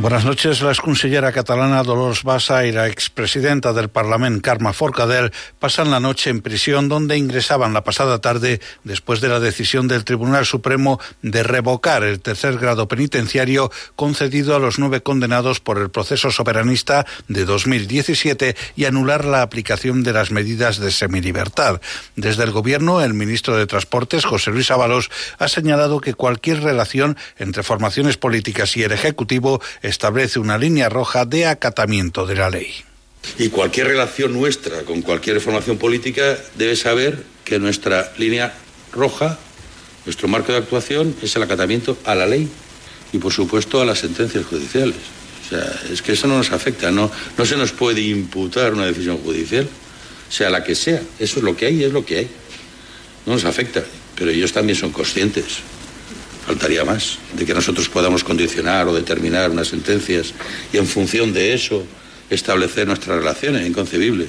Buenas noches. La exconsellera catalana Dolors Bassa y la expresidenta del Parlamento Carme Forcadell pasan la noche en prisión donde ingresaban la pasada tarde después de la decisión del Tribunal Supremo de revocar el tercer grado penitenciario concedido a los nueve condenados por el proceso soberanista de 2017 y anular la aplicación de las medidas de semilibertad. Desde el Gobierno, el ministro de Transportes, José Luis Ábalos, ha señalado que cualquier relación entre formaciones políticas y el Ejecutivo establece una línea roja de acatamiento de la ley. Y cualquier relación nuestra con cualquier formación política debe saber que nuestra línea roja, nuestro marco de actuación es el acatamiento a la ley y por supuesto a las sentencias judiciales. O sea, es que eso no nos afecta, no, no se nos puede imputar una decisión judicial, sea la que sea. Eso es lo que hay, es lo que hay. No nos afecta, pero ellos también son conscientes faltaría más, de que nosotros podamos condicionar o determinar unas sentencias y en función de eso establecer nuestras relaciones, inconcebible.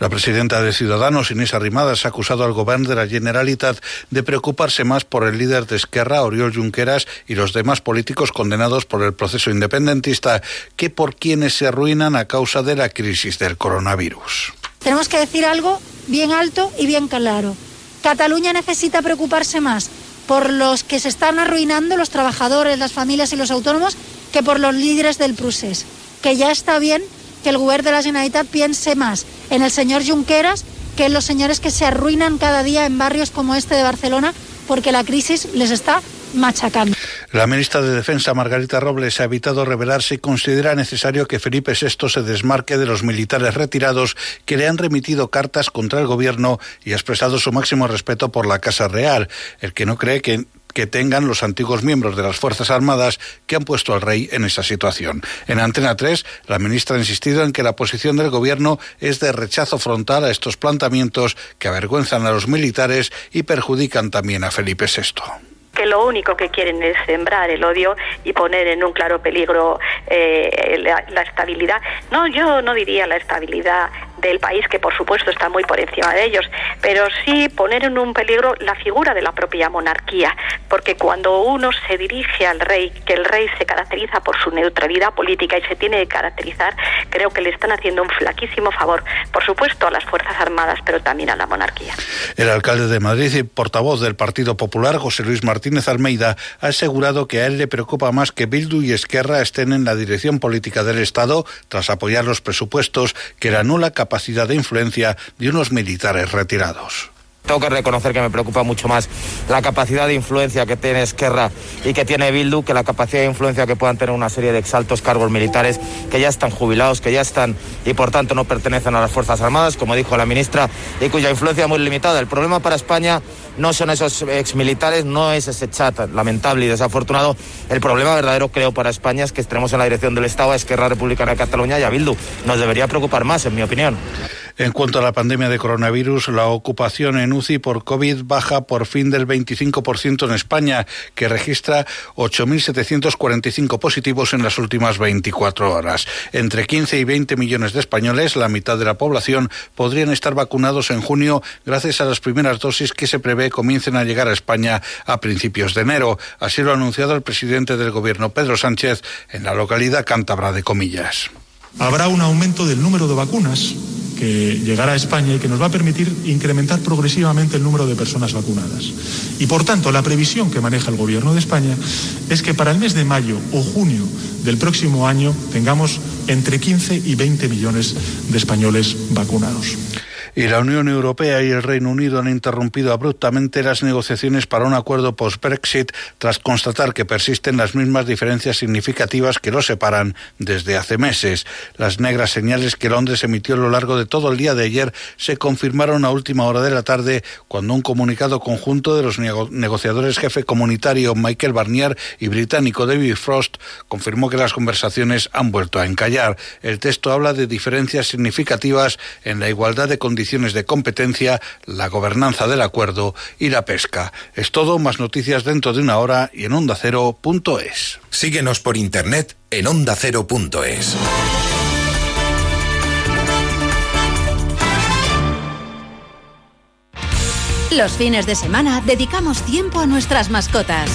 La presidenta de Ciudadanos, Inés Arrimadas, ha acusado al gobierno de la Generalitat de preocuparse más por el líder de Esquerra, Oriol Junqueras, y los demás políticos condenados por el proceso independentista que por quienes se arruinan a causa de la crisis del coronavirus. Tenemos que decir algo bien alto y bien claro. Cataluña necesita preocuparse más por los que se están arruinando, los trabajadores, las familias y los autónomos, que por los líderes del procés. Que ya está bien que el gobierno de la Generalitat piense más en el señor Junqueras que en los señores que se arruinan cada día en barrios como este de Barcelona porque la crisis les está machacando. La ministra de Defensa, Margarita Robles, ha evitado revelarse y considera necesario que Felipe VI se desmarque de los militares retirados que le han remitido cartas contra el gobierno y ha expresado su máximo respeto por la Casa Real. El que no cree que que tengan los antiguos miembros de las Fuerzas Armadas que han puesto al rey en esa situación. En Antena 3, la ministra ha insistido en que la posición del Gobierno es de rechazo frontal a estos planteamientos que avergüenzan a los militares y perjudican también a Felipe VI que lo único que quieren es sembrar el odio y poner en un claro peligro eh, la, estabilidad. No, yo no diría la estabilidad del país, que por supuesto está muy por encima de ellos, pero sí poner en un peligro la figura de la propia monarquía, porque cuando uno se dirige al rey, que el rey se caracteriza por su neutralidad política y se tiene que caracterizar, creo que le están haciendo un flaquísimo favor, por supuesto a las Fuerzas Armadas, pero también a la monarquía. El alcalde de Madrid y portavoz del Partido Popular, José Luis Martínez Almeida, ha asegurado que a él le preocupa más que Bildu y Esquerra estén en la dirección política del Estado tras apoyar los presupuestos que la nula capacidad capacidad de influencia de unos militares retirados. Tengo que reconocer que me preocupa mucho más la capacidad de influencia que tiene Esquerra y que tiene Bildu que la capacidad de influencia que puedan tener una serie de exaltos cargos militares que ya están jubilados, que ya están y por tanto no pertenecen a las Fuerzas Armadas, como dijo la ministra, y cuya influencia es muy limitada. El problema para España no son esos exmilitares, no es ese chat lamentable y desafortunado. El problema verdadero, creo, para España es que estemos en la dirección del Estado a Esquerra Republicana de Cataluña y a Bildu. Nos debería preocupar más, en mi opinión. En cuanto a la pandemia de coronavirus, la ocupación en UCI por COVID baja por fin del 25% en España, que registra 8.745 positivos en las últimas 24 horas. Entre 15 y 20 millones de españoles, la mitad de la población, podrían estar vacunados en junio gracias a las primeras dosis que se prevé comiencen a llegar a España a principios de enero. Así lo ha anunciado el presidente del Gobierno, Pedro Sánchez, en la localidad cántabra de Comillas. Habrá un aumento del número de vacunas que llegará a España y que nos va a permitir incrementar progresivamente el número de personas vacunadas. Y por tanto, la previsión que maneja el Gobierno de España es que para el mes de mayo o junio del próximo año tengamos entre 15 y 20 millones de españoles vacunados y la Unión Europea y el Reino Unido han interrumpido abruptamente las negociaciones para un acuerdo post-Brexit tras constatar que persisten las mismas diferencias significativas que los separan desde hace meses. Las negras señales que Londres emitió a lo largo de todo el día de ayer se confirmaron a última hora de la tarde cuando un comunicado conjunto de los negociadores jefe comunitario Michael Barnier y británico David Frost confirmó que las conversaciones han vuelto a encallar. El texto habla de diferencias significativas en la igualdad de condiciones condiciones de competencia, la gobernanza del acuerdo y la pesca. Es todo, más noticias dentro de una hora y en ondacero.es. Síguenos por internet en ondacero.es. Los fines de semana dedicamos tiempo a nuestras mascotas.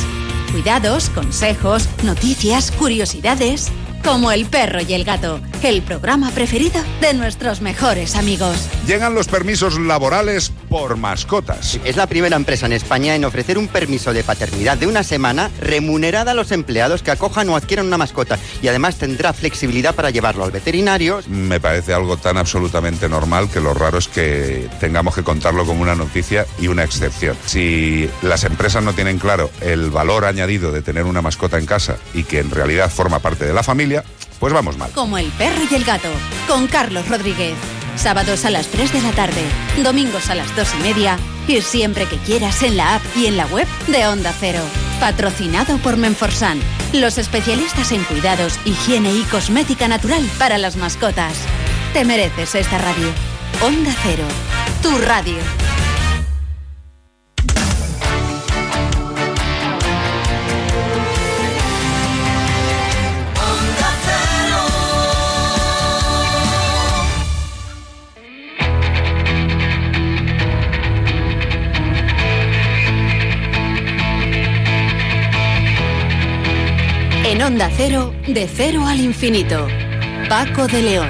Cuidados, consejos, noticias, curiosidades como El perro y el gato, el programa preferido de nuestros mejores amigos. Llegan los permisos laborales por mascotas. Es la primera empresa en España en ofrecer un permiso de paternidad de una semana remunerada a los empleados que acojan o adquieran una mascota y además tendrá flexibilidad para llevarlo al veterinario. Me parece algo tan absolutamente normal que lo raro es que tengamos que contarlo como una noticia y una excepción. Si las empresas no tienen claro el valor añadido de tener una mascota en casa y que en realidad forma parte de la familia, pues vamos mal. Como el perro y el gato, con Carlos Rodríguez. Sábados a las 3 de la tarde, domingos a las 2 y media y siempre que quieras en la app y en la web de Onda Cero. Patrocinado por Menforsan, los especialistas en cuidados, higiene y cosmética natural para las mascotas. Te mereces esta radio. Onda Cero, tu radio. Onda Cero, de cero al infinito. Paco de León.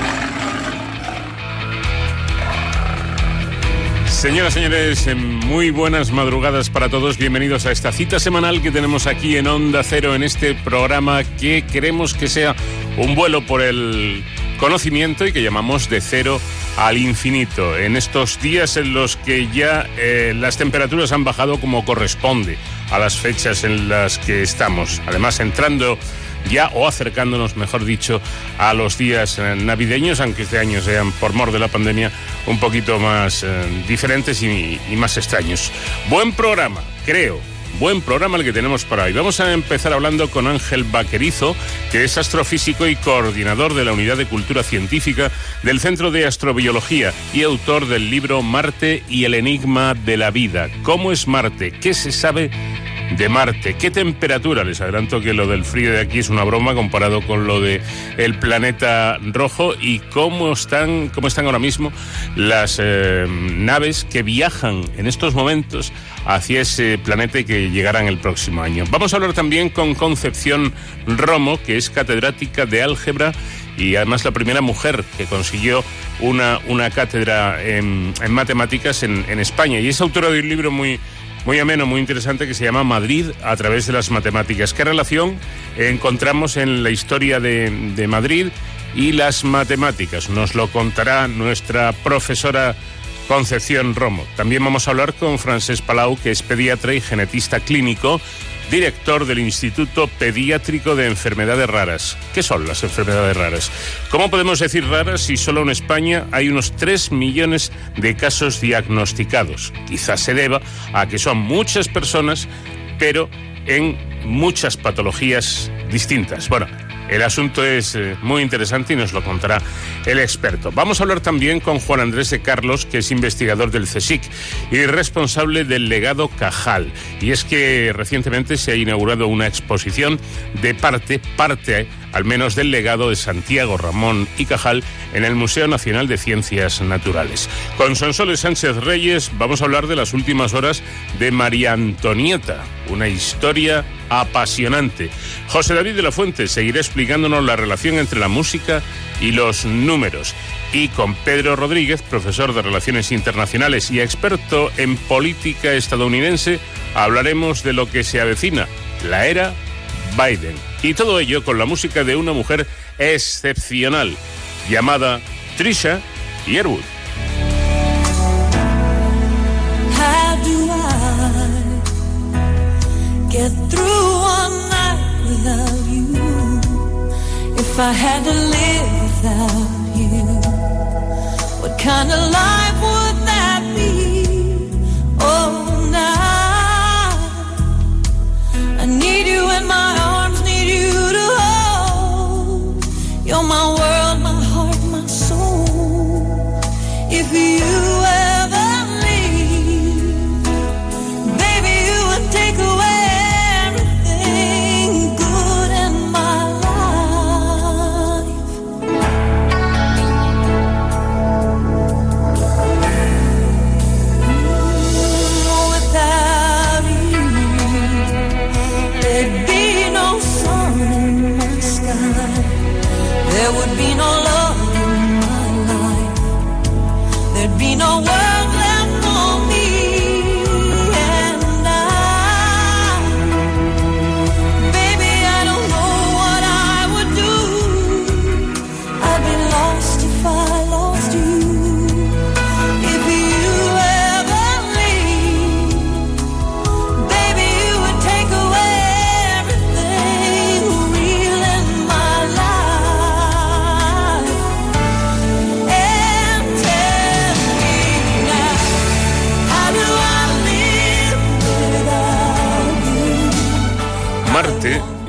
Señoras, señores, eh, muy buenas madrugadas para todos. Bienvenidos a esta cita semanal que tenemos aquí en Onda Cero, en este programa que queremos que sea un vuelo por el conocimiento y que llamamos de cero al infinito. En estos días en los que ya eh, las temperaturas han bajado como corresponde a las fechas en las que estamos. Además, entrando ya o acercándonos, mejor dicho, a los días eh, navideños, aunque este año sean por mor de la pandemia un poquito más eh, diferentes y más extraños. Buen programa, creo buen programa el que tenemos para hoy. Vamos a empezar hablando con Ángel Vaquerizo, que es astrofísico y coordinador de la Unidad de Cultura Científica del Centro de Astrobiología y autor del libro Marte y el Enigma de la Vida. ¿Cómo es Marte? ¿Qué se sabe de Marte. ¿Qué temperatura? Les adelanto que lo del frío de aquí es una broma comparado con lo de el planeta rojo y cómo están, cómo están ahora mismo las eh, naves que viajan en estos momentos hacia ese planeta y que llegarán el próximo año. Vamos a hablar también con Concepción Romo, que es catedrática de álgebra y además la primera mujer que consiguió una, una cátedra en, matemáticas en, en España. Y es autora de un libro muy muy ameno, muy interesante que se llama Madrid a través de las matemáticas. ¿Qué relación encontramos en la historia de, de Madrid y las matemáticas? Nos lo contará nuestra profesora Concepción Romo. También vamos a hablar con Francés Palau, que es pediatra y genetista clínico director del Instituto Pediátrico de Enfermedades Raras. ¿Qué son las enfermedades raras? ¿Cómo podemos decir raras si solo en España hay unos 3 millones de casos diagnosticados? Quizás se deba a que son muchas personas, pero en muchas patologías distintas. Bueno, el asunto es eh, muy interesante y nos lo contará el experto. Vamos a hablar también con Juan Andrés de Carlos, que es investigador del CSIC y responsable del legado Cajal. Y es que recientemente se ha inaugurado una exposición de parte, parte al menos del legado de Santiago Ramón y Cajal en el Museo Nacional de Ciencias Naturales. Con Sonsoles Sánchez Reyes vamos a hablar de las últimas horas de María Antonieta, una historia apasionante. José David de la Fuente seguirá explicándonos la relación entre la música y los números. Y con Pedro Rodríguez, profesor de Relaciones Internacionales y experto en política estadounidense, hablaremos de lo que se avecina, la era Biden. Y todo ello con la música de una mujer excepcional llamada Trisha Yearwood. get through one night without you? If I had to live without you, what kind of life would that be? Oh, now I need you in my You're my world, my heart, my soul. If you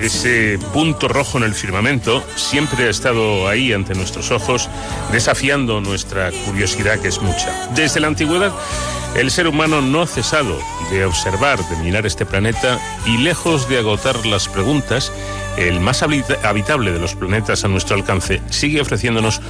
ese punto rojo en el firmamento siempre ha estado ahí ante nuestros ojos, desafiando nuestra curiosidad que es mucha. Desde la antigüedad, el ser humano no ha cesado de observar, de mirar este planeta y lejos de agotar las preguntas, el más habitable de los planetas a nuestro alcance sigue ofreciéndonos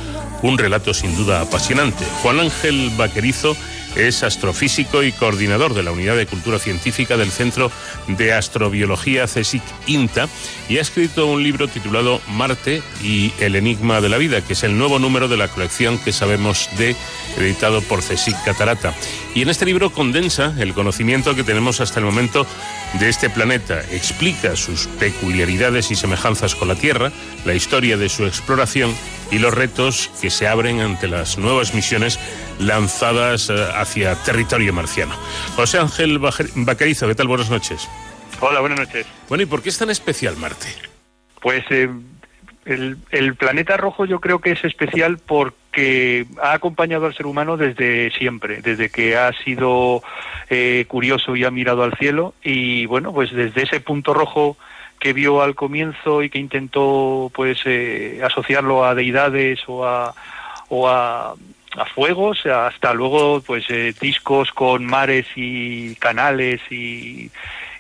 un relato sin duda apasionante. Juan Ángel Vaquerizo es astrofísico y coordinador de la Unidad de Cultura Científica del Centro de Astrobiología CSIC INTA y ha escrito un libro titulado Marte y el Enigma de la Vida, que es el nuevo número de la colección que sabemos de, editado por CSIC Catarata. Y en este libro condensa el conocimiento que tenemos hasta el momento de este planeta, explica sus peculiaridades y semejanzas con la Tierra, la historia de su exploración y los retos que se abren ante las nuevas misiones lanzadas eh, hacia territorio marciano. José Ángel Bacarizo, ¿qué tal? Buenas noches. Hola, buenas noches. Bueno, ¿y por qué es tan especial Marte? Pues eh, el, planeta rojo yo creo que es especial porque ha acompañado al ser humano desde siempre, desde que ha sido eh, curioso y ha mirado al cielo y bueno, pues desde ese punto rojo que vio al comienzo y que intentó pues asociarlo a deidades o a, o a fuegos hasta luego pues eh, discos con mares y canales y,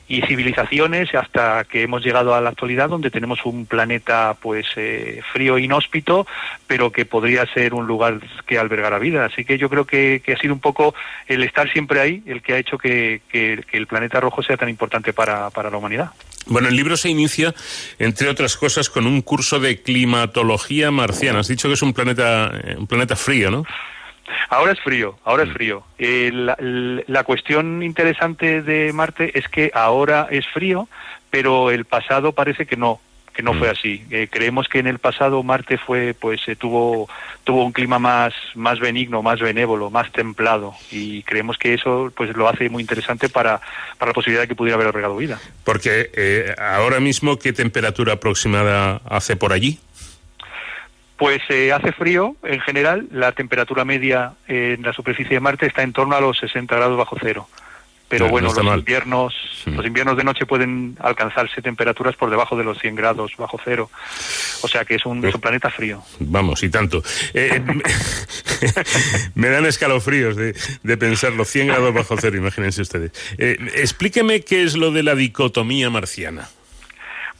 y, civilizaciones hasta que hemos llegado a la actualidad donde tenemos un planeta pues eh, frío inhóspito pero que podría ser un lugar que albergara vida así que yo creo que, ha sido un poco el estar siempre ahí el que ha hecho que, que, que el planeta rojo sea tan importante para, para la humanidad bueno, el libro se inicia, entre otras cosas, con un curso de climatología marciana. Has dicho que es un planeta, eh, un planeta frío, ¿no? Ahora es frío, ahora es mm. frío. Eh, la, cuestión interesante de Marte es que ahora es frío, pero el pasado parece que no, que no fue mm. así. Eh, creemos que en el pasado Marte fue, pues, eh, tuvo, tuvo un clima más, más benigno, más benévolo, más templado, y creemos que eso, pues, lo hace muy interesante para, para la posibilidad de que pudiera haber albergado vida. Porque eh, ahora mismo, ¿qué temperatura aproximada hace por allí? Pues hace frío en general, la temperatura media en la superficie de Marte está en torno a los 60 grados bajo cero pero bueno, los inviernos, los inviernos de noche pueden alcanzarse temperaturas por debajo de los 100 grados bajo cero. O sea que es un, planeta frío. Vamos, y tanto. Eh, me dan escalofríos de, de pensarlo, 100 grados bajo cero, imagínense ustedes. Eh, explíqueme qué es lo de la dicotomía marciana.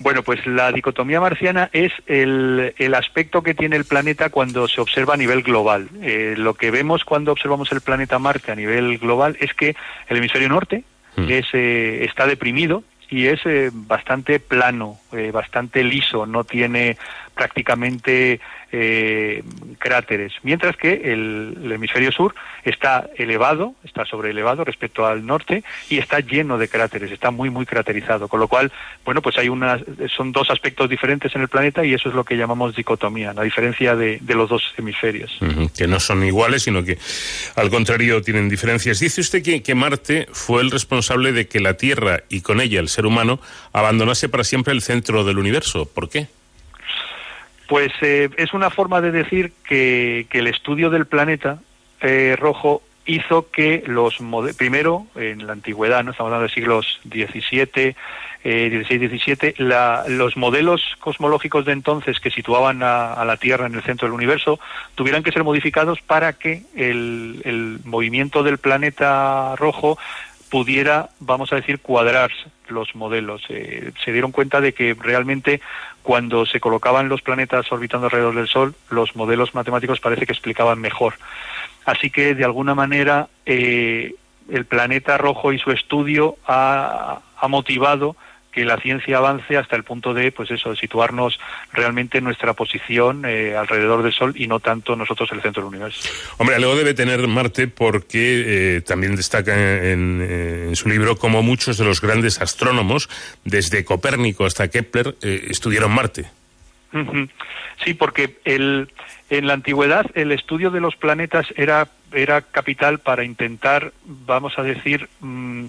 Bueno, pues la dicotomía marciana es el, el, aspecto que tiene el planeta cuando se observa a nivel global. Eh, lo que vemos cuando observamos el planeta Marte a nivel global es que el hemisferio norte mm. es, eh, está deprimido y es eh, bastante plano, bastante liso, no tiene prácticamente eh, cráteres, mientras que el, hemisferio sur está elevado, está sobreelevado respecto al norte y está lleno de cráteres, está muy muy craterizado, con lo cual, bueno, pues hay unas, son dos aspectos diferentes en el planeta y eso es lo que llamamos dicotomía, la diferencia de, los dos hemisferios. que no son iguales, sino que al contrario tienen diferencias. Dice usted que, que Marte fue el responsable de que la Tierra y con ella el ser humano abandonase para siempre el centro del universo. ¿Por qué? Pues eh, es una forma de decir que, el estudio del planeta eh, rojo hizo que los primero en la antigüedad, no estamos hablando de siglos XVII, XVI, XVII, los modelos cosmológicos de entonces que situaban a, la Tierra en el centro del universo tuvieran que ser modificados para que el movimiento del planeta rojo pudiera, vamos a decir, cuadrar los modelos. Eh, se dieron cuenta de que realmente cuando se colocaban los planetas orbitando alrededor del Sol, los modelos matemáticos parece que explicaban mejor. Así que, de alguna manera, eh, el planeta rojo y su estudio ha, ha motivado que la ciencia avance hasta el punto de, pues eso, situarnos realmente en nuestra posición eh, alrededor del Sol y no tanto nosotros el centro del universo. Hombre, algo debe tener Marte porque eh, también destaca en, en, su libro como muchos de los grandes astrónomos, desde Copérnico hasta Kepler, estudiaron Marte. Sí, porque el, en la antigüedad el estudio de los planetas era, era capital para intentar, vamos a decir, mmm,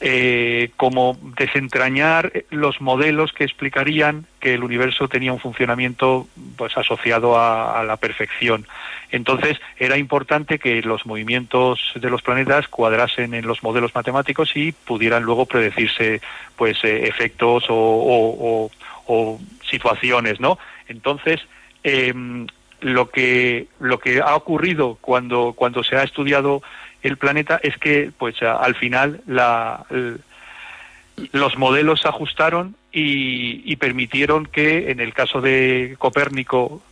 eh, como desentrañar los modelos que explicarían que el universo tenía un funcionamiento pues asociado a, la perfección. Entonces era importante que los movimientos de los planetas cuadrasen en los modelos matemáticos y pudieran luego predecirse pues eh, efectos o, situaciones, ¿no? Entonces eh, lo que lo que ha ocurrido cuando cuando se ha estudiado el planeta es que pues al final la, los modelos se ajustaron y, y, permitieron que en el caso de Copérnico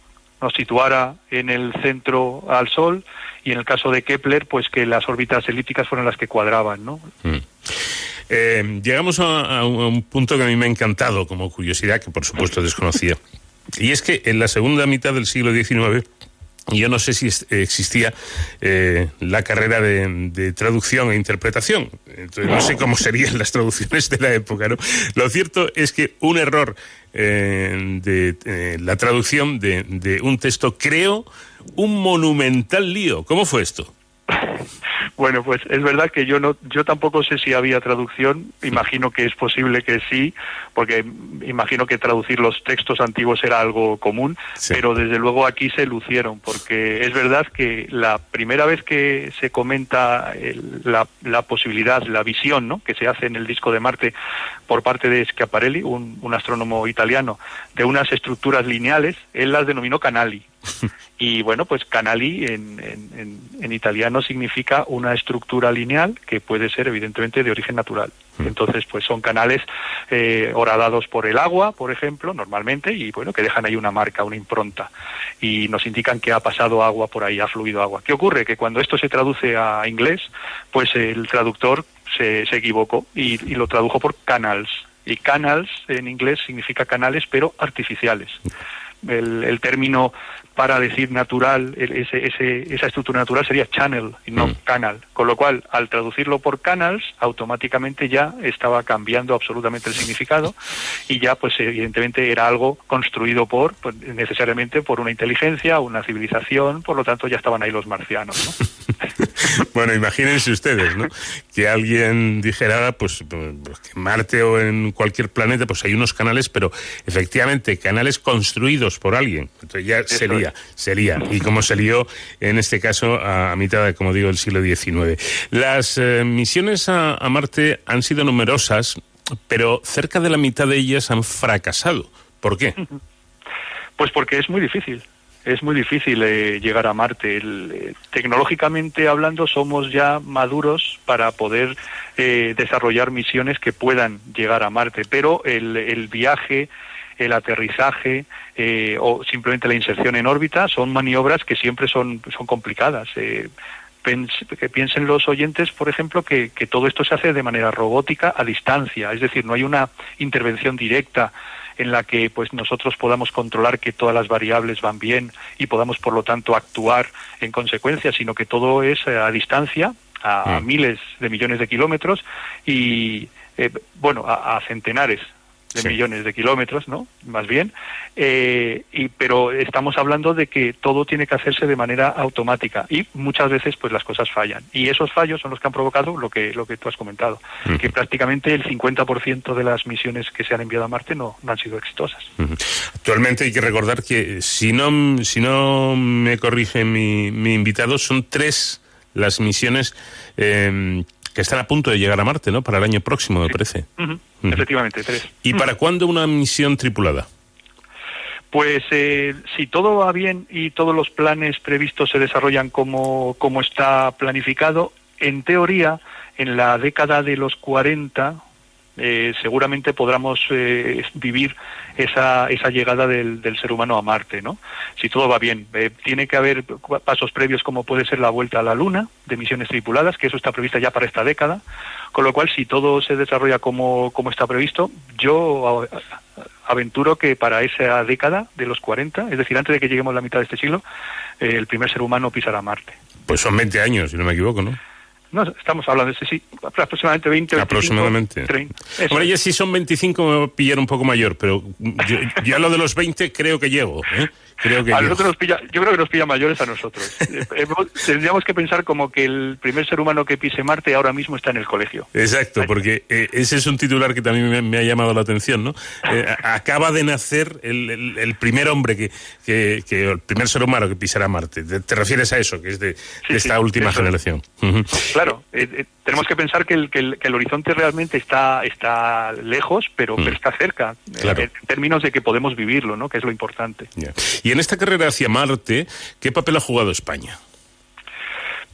nos situara en el centro al Sol y en el caso de Kepler pues que las órbitas elípticas fueron las que cuadraban, ¿no? Mm. Eh, llegamos a, a, un punto que a mí me ha encantado como curiosidad que por supuesto desconocía y es que en la segunda mitad del siglo XIX yo no sé si existía eh, la carrera de, traducción e interpretación. Entonces, no sé cómo serían las traducciones de la época, ¿no? Lo cierto es que un error eh, de eh, la traducción de, de un texto creó un monumental lío. ¿Cómo fue esto? Bueno, pues es verdad que yo no, yo tampoco sé si había traducción. Imagino que es posible que sí, porque imagino que traducir los textos antiguos era algo común. Sí. Pero desde luego aquí se lucieron, porque es verdad que la primera vez que se comenta el, la, la, posibilidad, la visión, ¿no? Que se hace en el disco de Marte por parte de Schiaparelli, un, un astrónomo italiano, de unas estructuras lineales, él las denominó canali. Y bueno, pues canali en, en, en, italiano significa una estructura lineal que puede ser evidentemente de origen natural. Entonces, pues son canales eh, horadados por el agua, por ejemplo, normalmente, y bueno, que dejan ahí una marca, una impronta, y nos indican que ha pasado agua por ahí, ha fluido agua. ¿Qué ocurre? Que cuando esto se traduce a inglés, pues el traductor se, se equivocó y, y lo tradujo por canals. Y canals en inglés significa canales, pero artificiales. El, el, término para decir natural, ese, ese, esa estructura natural sería channel y no mm. canal. Con lo cual, al traducirlo por canals, automáticamente ya estaba cambiando absolutamente el significado y ya, pues evidentemente era algo construido por, pues, necesariamente por una inteligencia, una civilización, por lo tanto ya estaban ahí los marcianos. ¿no? bueno, imagínense ustedes, ¿no? Que alguien dijera, pues, pues, que en Marte o en cualquier planeta, pues hay unos canales, pero efectivamente canales construidos por alguien. Entonces ya Eso sería, es. sería. Y como se lió en este caso a, a mitad, de, como digo, del siglo XIX. Las eh, misiones a, a Marte han sido numerosas, pero cerca de la mitad de ellas han fracasado. ¿Por qué? Pues porque es muy difícil es muy difícil eh, llegar a Marte. Eh, tecnológicamente hablando, somos ya maduros para poder eh, desarrollar misiones que puedan llegar a Marte, pero el, viaje, el aterrizaje eh, o simplemente la inserción en órbita son maniobras que siempre son, son complicadas. Eh, que piensen los oyentes, por ejemplo, que todo esto se hace de manera robótica a distancia, es decir, no hay una intervención directa en la que pues nosotros podamos controlar que todas las variables van bien y podamos por lo tanto actuar en consecuencia, sino que todo es eh, a distancia, a, mm. miles de millones de kilómetros y eh, bueno, a, a centenares de sí. millones de kilómetros, ¿no? Más bien, eh, y, pero estamos hablando de que todo tiene que hacerse de manera automática y muchas veces pues las cosas fallan. Y esos fallos son los que han provocado lo que, lo que tú has comentado, uh -huh. que prácticamente el 50% de las misiones que se han enviado a Marte no, no han sido exitosas. Uh -huh. Actualmente hay que recordar que, si no, si no me corrige mi, mi invitado, son tres las misiones eh, que están a punto de llegar a Marte, ¿no? Para el año próximo, me parece. Uh -huh. Uh -huh. Efectivamente, tres. ¿Y para cuándo una misión tripulada? Pues eh, si todo va bien y todos los planes previstos se desarrollan como, como está planificado, en teoría, en la década de los 40, eh, seguramente podamos eh, vivir esa, esa llegada del, del, ser humano a Marte, ¿no? Si todo va bien. Eh, tiene que haber pasos previos como puede ser la vuelta a la Luna de misiones tripuladas, que eso está prevista ya para esta década, con lo cual si todo se desarrolla como, como está previsto, yo aventuro que para esa década de los 40, es decir, antes de que lleguemos a la mitad de este siglo, el primer ser humano pisará Marte. Pues son 20 años, si no me equivoco, ¿no? No, estamos hablando de sí, aproximadamente 20, 25, Aproximadamente. 30. Hombre, ya si son 25 me voy a pillar un poco mayor, pero yo, yo a lo de los 20 creo que llego, ¿eh? Creo que a nosotros nos pilla, yo creo que nos pilla mayores a nosotros. Eh, tendríamos que pensar como que el primer ser humano que pise Marte ahora mismo está en el colegio. Exacto, porque eh, ese es un titular que también me, me ha llamado la atención, ¿no? Eh, acaba de nacer el, el, el primer hombre que, que, que, el primer ser humano que pisará Marte. ¿Te, te refieres a eso, que es de, sí, de esta sí, última generación? Uh -huh. Claro, eh, tenemos que pensar que el, que el, que el, horizonte realmente está, está lejos, pero, mm. pero está cerca, claro. en términos de que podemos vivirlo, ¿no? que es lo importante. Yeah. Y en esta carrera hacia Marte, ¿qué papel ha jugado España?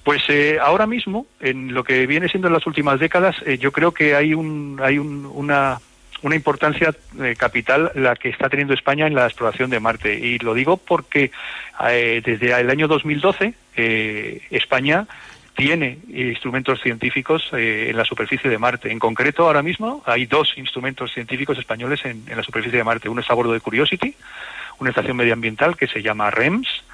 Pues eh, ahora mismo, en lo que viene siendo en las últimas décadas, eh, yo creo que hay, un, hay un, una, una importancia eh, capital la que está teniendo España en la exploración de Marte. Y lo digo porque eh, desde el año 2012 eh, España tiene instrumentos científicos eh, en la superficie de Marte. En concreto, ahora mismo hay dos instrumentos científicos españoles en, en, la superficie de Marte. Uno es a bordo de Curiosity, una estación medioambiental que se llama REMS,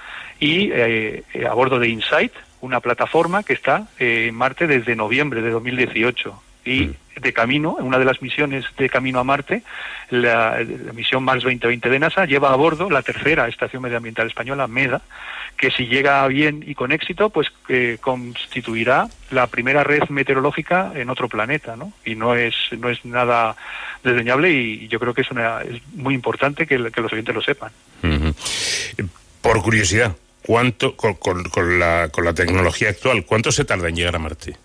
y eh, a bordo de InSight, una plataforma que está eh, en Marte desde noviembre de 2018. Y mm. de camino, en una de las misiones de camino a Marte, la, la, misión Mars 2020 de NASA lleva a bordo la tercera estación medioambiental española, MEDA, que si llega bien y con éxito, pues eh, constituirá la primera red meteorológica en otro planeta, ¿no? Y no es no es nada desdeñable y yo creo que es una es muy importante que, que los oyentes lo sepan. Uh -huh. Por curiosidad, ¿cuánto con, con, con, la, con la tecnología actual, cuánto se tarda en llegar a Marte?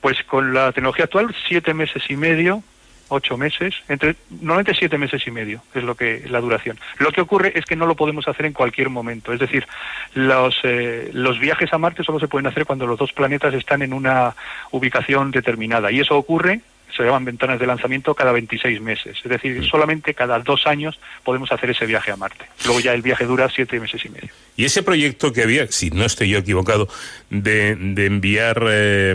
Pues con la tecnología actual, siete meses y medio, ocho meses, entre normalmente siete meses y medio es lo que la duración. Lo que ocurre es que no lo podemos hacer en cualquier momento, es decir, los eh, los viajes a Marte solo se pueden hacer cuando los dos planetas están en una ubicación determinada y eso ocurre se llaman ventanas de lanzamiento cada 26 meses. Es decir, solamente cada dos años podemos hacer ese viaje a Marte. Luego ya el viaje dura siete meses y medio. Y ese proyecto que había, si no estoy yo equivocado, de, de enviar eh,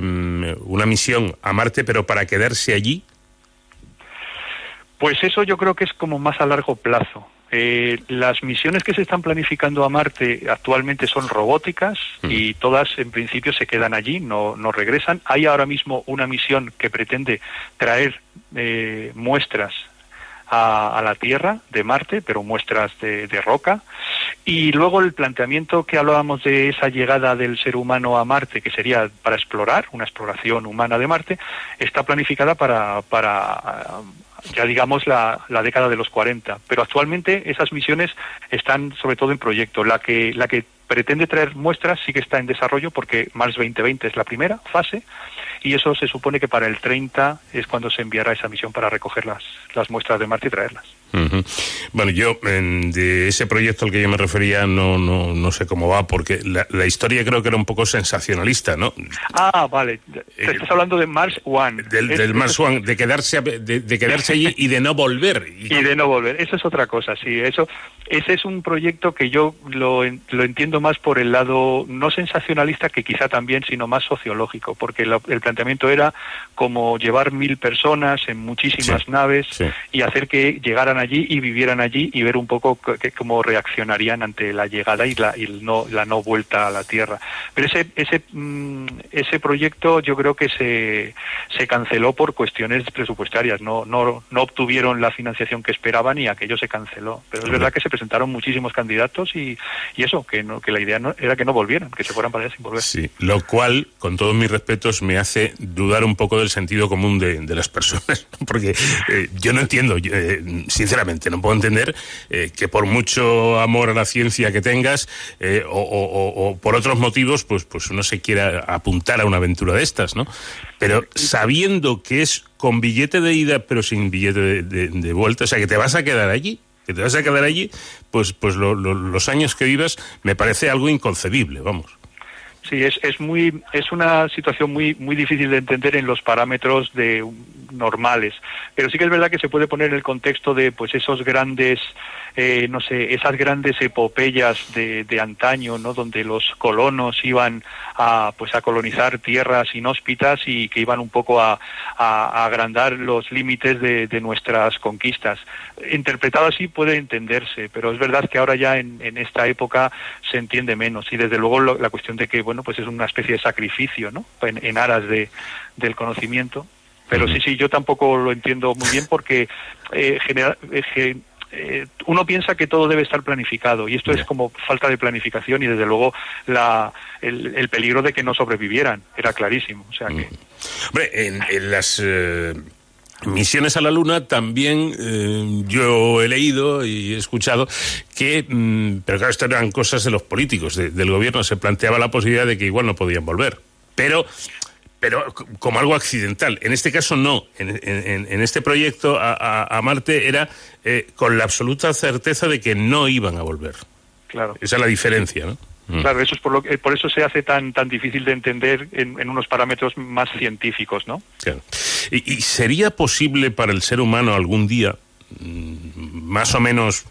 una misión a Marte, pero para quedarse allí. Pues eso yo creo que es como más a largo plazo. Eh, las misiones que se están planificando a Marte actualmente son robóticas mm. y todas en principio se quedan allí, no, no regresan. Hay ahora mismo una misión que pretende traer eh, muestras a, a, la Tierra de Marte, pero muestras de, de, roca. Y luego el planteamiento que hablábamos de esa llegada del ser humano a Marte, que sería para explorar, una exploración humana de Marte, está planificada para, para ya digamos la, la, década de los 40. Pero actualmente esas misiones están sobre todo en proyecto. La que, la que pretende traer muestras sí que está en desarrollo porque Mars 2020 es la primera fase y eso se supone que para el 30 es cuando se enviará esa misión para recoger las, las muestras de Marte y traerlas. Uh -huh. Bueno, yo de ese proyecto al que yo me refería no, no, no sé cómo va, porque la, la, historia creo que era un poco sensacionalista, ¿no? Ah, vale. Te estás hablando de Mars One. Del, es, del Mars One, de quedarse, de, de, quedarse allí y de no volver. Y, y de no volver. Eso es otra cosa, sí. Eso, ese es un proyecto que yo lo, lo entiendo más por el lado no sensacionalista, que quizá también, sino más sociológico, porque lo, el planteamiento era como llevar mil personas en muchísimas sí, naves sí. y hacer que llegaran allí y vivieran allí y ver un poco que, cómo reaccionarían ante la llegada y la, y no, la no vuelta a la Tierra. Pero ese, ese, mm, ese proyecto yo creo que se, se canceló por cuestiones presupuestarias, no, no, no obtuvieron la financiación que esperaban y aquello se canceló. Pero es verdad que se presentaron muchísimos candidatos y, y eso, que, no, que la idea no, era que no volvieran, que se fueran para allá sin volver. Sí, lo cual, con todos mis respetos, me hace dudar un poco del sentido común de, de las personas, porque eh, yo no entiendo, eh, sinceramente, no puedo entender eh, que por mucho amor a la ciencia que tengas o, por otros motivos, pues, pues uno se quiera apuntar a una aventura de estas, ¿no? Pero sabiendo que es con billete de ida pero sin billete de vuelta, o sea, que te vas a quedar allí, que te vas a quedar allí, pues, pues lo, lo, los años que vivas me parece algo inconcebible, vamos. Sí, es, es muy es una situación muy muy difícil de entender en los parámetros de normales, pero sí que es verdad que se puede poner en el contexto de pues esos grandes eh, no sé esas grandes epopeyas de, de antaño, ¿no? Donde los colonos iban a pues a colonizar tierras inhóspitas y que iban un poco a, a, a agrandar los límites de, de, nuestras conquistas. Interpretado así puede entenderse, pero es verdad que ahora ya en, en esta época se entiende menos y desde luego lo, la cuestión de que bueno pues es una especie de sacrificio, ¿no? En, en aras de, del conocimiento. Pero sí, sí, yo tampoco lo entiendo muy bien porque eh, genera, eh, eh, uno piensa que todo debe estar planificado y esto es como falta de planificación y desde luego la, el, el, peligro de que no sobrevivieran era clarísimo. O sea que... Hombre, en, en las... Eh... Misiones a la Luna también eh, yo he leído y he escuchado que, mmm, pero claro, esto eran cosas de los políticos, de, del gobierno, se planteaba la posibilidad de que igual no podían volver. Pero pero como algo accidental. En este caso no. En, en, en este proyecto a, a, a Marte era eh, con la absoluta certeza de que no iban a volver. Claro. Esa es la diferencia, ¿no? Claro, eso es por, lo que, por eso se hace tan tan difícil de entender en, en unos parámetros más científicos, ¿no? Claro. ¿Y, ¿Y, sería posible para el ser humano algún día, mm, más o menos,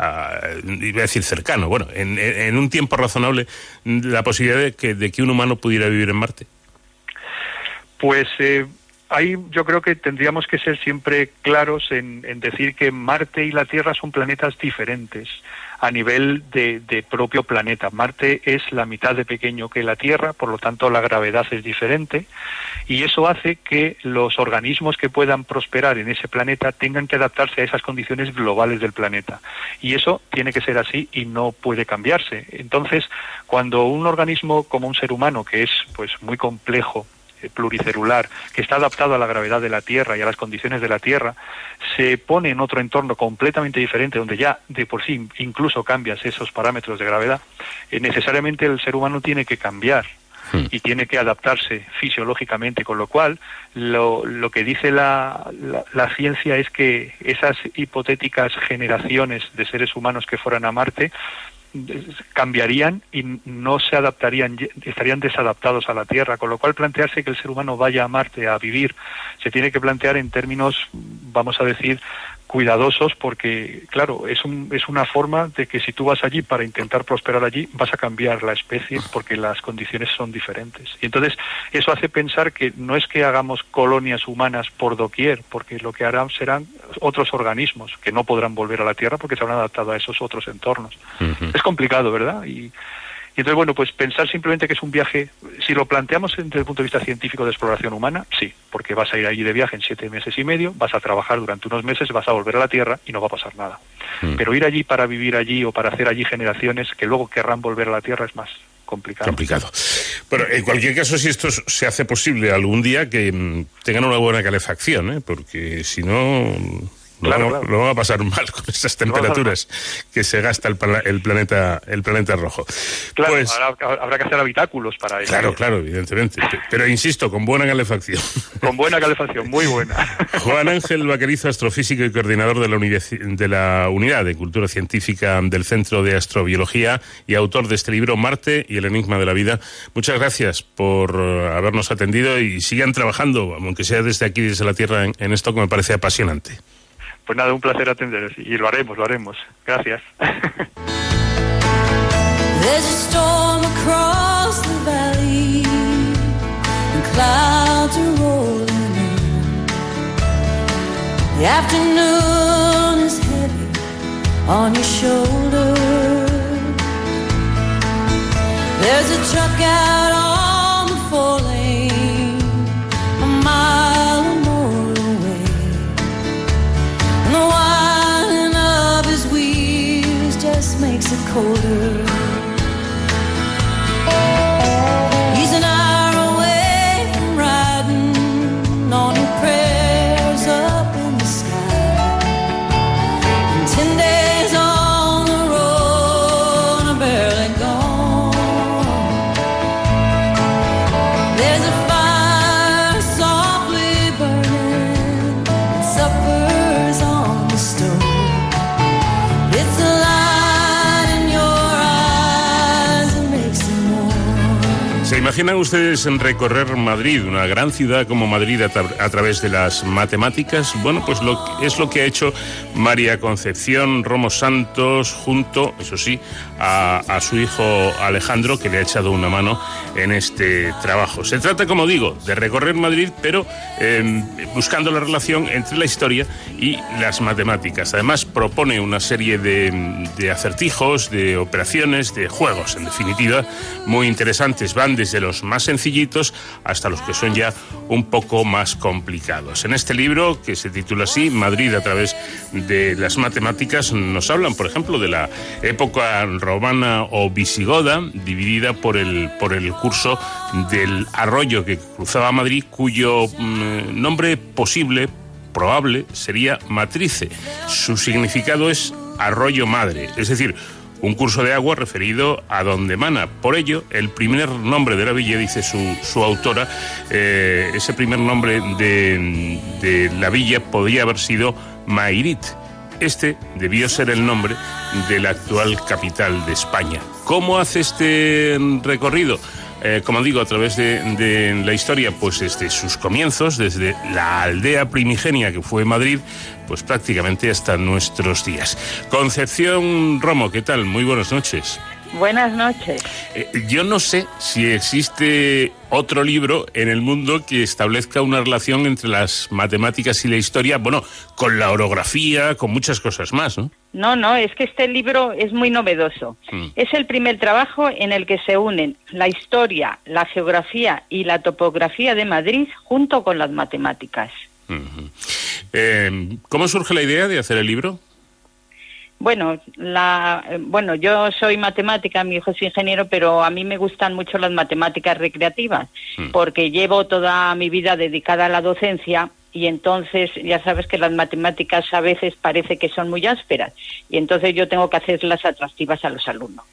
uh, iba a decir cercano, bueno, en, en, un tiempo razonable, la posibilidad de que, de que un humano pudiera vivir en Marte? Pues eh, ahí yo creo que tendríamos que ser siempre claros en, en, decir que Marte y la Tierra son planetas diferentes a nivel de, de, propio planeta. Marte es la mitad de pequeño que la Tierra, por lo tanto la gravedad es diferente y eso hace que los organismos que puedan prosperar en ese planeta tengan que adaptarse a esas condiciones globales del planeta. Y eso tiene que ser así y no puede cambiarse. Entonces, cuando un organismo como un ser humano, que es pues muy complejo, pluricelular que está adaptado a la gravedad de la Tierra y a las condiciones de la Tierra, se pone en otro entorno completamente diferente, donde ya de por sí incluso cambias esos parámetros de gravedad, eh, necesariamente el ser humano tiene que cambiar y tiene que adaptarse fisiológicamente, con lo cual lo, lo que dice la, la, la, ciencia es que esas hipotéticas generaciones de seres humanos que fueran a Marte cambiarían y no se adaptarían, estarían desadaptados a la Tierra, con lo cual plantearse que el ser humano vaya a Marte a vivir se tiene que plantear en términos, vamos a decir, cuidadosos porque, claro, es, un, es una forma de que si tú vas allí para intentar prosperar allí, vas a cambiar la especie porque las condiciones son diferentes. Y entonces eso hace pensar que no es que hagamos colonias humanas por doquier, porque lo que harán serán otros organismos que no podrán volver a la Tierra porque se habrán adaptado a esos otros entornos. Uh -huh. Es complicado, ¿verdad? Y, y entonces, bueno, pues pensar simplemente que es un viaje, si lo planteamos desde el punto de vista científico de exploración humana, sí, porque vas a ir allí de viaje en siete meses y medio, vas a trabajar durante unos meses, vas a volver a la Tierra y no va a pasar nada. Mm. Pero ir allí para vivir allí o para hacer allí generaciones que luego querrán volver a la Tierra es más complicado. Complicado. Pero en cualquier caso, si esto se hace posible algún día, que mm, tengan una buena calefacción, ¿eh? porque si no Claro, lo, claro. lo, va a pasar mal con estas temperaturas que se gasta el, el, planeta el planeta rojo. Claro, pues, habrá, habrá, que hacer habitáculos para eso. Claro, claro, evidentemente. Pero insisto, con buena calefacción. Con buena calefacción, muy buena. Juan Ángel Vaquerizo, astrofísico y coordinador de la, de la Unidad de Cultura Científica del Centro de Astrobiología y autor de este libro Marte y el Enigma de la Vida. Muchas gracias por habernos atendido y sigan trabajando, aunque sea desde aquí, desde la Tierra, en, en esto que me parece apasionante. Pues nada, un placer atender y lo haremos, lo haremos. Gracias. The afternoon is heavy on your shoulder. There's a truck out on colder. Imaginan ustedes en recorrer Madrid, una gran ciudad como Madrid, a, tra- a través de las matemáticas? Bueno, pues lo, es lo que ha hecho María Concepción Romo Santos junto, eso sí, a, su hijo Alejandro, que le ha echado una mano en este trabajo. Se trata, como digo, de recorrer Madrid, pero eh, buscando la relación entre la historia y las matemáticas. Además, propone una serie de, de acertijos, de operaciones, de juegos, en definitiva, muy interesantes. Van desde los más sencillitos hasta los que son ya un poco más complicados. En este libro, que se titula así, Madrid a través de las matemáticas, nos hablan, por ejemplo, de la época romana o visigoda, dividida por el, por el curso del arroyo que cruzaba Madrid, cuyo mm, nombre posible, probable, sería Matrice. Su significado es arroyo madre, es decir, un curso de agua referido a donde emana. Por ello, el primer nombre de la villa, dice su, su autora, eh, ese primer nombre de, de la villa podría haber sido Mairit. Este debió ser el nombre de la actual capital de España. ¿Cómo hace este recorrido? Eh, como digo, a través de, de la historia, pues desde sus comienzos, desde la aldea primigenia que fue Madrid, pues prácticamente hasta nuestros días. Concepción Romo, ¿qué tal? Muy buenas noches. Buenas noches. Eh, yo no sé si existe otro libro en el mundo que establezca una relación entre las matemáticas y la historia, bueno, con la orografía, con muchas cosas más, ¿no? No, no, es que este libro es muy novedoso. Mm. Es el primer trabajo en el que se unen la historia, la geografía y la topografía de Madrid junto con las matemáticas. Eh, ¿Cómo surge la idea de hacer el libro? Bueno, la, eh, bueno, yo soy matemática, mi hijo es ingeniero, pero a mí me gustan mucho las matemáticas recreativas, Mm. porque llevo toda mi vida dedicada a la docencia y entonces ya sabes que las matemáticas a veces parece que son muy ásperas y entonces yo tengo que hacerlas atractivas a los alumnos.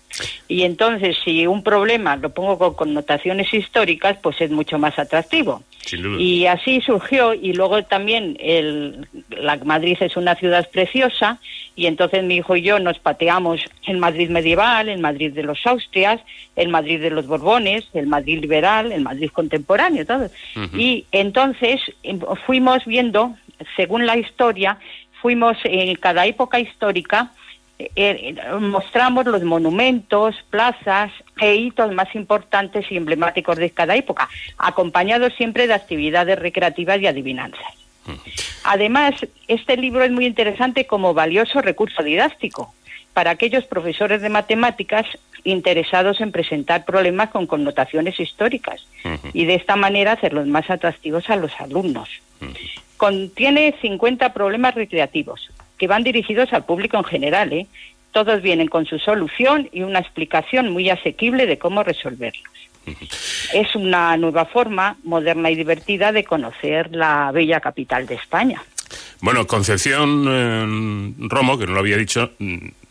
Y entonces si un problema lo pongo con connotaciones históricas, pues es mucho más atractivo. Sin duda. Y así surgió y luego también el, la Madrid es una ciudad preciosa y entonces mi hijo y yo nos pateamos el Madrid medieval, el Madrid de los Austrias, el Madrid de los Borbones, el Madrid liberal, el Madrid contemporáneo, todo. Ujú. Y entonces em, fuimos viendo, según la historia, fuimos en cada época histórica eh, eh, mostramos los monumentos, plazas e hitos más importantes y emblemáticos de cada época, acompañados siempre de actividades recreativas y adivinanzas. Además, este libro es muy interesante como valioso recurso didáctico para aquellos profesores de matemáticas interesados en presentar problemas con connotaciones históricas y de esta manera hacerlos más atractivos a los alumnos. Contiene 50 problemas recreativos que van dirigidos al público en general. ¿eh? Todos vienen con su solución y una explicación muy asequible de cómo resolverlos. Es una nueva forma moderna y divertida de conocer la bella capital de España. Bueno, Concepción eh, Romo, que no lo había dicho,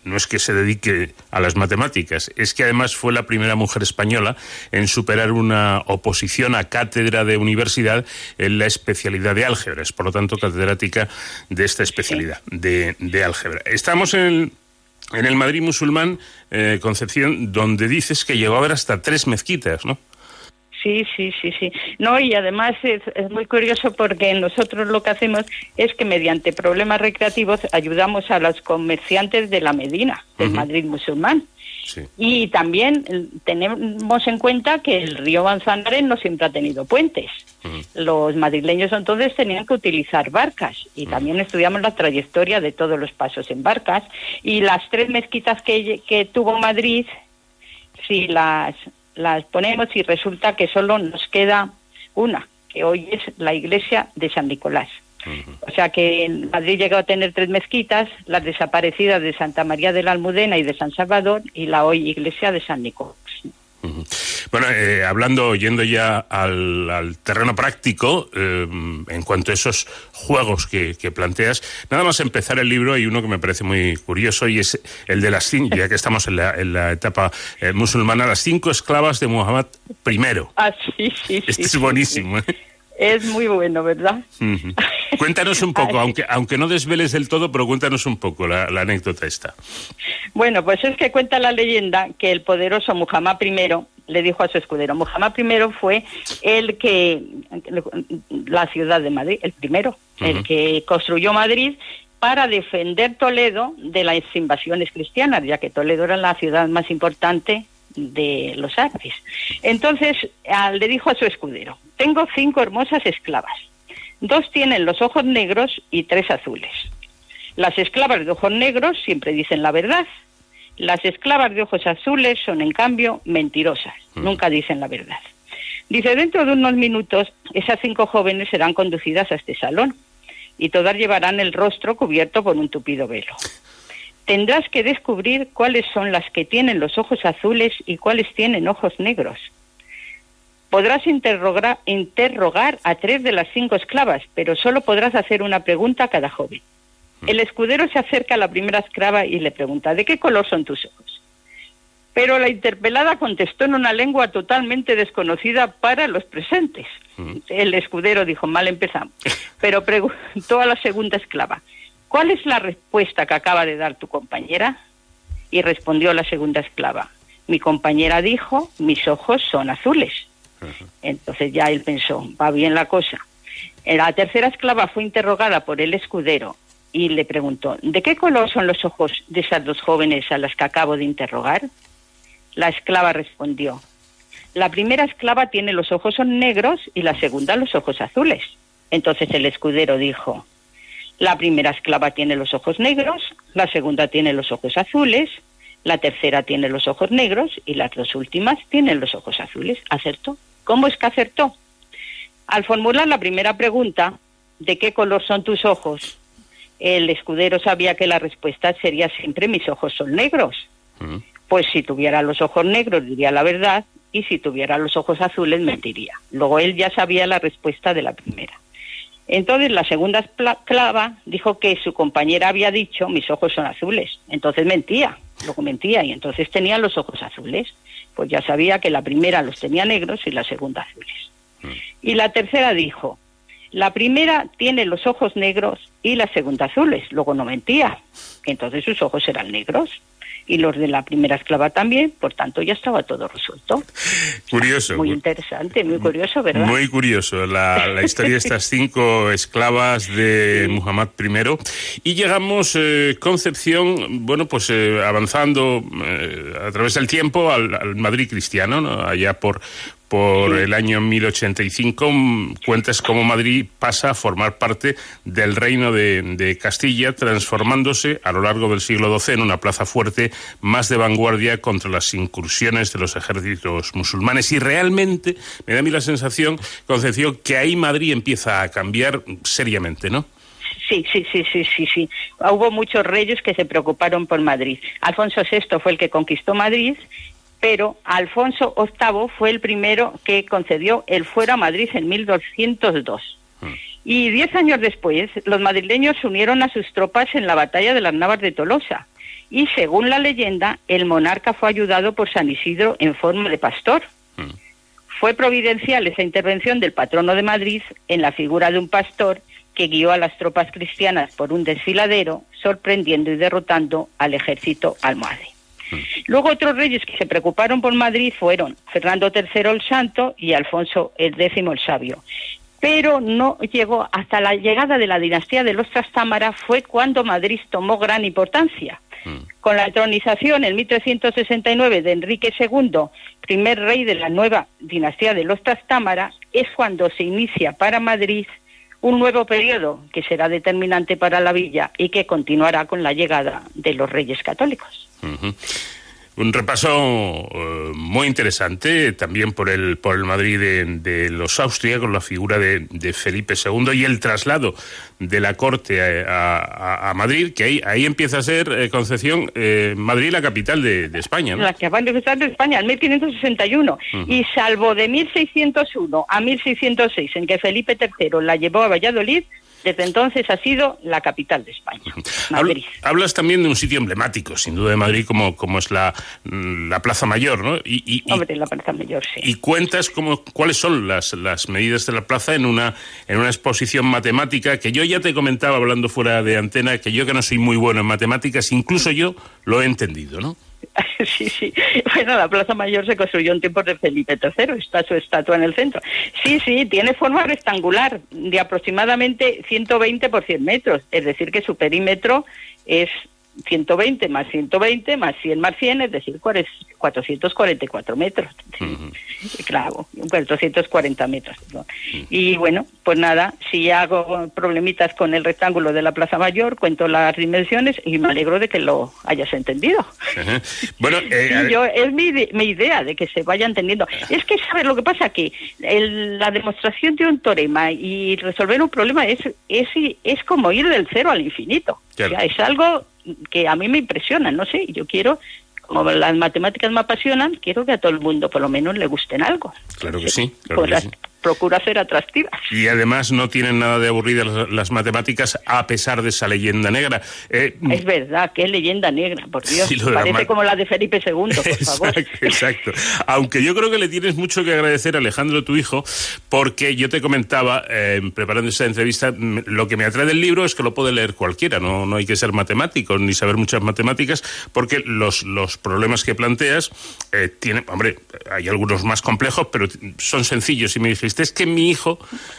no es que se dedique a las matemáticas, es que además fue la primera mujer española en superar una oposición a cátedra de universidad en la especialidad de álgebra, es por lo tanto catedrática de esta especialidad de, de álgebra. Estamos en el, en el Madrid musulmán, eh, Concepción, donde dices que llegó a haber hasta tres mezquitas, ¿no? Sí, sí, sí, sí. No, y además es, es muy curioso porque nosotros lo que hacemos es que mediante problemas recreativos ayudamos a los comerciantes de la Medina, del. Madrid musulmán. Y también eh, tenemos en cuenta que el río Manzanares no siempre ha tenido puentes. Los madrileños entonces tenían que utilizar barcas y también estudiamos la trayectoria de todos los pasos en barcas y las tres mezquitas que, que tuvo Madrid, si las, las ponemos y resulta que solo nos queda una, que hoy es la iglesia de San Nicolás. O sea que en Madrid llegó a tener tres mezquitas, las desaparecidas de Santa María de la Almudena y de San Salvador y la hoy iglesia de San Nicolás. Bueno, eh, hablando, yendo ya al, al terreno práctico, eh, en cuanto a esos juegos que, que planteas, nada más empezar el libro hay uno que me parece muy curioso y es el de las cinco, ya que estamos en la, en la etapa eh, musulmana, las cinco esclavas de Muhammad I. Ah, sí, sí, Este sí, es sí, buenísimo. Es muy bueno, ¿verdad? Cuéntanos un poco, aunque, aunque no desveles del todo, pero cuéntanos un poco la, la anécdota esta. Bueno, pues es que cuenta la leyenda que el poderoso Muhammad I le dijo a su escudero, Muhammad I fue el que, la ciudad de Madrid, el primero, el que construyó Madrid para defender Toledo de las invasiones cristianas, ya que Toledo era la ciudad más importante de los árabes. Entonces le dijo a su escudero, tengo cinco hermosas esclavas, dos tienen los ojos negros y tres azules. Las esclavas de ojos negros siempre dicen la verdad, las esclavas de ojos azules son en cambio mentirosas, nunca dicen la verdad. Dice, dentro de unos minutos esas cinco jóvenes serán conducidas a este salón y todas llevarán el rostro cubierto por un tupido velo. Tendrás que descubrir cuáles son las que tienen los ojos azules y cuáles tienen ojos negros. Podrás interrogar, interrogar a tres de las cinco esclavas, pero solo podrás hacer una pregunta a cada joven. Mm. El escudero se acerca a la primera esclava y le pregunta, ¿de qué color son tus ojos? Pero la interpelada contestó en una lengua totalmente desconocida para los presentes. Mm. El escudero dijo, mal empezamos. Pero preguntó a la segunda esclava, ¿cuál es la respuesta que acaba de dar tu compañera? Y respondió la segunda esclava, mi compañera dijo, mis ojos son azules. Entonces ya él pensó, va bien la cosa. La tercera esclava fue interrogada por el escudero y le preguntó, ¿de qué color son los ojos de esas dos jóvenes a las que acabo de interrogar? La esclava respondió, la primera esclava tiene los ojos son negros y la segunda los ojos azules. Entonces el escudero dijo, la primera esclava tiene los ojos negros, la segunda tiene los ojos azules, la tercera tiene los ojos negros y las dos últimas tienen los ojos azules. ¿Acertó? ¿Cómo es que acertó? Al formular la primera pregunta, ¿de qué color son tus ojos? El escudero sabía que la respuesta sería siempre mis ojos son negros. Mm. Pues si tuviera los ojos negros diría la verdad y si tuviera los ojos azules mentiría. Luego él ya sabía la respuesta de la primera. Entonces la segunda esclava dijo que su compañera había dicho mis ojos son azules. Entonces mentía, luego mentía y entonces tenía los ojos azules. Pues ya sabía que la primera los tenía negros y la segunda azules. Mm. Y la tercera dijo, la primera tiene los ojos negros y la segunda azules. Luego no mentía. Entonces sus ojos eran negros y los de la primera esclava también, por tanto ya estaba todo resuelto. Curioso. Muy interesante, muy curioso, ¿verdad? Muy curioso la, historia de estas cinco esclavas de Muhammad I. Y llegamos, eh, Concepción, bueno, pues eh, avanzando eh, a través del tiempo al, Madrid cristiano, ¿no? allá por, por el año 1085 mm, cuentas cómo Madrid pasa a formar parte del reino de, Castilla, transformándose a lo largo del siglo XII en una plaza fuerte más de vanguardia contra las incursiones de los ejércitos musulmanes. Y realmente me da a mí la sensación, Concepción, que ahí Madrid empieza a cambiar seriamente, ¿no? Sí, sí, sí, sí, sí, sí. Hubo muchos reyes que se preocuparon por Madrid. Alfonso VI fue el que conquistó Madrid pero Alfonso VIII fue el primero que concedió el fuero a Madrid en 1202. Mm. Y diez años después, los madrileños se unieron a sus tropas en la batalla de las Navas de Tolosa. Y según la leyenda, el monarca fue ayudado por San Isidro en forma de pastor. Mm. Fue providencial esa intervención del patrono de Madrid en la figura de un pastor que guió a las tropas cristianas por un desfiladero, sorprendiendo y derrotando al ejército almohade. Luego otros reyes que se preocuparon por Madrid fueron Fernando III el Santo y Alfonso X el Sabio. Pero no llegó hasta la llegada de la dinastía de los Trastámara fue cuando Madrid tomó gran importancia. Mm. Con la entronización en 1369 de Enrique II, primer rey de la nueva dinastía de los Trastámara, es cuando se inicia para Madrid un nuevo periodo que será determinante para la villa y que continuará con la llegada de los reyes católicos. Un repaso eh, muy interesante también por el, por el Madrid de, los Austria, con la figura de, Felipe II y el traslado de la corte a, Madrid, que ahí, ahí empieza a ser, eh, Concepción, eh, Madrid la capital de, España. La capital de España, en 1561. Y salvo de 1601 a 1606, en que Felipe III la llevó a Valladolid, desde entonces ha sido la capital de España, Madrid. Hablas también de un sitio emblemático, sin duda de Madrid, como, como es la, la Plaza Mayor, ¿no? Y, Hombre, la Plaza Mayor, sí. Y cuentas cómo, cuáles son las, las medidas de la plaza en una, en una exposición matemática que yo ya te comentaba hablando fuera de antena, que yo que no soy muy bueno en matemáticas, incluso yo lo he entendido, ¿no? sí, sí. Bueno, la Plaza Mayor se construyó en tiempos de Felipe III, está su estatua en el centro. Sí, sí, tiene forma rectangular de aproximadamente 120 por 100 metros, es decir, que su perímetro es 120 más 120 más 100 más 100, es decir, 444 metros. Sí, Claro, 440 metros. ¿no? Y bueno, pues nada, si hago problemitas con el rectángulo de la Plaza Mayor, cuento las dimensiones y me alegro de que lo hayas entendido. Bueno, eh, yo, es mi, mi idea de que se vaya entendiendo. Es que, ¿sabes lo que pasa? Que el- la demostración de un teorema y resolver un problema es, es, es como ir del cero al infinito. Claro. O sea, es algo que a mí me impresiona, no sé, yo quiero, como las matemáticas me apasionan, quiero que a todo el mundo por lo menos le gusten algo. claro que sí, claro que sí. Procura ser atractivas. Y además no tienen nada de aburridas las, las matemáticas a pesar de esa leyenda negra. Eh, Es verdad, qué leyenda negra, por Dios. Sí, la Parece como la de Felipe II, por favor. Exacto, exacto. Aunque yo creo que le tienes mucho que agradecer a Alejandro, tu hijo, porque yo te comentaba, eh, preparando esta entrevista, m- lo que me atrae del libro es que lo puede leer cualquiera, no, no hay que ser matemático ni saber muchas matemáticas, porque los, los problemas que planteas eh, tienen, hombre, hay algunos más complejos, pero son sencillos. Y me dijiste, es que mi hijo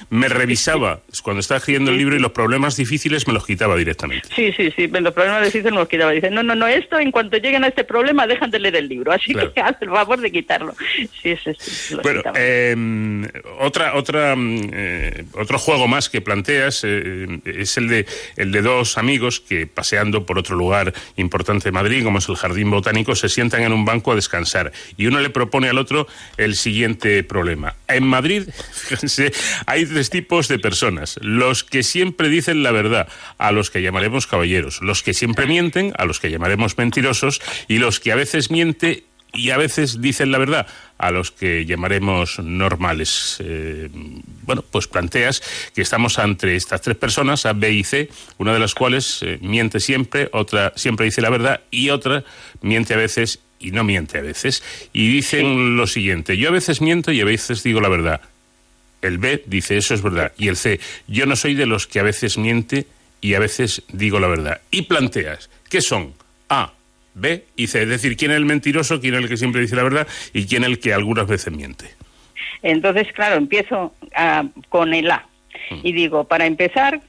me revisaba cuando estaba escribiendo el libro y los problemas difíciles me los quitaba directamente. Sí, sí, sí, los problemas difíciles nos quitaba. Dicen, no, no, no, esto en cuanto lleguen a este problema dejan de leer el libro, así Claro. que haz el favor de quitarlo. Sí, sí, sí. Bueno, eh, otra, otra, mm, eh, otro juego más que planteas eh, es el de, el de dos amigos que paseando por otro lugar importante de Madrid, como es el Jardín Botánico, se sientan en un banco a descansar y uno le propone al otro el siguiente problema. En Madrid, fíjense, hay tres tipos de personas. Los que siempre dicen la verdad, a los que llamaremos caballeros. Los que siempre mienten, a los que llamaremos mentirosos. Y los que a veces miente y a veces dicen la verdad a los que llamaremos normales. Eh, bueno, pues planteas que estamos entre estas tres personas, A, B y C, una de las cuales eh, miente siempre, otra siempre dice la verdad y otra miente a veces y no miente a veces. Y dicen lo siguiente, yo a veces miento y a veces digo la verdad. El B dice eso es verdad. Y el C, yo no soy de los que a veces miente y a veces digo la verdad. Y planteas, ¿qué son? A, B y C. Es decir, quién es el mentiroso, quién es el que siempre dice la verdad y quién es el que algunas veces miente. Entonces, claro, empiezo ah, con el A. Y digo, para empezar,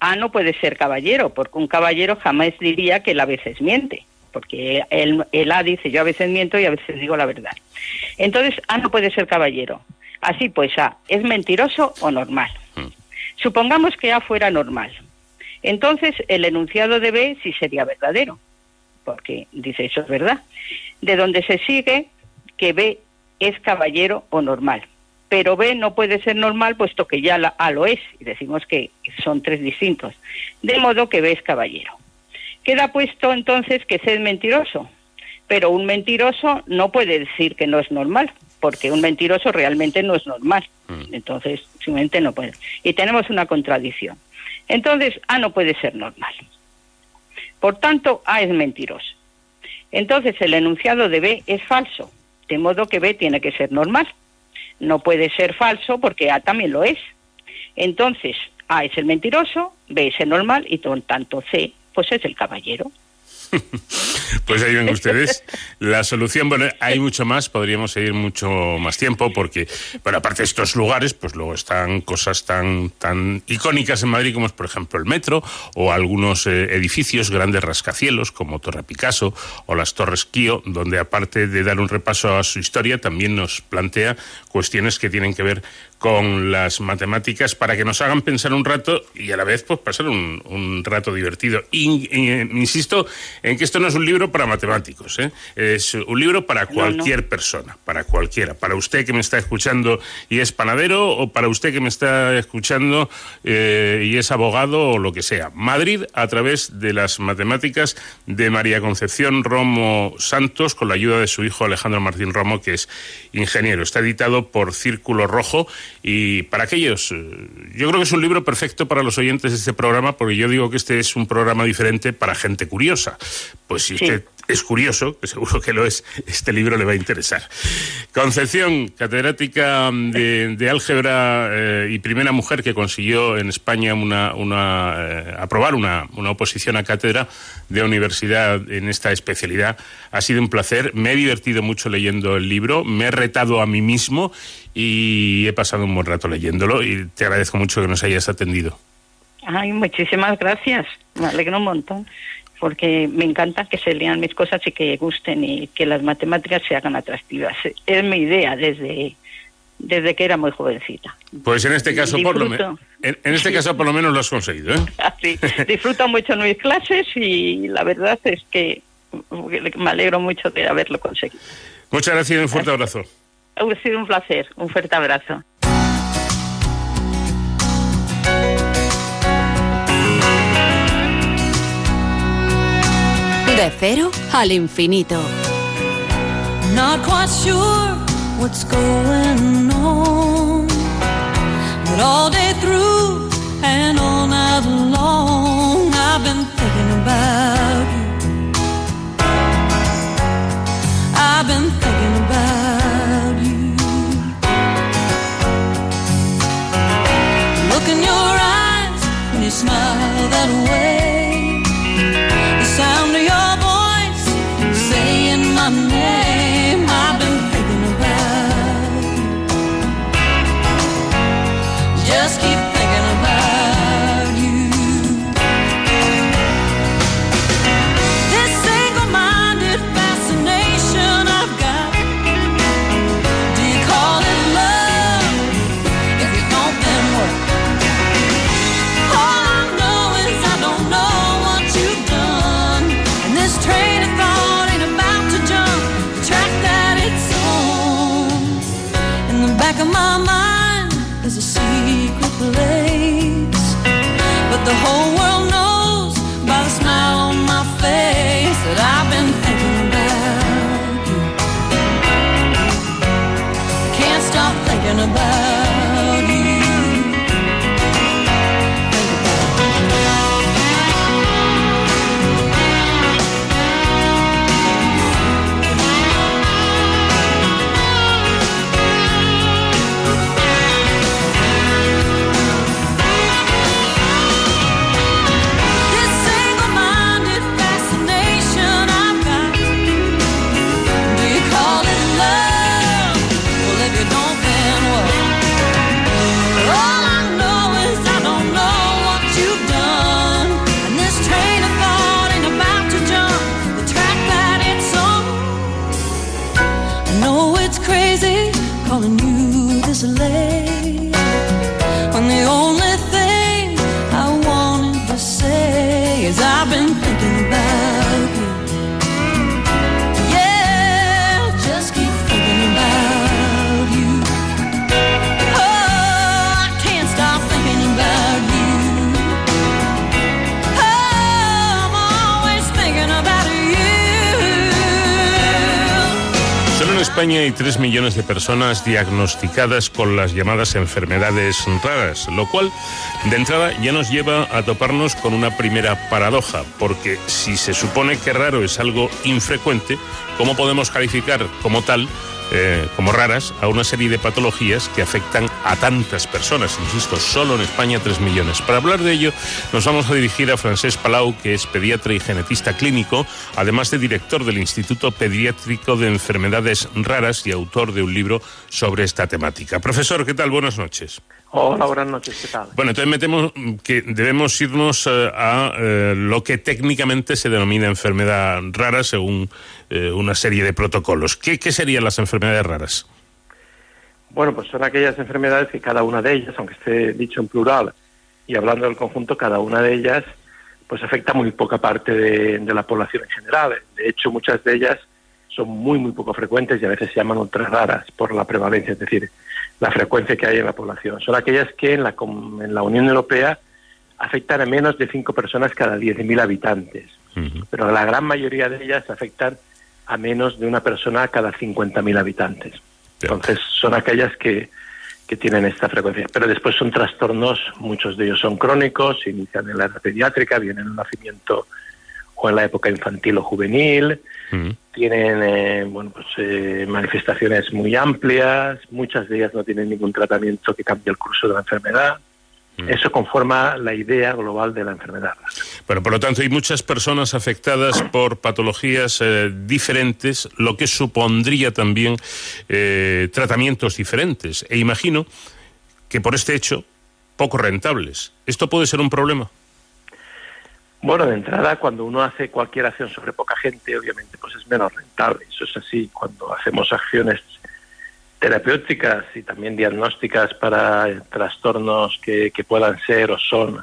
A no puede ser caballero, porque un caballero jamás diría que él a veces miente. Porque el, el A dice, yo a veces miento y a veces digo la verdad. Entonces, A no puede ser caballero. Así pues, A, ¿es mentiroso o normal? Supongamos que A fuera normal. Entonces, el enunciado de B sí sería verdadero, porque dice eso es verdad. De donde se sigue que B es caballero o normal. Pero B no puede ser normal puesto que ya la A lo es, y decimos que son tres distintos. De modo que B es caballero. Queda puesto entonces que C es mentiroso, pero un mentiroso no puede decir que no es normal, porque un mentiroso realmente no es normal. Entonces, simplemente no puede. Y tenemos una contradicción. Entonces, A no puede ser normal. Por tanto, A es mentiroso. Entonces, el enunciado de B es falso, de modo que B tiene que ser normal. No puede ser falso porque A también lo es. Entonces, A es el mentiroso, B es el normal y por tanto C, pues es el caballero. Pues ahí ven ustedes la solución. Bueno, hay mucho más, podríamos seguir mucho más tiempo porque, bueno, aparte de estos lugares, pues luego están cosas tan, tan icónicas en Madrid como es, por ejemplo, el metro o algunos eh, edificios, grandes rascacielos como Torre Picasso o las Torres Kio, donde aparte de dar un repaso a su historia, también nos plantea cuestiones que tienen que ver con las matemáticas para que nos hagan pensar un rato y a la vez pues pasar un, un rato divertido. Y, eh, insisto en que esto no es un libro para matemáticos, ¿eh? es un libro para cualquier persona, para cualquiera, para usted que me está escuchando y es panadero o para usted que me está escuchando eh, y es abogado o lo que sea. Madrid a través de las matemáticas de María Concepción Romo Santos con la ayuda de su hijo Alejandro Martín Romo que es ingeniero. Está editado por Círculo Rojo y para aquellos, eh, yo creo que es un libro perfecto para los oyentes de este programa, porque yo digo que este es un programa diferente para gente curiosa. Pues si Sí. usted es curioso, que seguro que lo es, este libro le va a interesar. Concepción, catedrática de, álgebra eh, y primera mujer que consiguió en España una, una eh, aprobar una, una, oposición a cátedra de universidad en esta especialidad. Ha sido un placer, me he divertido mucho leyendo el libro, me he retado a mí mismo y he pasado un buen rato leyéndolo y te agradezco mucho que nos hayas atendido. Ay, muchísimas gracias, me alegro un montón porque me encanta que se lean mis cosas y que gusten y que las matemáticas se hagan atractivas. Es mi idea desde desde que era muy jovencita. Pues en este caso por lo menos en, este caso por lo menos lo has conseguido, ¿eh? Sí, disfruto mucho en mis clases y la verdad es que me alegro mucho de haberlo conseguido. Muchas gracias y un fuerte abrazo. Ha sido un placer, un fuerte abrazo. De cero al infinito. Not quite sure what's going on. But all day through and all night long, I've been thinking about you. I've been smile España hay 3 millones de personas diagnosticadas con las llamadas enfermedades raras, lo cual de entrada ya nos lleva a toparnos con una primera paradoja, porque si se supone que raro es algo infrecuente, ¿cómo podemos calificar como tal eh, como raras a una serie de patologías que afectan a tantas personas. Insisto, solo en España 3 millones. Para hablar de ello, nos vamos a dirigir a Francés Palau, que es pediatra y genetista clínico, además de director del Instituto Pediátrico de Enfermedades Raras y autor de un libro sobre esta temática. Profesor, ¿qué tal? Buenas noches. Hola, buenas noches, ¿qué tal? Bueno, entonces metemos que debemos irnos eh, a eh, lo que técnicamente se denomina enfermedad rara según eh, una serie de protocolos. ¿Qué, serían las enfermedades raras? Bueno, pues son aquellas enfermedades que cada una de ellas, aunque esté dicho en plural y hablando del conjunto, cada una de ellas pues afecta muy poca parte de, de la población en general. De hecho, muchas de ellas son muy, muy poco frecuentes y a veces se llaman ultra raras por la prevalencia, es decir, la frecuencia que hay en la población. Son aquellas que en la, en la Unión Europea afectan a menos de 5 personas cada 10.000 habitantes, pero la gran mayoría de ellas afectan a menos de una persona cada 50.000 habitantes. Entonces, son aquellas que, que tienen esta frecuencia. Pero después son trastornos, muchos de ellos son crónicos, inician en la edad pediátrica, vienen en un nacimiento o en la época infantil o juvenil. Mm. Tienen eh, bueno, pues, eh, manifestaciones muy amplias, muchas de ellas no tienen ningún tratamiento que cambie el curso de la enfermedad. Mm. Eso conforma la idea global de la enfermedad. Bueno, por lo tanto, hay muchas personas afectadas por patologías eh, diferentes, lo que supondría también eh, tratamientos diferentes. E imagino que por este hecho, poco rentables. ¿Esto puede ser un problema? Bueno, de entrada, cuando uno hace cualquier acción sobre poca gente, obviamente, pues es menos rentable. Eso es así. Cuando hacemos acciones terapéuticas y también diagnósticas para eh, trastornos que, que puedan ser o son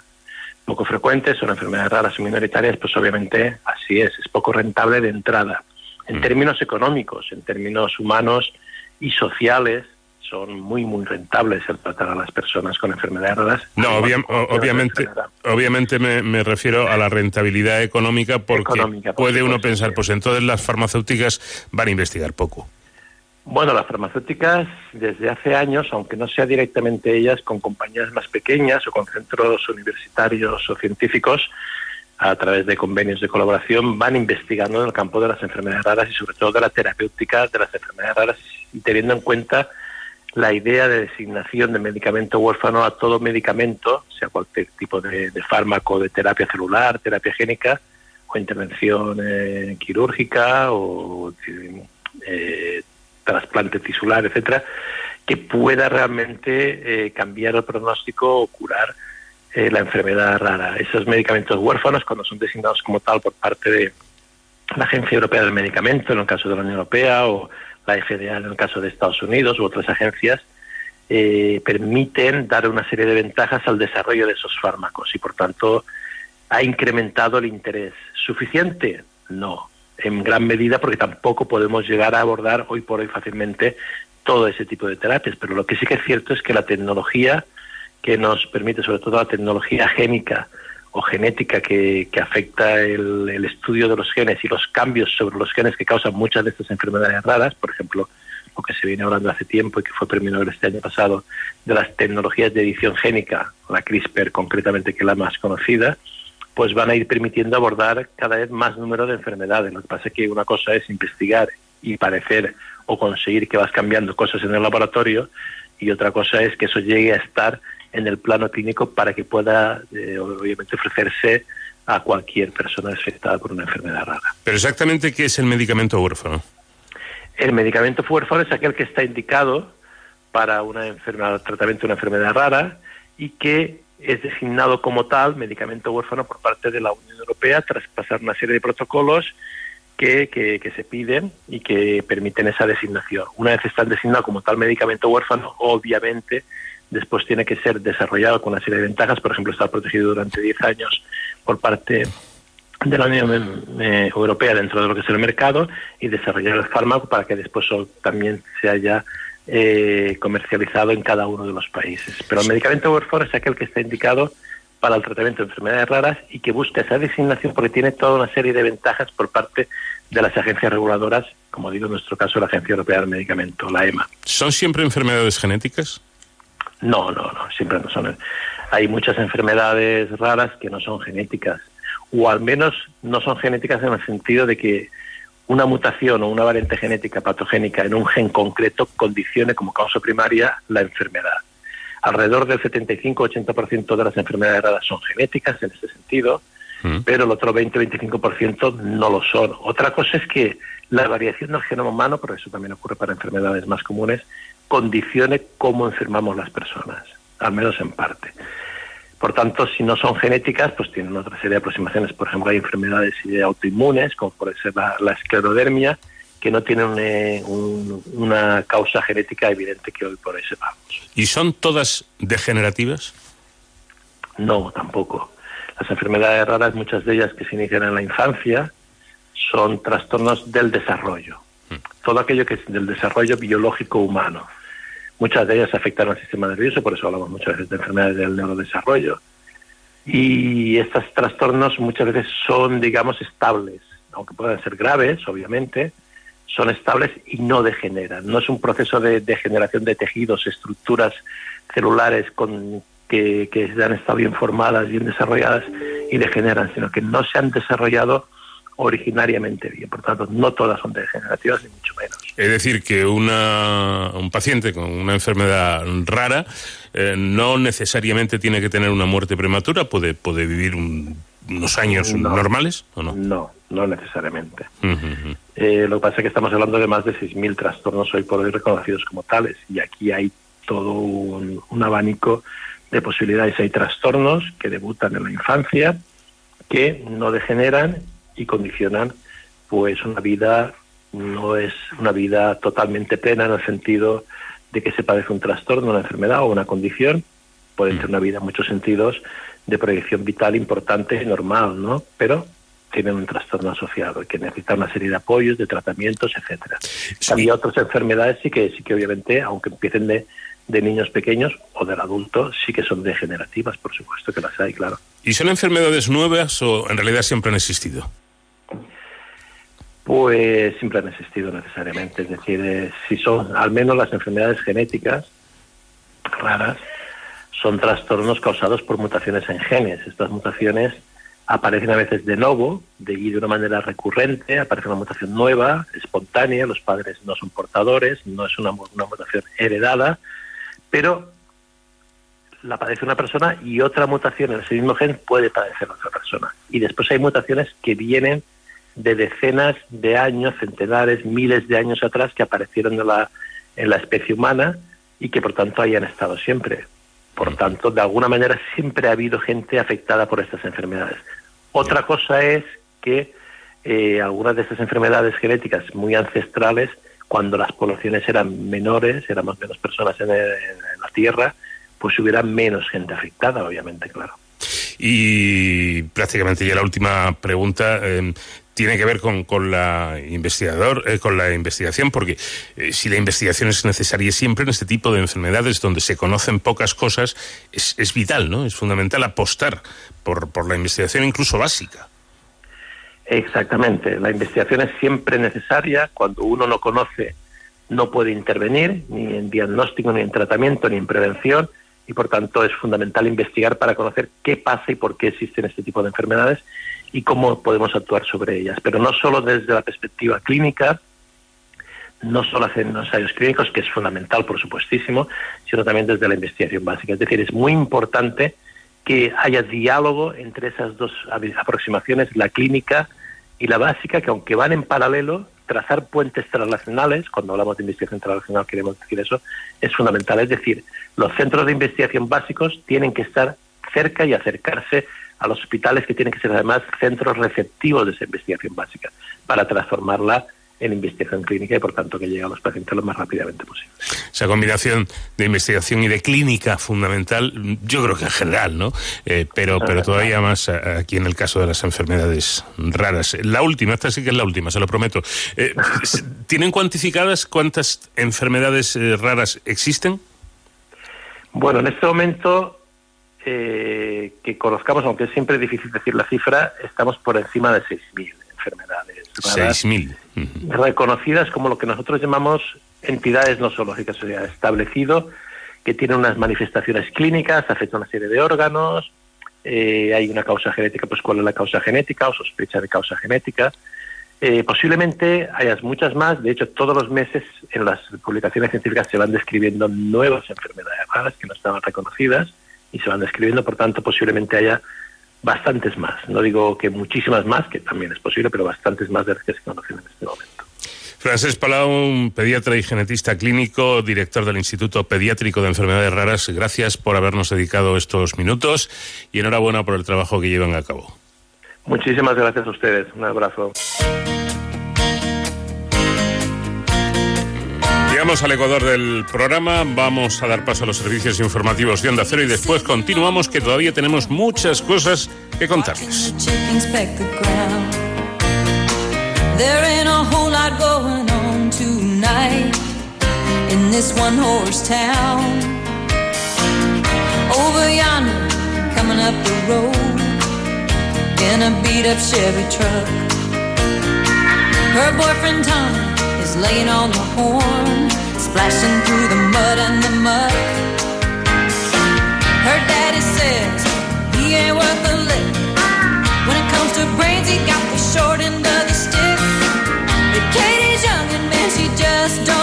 poco frecuentes, son enfermedades raras o minoritarias, pues obviamente así es, es poco rentable de entrada. En términos económicos, en términos humanos y sociales, son muy, muy rentables el tratar a las personas con enfermedades raras. No, obvia- obviamente, obviamente me, me refiero a la rentabilidad económica porque Económica, por puede uno pensar, pues entonces las farmacéuticas van a investigar poco. Bueno, las farmacéuticas desde hace años, aunque no sea directamente ellas, con compañías más pequeñas o con centros universitarios o científicos, a través de convenios de colaboración, van investigando en el campo de las enfermedades raras y sobre todo de la terapéutica de las enfermedades raras y teniendo en cuenta la idea de designación de medicamento huérfano a todo medicamento, sea cualquier tipo de, de fármaco, de terapia celular, terapia génica o intervención eh, quirúrgica o eh, trasplante tisular, etcétera, que pueda realmente eh, cambiar el pronóstico o curar eh, la enfermedad rara. Esos medicamentos huérfanos, cuando son designados como tal por parte de la Agencia Europea del Medicamento, en el caso de la Unión Europea, o la FDA en el caso de Estados Unidos u otras agencias, eh, permiten dar una serie de ventajas al desarrollo de esos fármacos y, por tanto, ha incrementado el interés. ¿Suficiente? No, en gran medida porque tampoco podemos llegar a abordar hoy por hoy fácilmente todo ese tipo de terapias, pero lo que sí que es cierto es que la tecnología que nos permite, sobre todo la tecnología génica o genética que, que afecta el, estudio de los genes y los cambios sobre los genes que causan muchas de estas enfermedades raras, por ejemplo, lo que se viene hablando hace tiempo y que fue premio este año pasado, de las tecnologías de edición génica, la CRISPR concretamente, que es la más conocida, pues van a ir permitiendo abordar cada vez más número de enfermedades. Lo que pasa es que una cosa es investigar y parecer o conseguir que vas cambiando cosas en el laboratorio y otra cosa es que eso llegue a estar en el plano clínico para que pueda, eh, obviamente, ofrecerse a cualquier persona afectada por una enfermedad rara. Pero exactamente, ¿qué es el medicamento huérfano? El medicamento huérfano es aquel que está indicado para una enfermedad, tratamiento de una enfermedad rara y que es designado como tal medicamento huérfano por parte de la Unión Europea tras pasar una serie de protocolos que, que, que se piden y que permiten esa designación. Una vez están designados como tal medicamento huérfano, obviamente después tiene que ser desarrollado con una serie de ventajas, por ejemplo, estar protegido durante 10 años por parte de la Unión eh, Europea dentro de lo que es el mercado y desarrollar el fármaco para que después también se haya eh, comercializado en cada uno de los países. Pero el medicamento huérfano es aquel que está indicado para el tratamiento de enfermedades raras y que busca esa designación porque tiene toda una serie de ventajas por parte de las agencias reguladoras, como digo en nuestro caso la Agencia Europea del Medicamento, la EMA. ¿Son siempre enfermedades genéticas? No, no, no, siempre no son. Hay muchas enfermedades raras que no son genéticas, o al menos no son genéticas en el sentido de que una mutación o una variante genética patogénica en un gen concreto condicione como causa primaria la enfermedad. Alrededor del 75-80% de las enfermedades raras son genéticas en ese sentido, pero el otro 20-25% no lo son. Otra cosa es que la variación del genoma humano, pero eso también ocurre para enfermedades más comunes, condicione cómo enfermamos las personas, al menos en parte. Por tanto, si no son genéticas, pues tienen otra serie de aproximaciones. Por ejemplo, hay enfermedades autoinmunes, como puede ser la, la esclerodermia, que no tienen eh, un- una causa genética evidente que hoy por hoy sepamos. ¿Y son todas degenerativas? No, tampoco. Las enfermedades raras, muchas de ellas que se inician en la infancia, son trastornos del desarrollo. Todo aquello que es del desarrollo biológico humano. Muchas de ellas afectan al sistema nervioso, por eso hablamos muchas veces de enfermedades del neurodesarrollo. Y estos trastornos muchas veces son, digamos, estables, aunque puedan ser graves, obviamente, son estables y no degeneran. No es un proceso de degeneración de tejidos, estructuras celulares con, que, que han estado bien formadas, bien desarrolladas y degeneran, sino que no se han desarrollado originariamente bien. Por tanto, no todas son degenerativas, ni mucho menos. Es decir, que una, un paciente con una enfermedad rara eh, no necesariamente tiene que tener una muerte prematura, puede, puede vivir un- unos años No. normales o no. No, no necesariamente. Eh, lo que pasa es que estamos hablando de más de 6.000 trastornos hoy por hoy reconocidos como tales y aquí hay todo un, un abanico de posibilidades. Hay trastornos que debutan en la infancia, que no degeneran y condicionan pues una vida no es una vida totalmente plena en el sentido de que se padece un trastorno, una enfermedad o una condición, puede ser una vida en muchos sentidos de proyección vital importante y normal, ¿no? Pero tienen un trastorno asociado y que necesitan una serie de apoyos, de tratamientos, etcétera. Había otras enfermedades sí que sí que obviamente, aunque empiecen de, de niños pequeños o del adulto, sí que son degenerativas, por supuesto que las hay, claro. ¿Y son enfermedades nuevas o en realidad siempre han existido? Pues siempre han existido necesariamente. Es decir, eh, si son al menos las enfermedades genéticas raras, son trastornos causados por mutaciones en genes. Estas mutaciones aparecen a veces de nuevo de, y de una manera recurrente, aparece una mutación nueva, espontánea, los padres no son portadores, no es una, una mutación heredada, pero la padece una persona y otra mutación en ese mismo gen puede padecer otra persona. Y después hay mutaciones que vienen de decenas de años, centenares, miles de años atrás que aparecieron en la, en la especie humana y que por tanto hayan estado siempre. Por tanto, de alguna manera siempre ha habido gente afectada por estas enfermedades. Otra cosa es que eh, algunas de estas enfermedades genéticas muy ancestrales, cuando las poblaciones eran menores, éramos menos personas en, el- en la Tierra, pues hubiera menos gente afectada, obviamente, claro. Y prácticamente ya la última pregunta eh, tiene que ver con, con la investigador, eh, con la investigación, porque eh, si la investigación es necesaria siempre en este tipo de enfermedades donde se conocen pocas cosas, es, es vital, ¿no? Es fundamental apostar por, por la investigación incluso básica. Exactamente. La investigación es siempre necesaria. Cuando uno no conoce, no puede intervenir ni en diagnóstico, ni en tratamiento, ni en prevención. Y por tanto es fundamental investigar para conocer qué pasa y por qué existen este tipo de enfermedades y cómo podemos actuar sobre ellas. Pero no solo desde la perspectiva clínica, no solo hacer ensayos clínicos, que es fundamental, por supuestísimo, sino también desde la investigación básica. Es decir, es muy importante que haya diálogo entre esas dos aproximaciones, la clínica y la básica, que aunque van en paralelo, trazar puentes translacionales, cuando hablamos de investigación translacional queremos decir eso, es fundamental. Es decir, los centros de investigación básicos tienen que estar cerca y acercarse a los hospitales que tienen que ser además centros receptivos de esa investigación básica para transformarla en investigación clínica y por tanto que llegue a los pacientes lo más rápidamente posible. Esa combinación de investigación y de clínica fundamental, yo creo que en general, ¿no? Eh, pero, pero todavía más eh, aquí en el caso de las enfermedades raras. La última, esta sí que es la última, se lo prometo. Eh, ¿Tienen cuantificadas cuántas enfermedades raras existen? Bueno, en este momento eh, que conozcamos, aunque es siempre difícil decir la cifra, estamos por encima de 6.000 enfermedades raras 6.000. reconocidas como lo que nosotros llamamos entidades nosológicas, o sea, establecido que tienen unas manifestaciones clínicas, afecta a una serie de órganos, eh, hay una causa genética, pues cuál es la causa genética o sospecha de causa genética. Eh, posiblemente hayas muchas más, de hecho todos los meses en las publicaciones científicas se van describiendo nuevas enfermedades raras que no estaban reconocidas y se van describiendo, por tanto posiblemente haya bastantes más. No digo que muchísimas más, que también es posible, pero bastantes más de las que se conocen en este momento. Francés Palau, un pediatra y genetista clínico, director del Instituto Pediátrico de Enfermedades Raras, gracias por habernos dedicado estos minutos y enhorabuena por el trabajo que llevan a cabo. Muchísimas gracias a ustedes. Un abrazo. Llegamos al Ecuador del programa, vamos a dar paso a los servicios informativos de Onda Cero y después continuamos que todavía tenemos muchas cosas que contarles. Her boyfriend Tommy Laying on the horn, splashing through the mud and the muck. Her daddy says he ain't worth a lick. When it comes to brains, he got the short end of the stick. But Katie's young and man, she just don't.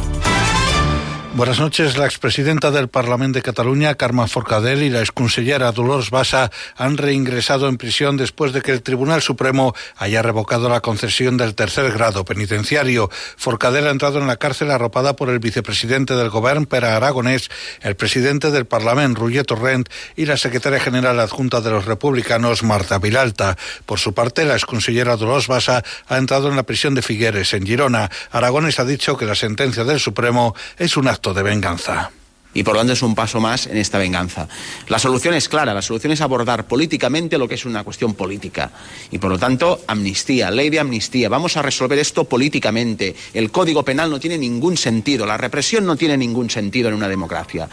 Buenas noches. La expresidenta del Parlamento de Cataluña, Carme Forcadell, y la exconsellera Dolors Bassa han reingresado en prisión después de que el Tribunal Supremo haya revocado la concesión del tercer grado penitenciario. Forcadell ha entrado en la cárcel arropada por el vicepresidente del Gobierno, Pera Aragonés, el presidente del Parlamento, Roger Torrent, y la secretaria general adjunta de los republicanos, Marta Vilalta. Por su parte, la exconsellera Dolors Bassa ha entrado en la prisión de Figueres, en Girona. Aragonés ha dicho que la sentencia del Supremo es un de venganza. Y por lo tanto es un paso más en esta venganza. La solución es clara, la solución es abordar políticamente lo que es una cuestión política. Y por lo tanto, amnistía, ley de amnistía. Vamos a resolver esto políticamente. El Código Penal no tiene ningún sentido, la represión no tiene ningún sentido en una democracia.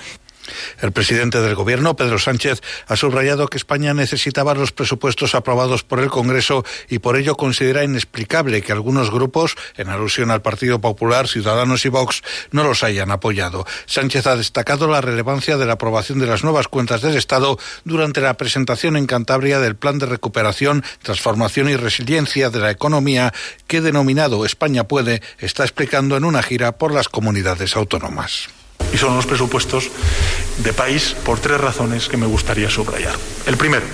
El presidente del Gobierno, Pedro Sánchez, ha subrayado que España necesitaba los presupuestos aprobados por el Congreso y por ello considera inexplicable que algunos grupos, en alusión al Partido Popular, Ciudadanos y Vox, no los hayan apoyado. Sánchez ha destacado la relevancia de la aprobación de las nuevas cuentas del Estado durante la presentación en Cantabria del Plan de Recuperación, Transformación y Resiliencia de la Economía que denominado España puede está explicando en una gira por las comunidades autónomas y son unos presupuestos de país por tres razones que me gustaría subrayar. El primero,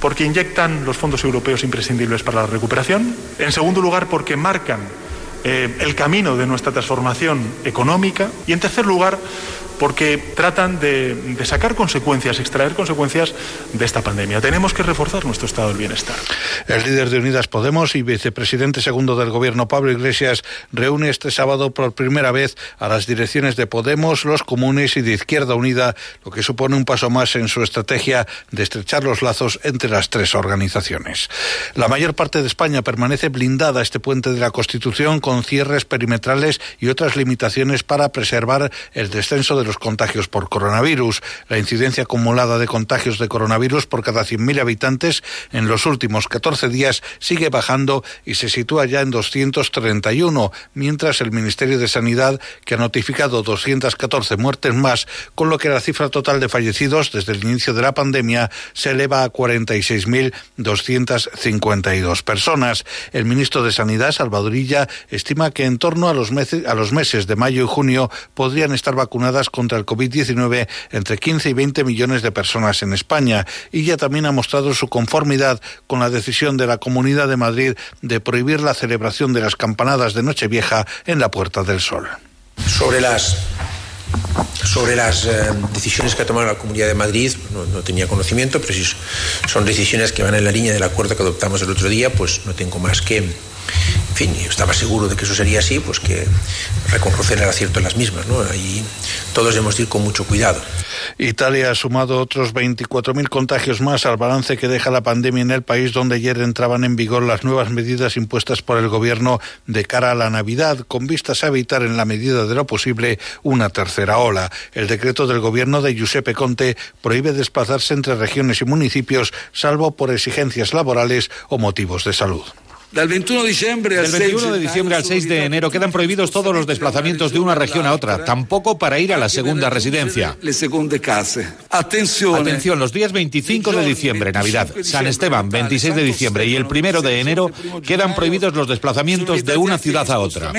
porque inyectan los fondos europeos imprescindibles para la recuperación. En segundo lugar, porque marcan eh, el camino de nuestra transformación económica. Y en tercer lugar, porque tratan de, de, sacar consecuencias, extraer consecuencias de esta pandemia. Tenemos que reforzar nuestro estado del bienestar. El líder de Unidas Podemos y vicepresidente segundo del Gobierno, Pablo Iglesias, reúne este sábado por primera vez a las direcciones de Podemos, los comunes y de Izquierda Unida, lo que supone un paso más en su estrategia de estrechar los lazos entre las tres organizaciones. La mayor parte de España permanece blindada este puente de la Constitución con cierres perimetrales y otras limitaciones para preservar el descenso de los contagios por coronavirus. La incidencia acumulada de contagios de coronavirus por cada 100.000 habitantes en los últimos 14 días sigue bajando y se sitúa ya en 231, mientras el Ministerio de Sanidad, que ha notificado 214 muertes más, con lo que la cifra total de fallecidos desde el inicio de la pandemia se eleva a 46.252 personas. El ministro de Sanidad, Salvadorilla, estima que en torno a los, meses, a los meses de mayo y junio podrían estar vacunadas contra el COVID-19 entre 15 y 20 millones de personas en España y ya también ha mostrado su conformidad con la decisión de la Comunidad de Madrid de prohibir la celebración de las campanadas de Nochevieja en la Puerta del Sol. Sobre las sobre las eh, decisiones que ha tomado la Comunidad de Madrid, no, tenía conocimiento, pero si son decisiones que van en la línea del acuerdo que adoptamos el otro día, pues no tengo más que, fin, estaba seguro de que eso sería así, pues que reconocer el acierto en las mismas, ¿no? Ahí todos hemos de ir con mucho cuidado. Italia ha sumado otros 24.000 contagios más al balance que deja la pandemia en el país, donde ayer entraban en vigor las nuevas medidas impuestas por el gobierno de cara a la Navidad, con vistas a evitar en la medida de lo posible una tercera ola. El decreto del gobierno de Giuseppe Conte prohíbe desplazarse entre regiones y municipios, salvo por exigencias laborales o motivos de salud. Del 21 de diciembre, al, Del 21 de diciembre al 6 de enero quedan prohibidos todos los desplazamientos de una región a otra, tampoco para ir a la segunda residencia. Atención, los días 25 de diciembre, Navidad, San Esteban, 26 de diciembre y el 1 de enero quedan prohibidos los desplazamientos de una ciudad a otra.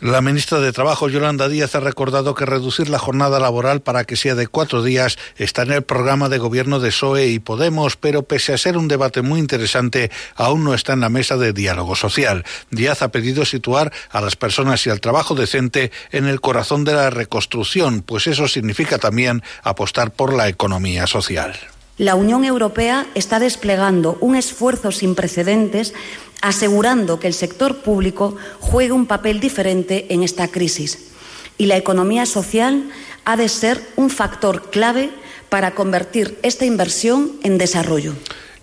La ministra de Trabajo, Yolanda Díaz, ha recordado que reducir la jornada laboral para que sea de cuatro días está en el programa de gobierno de PSOE y Podemos, pero pese a ser un debate muy interesante, aún no está en la mesa de diálogo social. Díaz ha pedido situar a las personas y al trabajo decente en el corazón de la reconstrucción, pues eso significa también apostar por la economía social. La Unión Europea está desplegando un esfuerzo sin precedentes asegurando que el sector público juegue un papel diferente en esta crisis. Y la economía social ha de ser un factor clave para convertir esta inversión en desarrollo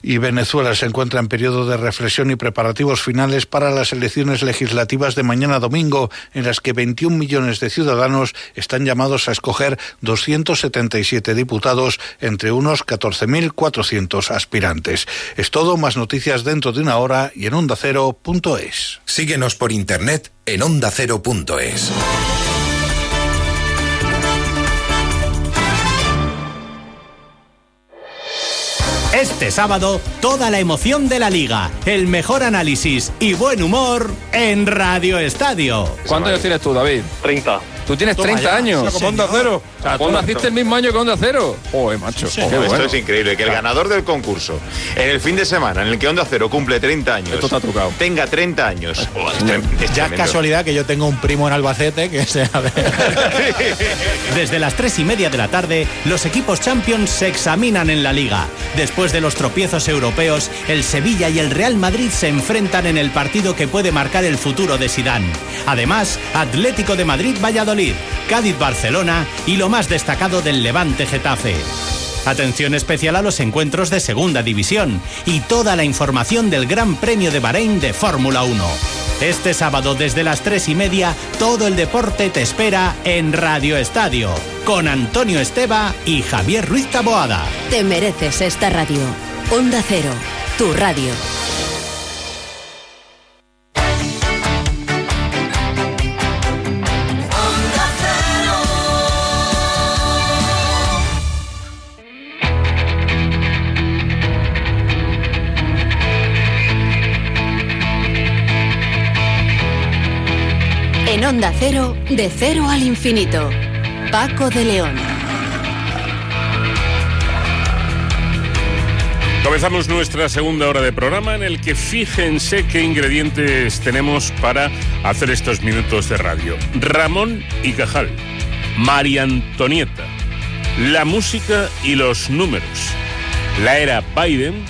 y Venezuela se encuentra en periodo de reflexión y preparativos finales para las elecciones legislativas de mañana domingo, en las que 21 millones de ciudadanos están llamados a escoger 277 diputados entre unos 14.400 aspirantes. Es todo, más noticias dentro de una hora y en ondacero.es. Síguenos por internet en ondacero.es. Este sábado, toda la emoción de la liga, el mejor análisis y buen humor en Radio Estadio. ¿Cuántos años tienes tú, David? 30. ¿Tú tienes 30 años? Como Onda Cero. O sea, tú naciste el mismo año que Onda Cero. Joder, macho. Qué Esto bueno. es increíble, que el ganador del concurso, en el fin de semana en el que Onda Cero cumple 30 años, Esto está trucado. tenga 30 años. Oh, es Ya es casualidad que yo tengo un primo en Albacete que se Desde las tres y media de la tarde, los equipos Champions se examinan en la liga. Después de los tropiezos europeos, el Sevilla y el Real Madrid se enfrentan en el partido que puede marcar el futuro de Sidán. Además, Atlético de Cádiz-Barcelona y lo más destacado del Levante-Getafe. Atención especial a los encuentros de Segunda División y toda la información del Gran Premio de Bahrein de Fórmula 1. Este sábado desde las tres y media, todo el deporte te espera en Radio Estadio, con Antonio Esteba y Javier Ruiz Taboada. Te mereces esta radio. Onda Cero, tu radio. Onda Cero, de cero al infinito. Paco de León. Comenzamos nuestra segunda hora de programa en el que fíjense qué ingredientes tenemos para hacer estos minutos de radio. Ramón y Cajal, María Antonieta, la música y los números, la era Biden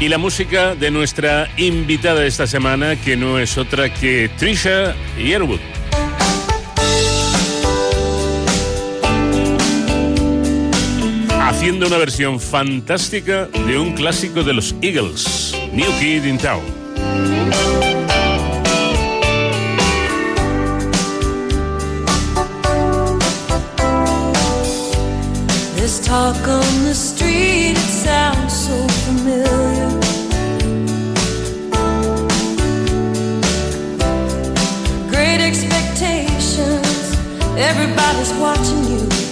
y la música de nuestra invitada esta semana que no es otra que Trisha Yearwood. Haciendo una versión fantástica de un clásico de los Eagles, New Kid in Town. There's talk on the street, it sounds so familiar. Great expectations, everybody's watching you.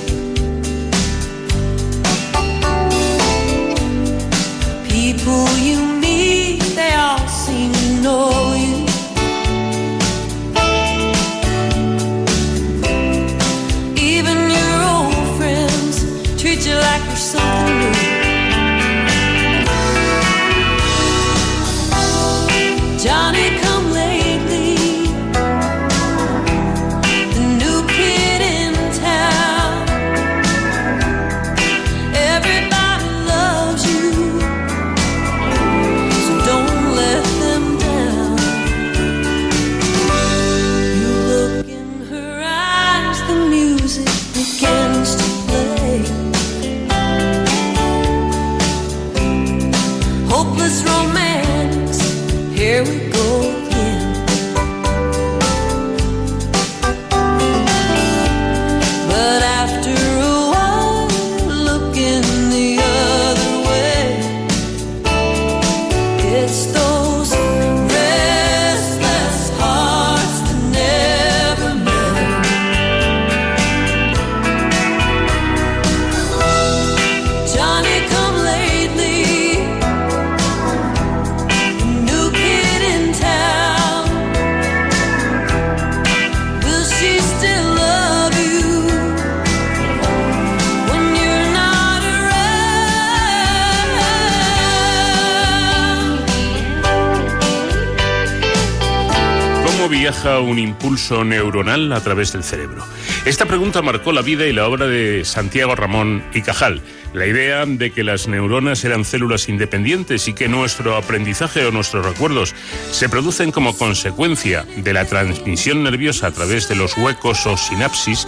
A través del cerebro? Esta pregunta marcó la vida y la obra de Santiago Ramón y Cajal. La idea de que las neuronas eran células independientes y que nuestro aprendizaje o nuestros recuerdos se producen como consecuencia de la transmisión nerviosa a través de los huecos o sinapsis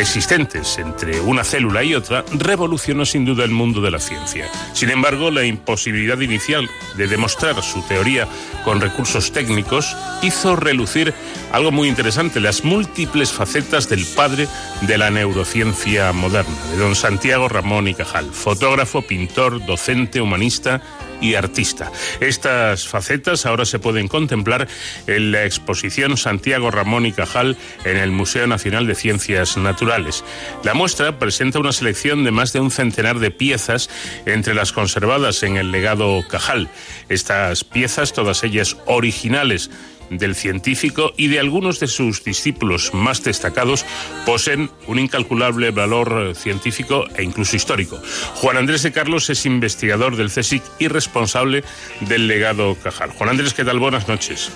existentes entre una célula y otra revolucionó sin duda el mundo de la ciencia. Sin embargo, la imposibilidad inicial de demostrar su teoría con recursos técnicos hizo relucir algo muy interesante, las múltiples facetas del padre de la neurociencia moderna, de don Santiago Ramón y Cajal, fotógrafo, pintor, docente, humanista y artista. Estas facetas ahora se pueden contemplar en la exposición Santiago Ramón y Cajal en el Museo Nacional de Ciencias Naturales. La muestra presenta una selección de más de un centenar de piezas entre las conservadas en el legado Cajal. Estas piezas, todas ellas originales, del científico y de algunos de sus discípulos más destacados poseen un incalculable valor eh, científico e incluso histórico. Juan Andrés de Carlos es investigador del CSIC y responsable del legado Cajal. Juan Andrés, ¿qué tal? Buenas noches.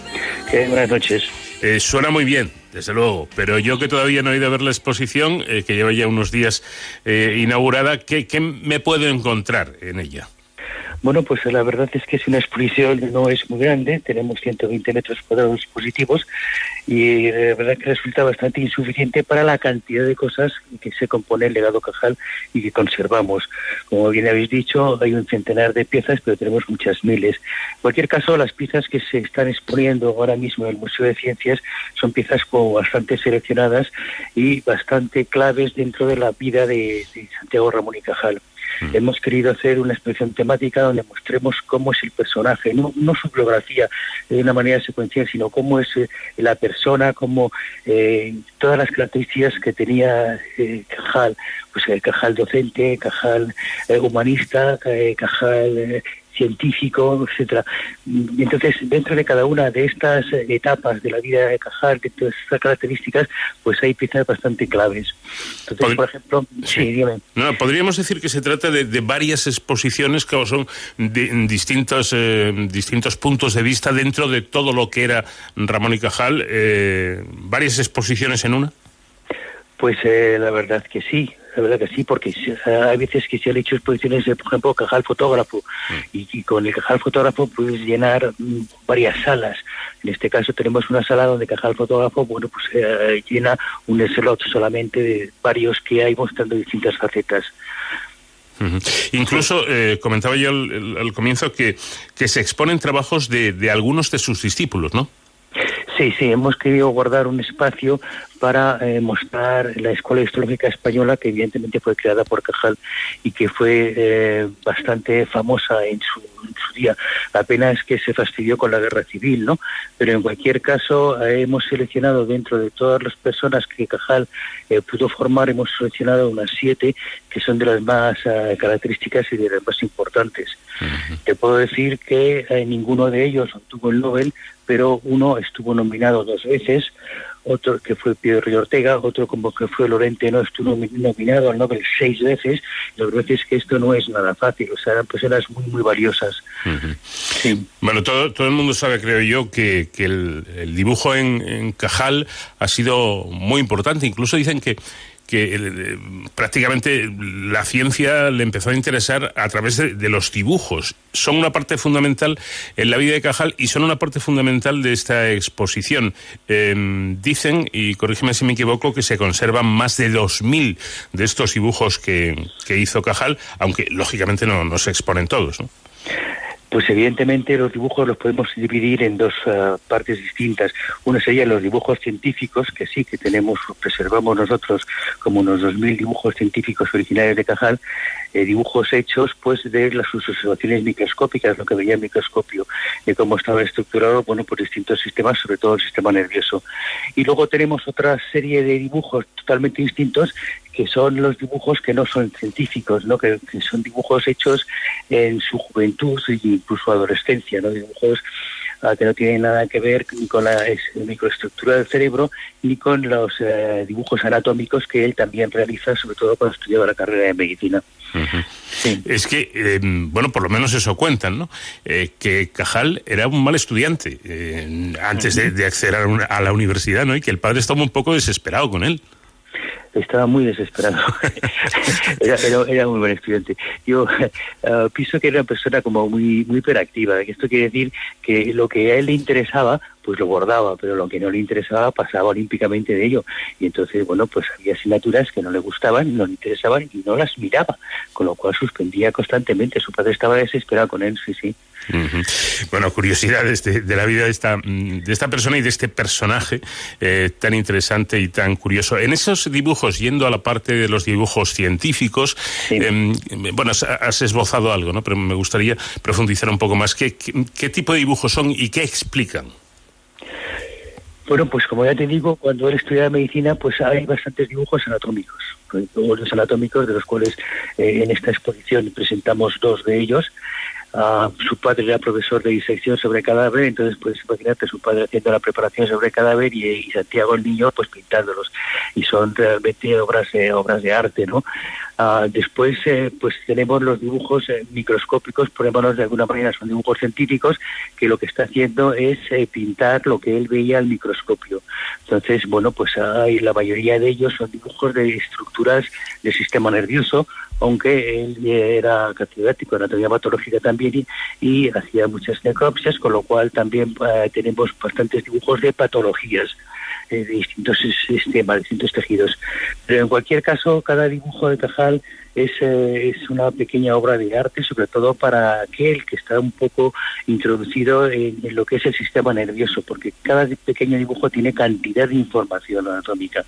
buenas noches. Eh, suena muy bien, desde luego, pero yo que todavía no he ido a ver la exposición, eh, que lleva ya unos días inaugurada, ¿qué, ¿qué me puedo encontrar en ella? Bueno, pues la verdad es que es una exposición no es muy grande, tenemos 120 metros cuadrados positivos y eh, la verdad que resulta bastante insuficiente para la cantidad de cosas que se compone el legado Cajal y que conservamos. Como bien habéis dicho, hay un centenar de piezas, pero tenemos muchas miles. En cualquier caso, las piezas que se están exponiendo ahora mismo en el Museo de Ciencias son piezas como bastante seleccionadas y bastante claves dentro de la vida de, de Santiago Ramón y Cajal. Hemos querido hacer una exposición temática donde mostremos cómo es el personaje, no, no su biografía de una manera secuencial, sino cómo es eh, la persona, cómo eh, todas las características que tenía eh, Cajal, pues el Cajal docente, Cajal humanista, Cajal científico, etcétera. Y entonces, dentro de cada una de estas etapas de la vida de Cajal, de todas estas características, pues hay piezas bastante claves. Entonces, por ejemplo, sí, No, podríamos decir que se trata de, varias exposiciones que son de, distintos, eh, distintos puntos de vista dentro de todo lo que era Ramón y Cajal. Eh, ¿Varias exposiciones en una? Pues eh, la verdad que sí la verdad que sí, porque hay veces que se han hecho exposiciones, de, por ejemplo, cajal fotógrafo, mm. y, con el cajal fotógrafo puedes llenar mm, varias salas. En este caso tenemos una sala donde cajal fotógrafo, bueno, pues eh, llena un slot solamente de varios que hay mostrando distintas facetas. Incluso eh, comentaba yo al, comienzo que, que se exponen trabajos de, de algunos de sus discípulos, ¿no? Sí, sí, hemos querido guardar un espacio para eh, mostrar la Escuela Histológica Española, que evidentemente fue creada por Cajal y que fue eh, bastante famosa en su, día. La pena es que se fastidió con la guerra civil, ¿no? Pero en cualquier caso, eh, hemos seleccionado dentro de todas las personas que Cajal pudo formar, hemos seleccionado unas siete que son de las más características y de las más importantes. Te puedo decir que ninguno de ellos obtuvo el Nobel, pero uno estuvo nominado dos veces, otro que fue Pedro Ortega, otro como que fue Lorente, no estuvo nominado al Nobel seis veces. La verdad es que esto no es nada fácil, o sea, eran personas muy, muy valiosas. Bueno, todo, todo el mundo sabe, creo yo, que, que el, dibujo en, en Cajal ha sido muy importante. Incluso dicen que que eh, prácticamente la ciencia le empezó a interesar a través de, los dibujos. Son una parte fundamental en la vida de Cajal y son una parte fundamental de esta exposición. Em, dicen, y corrígeme si me equivoco, que se conservan más de 2.000 de estos dibujos que, hizo Cajal, aunque lógicamente no, se exponen todos. Pues evidentemente los dibujos los podemos dividir en dos eh, partes distintas. Uno serían los dibujos científicos, que sí, que tenemos, preservamos nosotros como unos 2.000 dibujos científicos originales de Cajal, eh, dibujos hechos pues de las sus observaciones microscópicas, lo que veía el microscopio, de cómo estaba estructurado bueno, por distintos sistemas, sobre todo el sistema nervioso. Y luego tenemos otra serie de dibujos totalmente distintos que son los dibujos que no son científicos, ¿no? Que, son dibujos hechos en su juventud e incluso adolescencia, ¿no? dibujos ah, que no tienen nada que ver ni con la microestructura del cerebro ni con los eh, dibujos anatómicos que él también realiza, sobre todo cuando estudiaba la carrera de medicina. Es que, em, bueno, por lo menos eso cuentan, ¿no? Eh, que Cajal era un mal estudiante eh, antes de, acceder a, a, la universidad, ¿no? Y que el padre estaba un poco desesperado con él estaba muy desesperado. era, era, muy buen estudiante. Yo uh, pienso que era una persona como muy, muy hiperactiva. Esto quiere decir que lo que a él le interesaba, pues lo bordaba, pero lo que no le interesaba pasaba olímpicamente de ello. Y entonces, bueno, pues había asignaturas que no le gustaban, no le interesaban y no las miraba, con lo cual suspendía constantemente. Su padre estaba desesperado con él, sí, sí. Bueno, curiosidades de, de la vida de esta, mm, de esta persona y de este personaje eh, tan interesante y tan curioso. En esos dibujos, yendo a la parte de los dibujos científicos, em, bueno, has, has esbozado algo, ¿no? Pero me gustaría profundizar un poco más. ¿Qué, qué, qué tipo de dibujos son y qué explican? Bueno, pues como ya te digo, cuando él estudiaba medicina, pues hay bastantes dibujos anatómicos, dibujos anatómicos de los cuales eh, en esta exposición presentamos dos de ellos. Ah, su padre era profesor de disección sobre cadáver, entonces pues imagínate su padre haciendo la preparación sobre cadáver y, Santiago el niño pues pintándolos y son realmente obras eh, obras de arte, ¿no? Ah, después eh, pues tenemos los dibujos eh, microscópicos, ponémonos de alguna manera son dibujos científicos que lo que está haciendo es eh, pintar lo que él veía al microscopio. Entonces bueno pues hay la mayoría de ellos son dibujos de estructuras del sistema nervioso aunque él era catedrático de anatomía patológica también y, hacía muchas necropsias, con lo cual también eh, tenemos bastantes dibujos de patologías eh, de distintos sistemas, distintos tejidos. Pero en cualquier caso, cada dibujo de Cajal es, eh, es una pequeña obra de arte, sobre todo para aquel que está un poco introducido en, lo que es el sistema nervioso, porque cada pequeño dibujo tiene cantidad de información anatómica.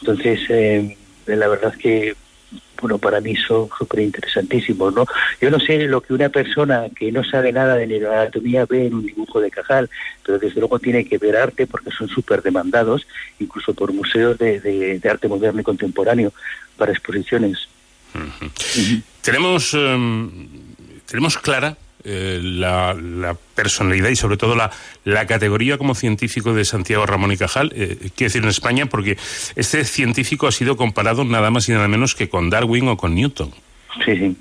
Entonces, eh, la verdad que bueno, para mí son súper interesantísimos, ¿no? Yo no sé lo que una persona que no sabe nada de neuroanatomía ve en un dibujo de Cajal, pero desde luego tiene que ver arte porque son súper demandados, incluso por museos de, de, de arte moderno y contemporáneo para exposiciones. Tenemos, em, tenemos clara eh, la, la personalidad y sobre todo la, la categoría como científico de Santiago Ramón y Cajal, eh, quiero decir en España, porque este científico ha sido comparado nada más y nada menos que con Darwin o con Newton. Sí, sí.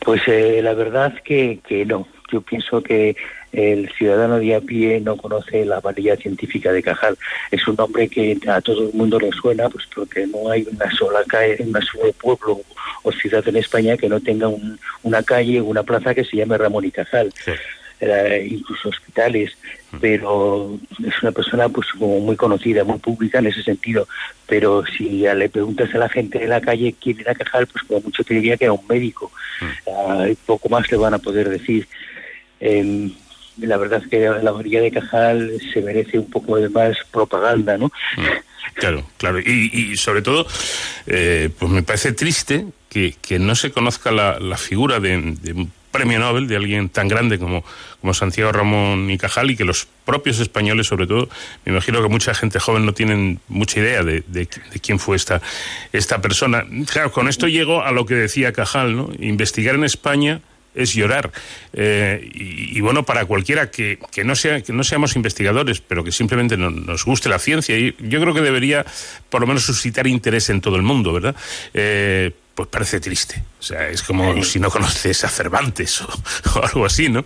Pues eh, la verdad que, que no. Yo pienso que el ciudadano de a pie no conoce la valía científica de Cajal. Es un nombre que a todo el mundo le suena, pues porque no hay una sola calle, una sola pueblo o ciudad en España que no tenga un, una calle o una plaza que se llame Ramón y Cajal. Eh, incluso hospitales, pero es una persona pues como muy conocida, muy pública en ese sentido. Pero si le preguntas a la gente de la calle quién era Cajal, pues como mucho te diría que era un médico. Y poco más le van a poder decir. Eh, la verdad es que la mayoría de Cajal se merece un poco de más propaganda, ¿no? Claro, claro. Y, y sobre todo, eh, pues me parece triste que, que no se conozca la, la figura de, de, un premio Nobel, de alguien tan grande como, como Santiago Ramón y Cajal, y que los propios españoles, sobre todo, me imagino que mucha gente joven no tienen mucha idea de, de, de quién fue esta, esta persona. Claro, con esto llego a lo que decía Cajal, ¿no? Investigar en España es llorar. Eh, y, y, bueno, para cualquiera que, que, no sea, que no seamos investigadores, pero que simplemente no, nos guste la ciencia, y yo creo que debería por lo menos suscitar interés en todo el mundo, ¿verdad? Eh, pues parece triste. O sea, es como sí. si no conoces a Cervantes o, o algo así, ¿no?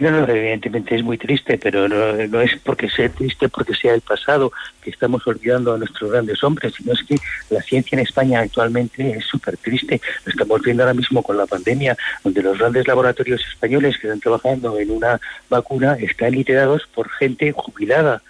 No, no, evidentemente es muy triste, pero no, es porque sea triste, porque sea el pasado, que estamos olvidando a nuestros grandes hombres, sino es que la ciencia en España actualmente es súper triste. Lo estamos viendo ahora mismo con la pandemia, donde los grandes laboratorios españoles que están trabajando en una vacuna están liderados por gente jubilada.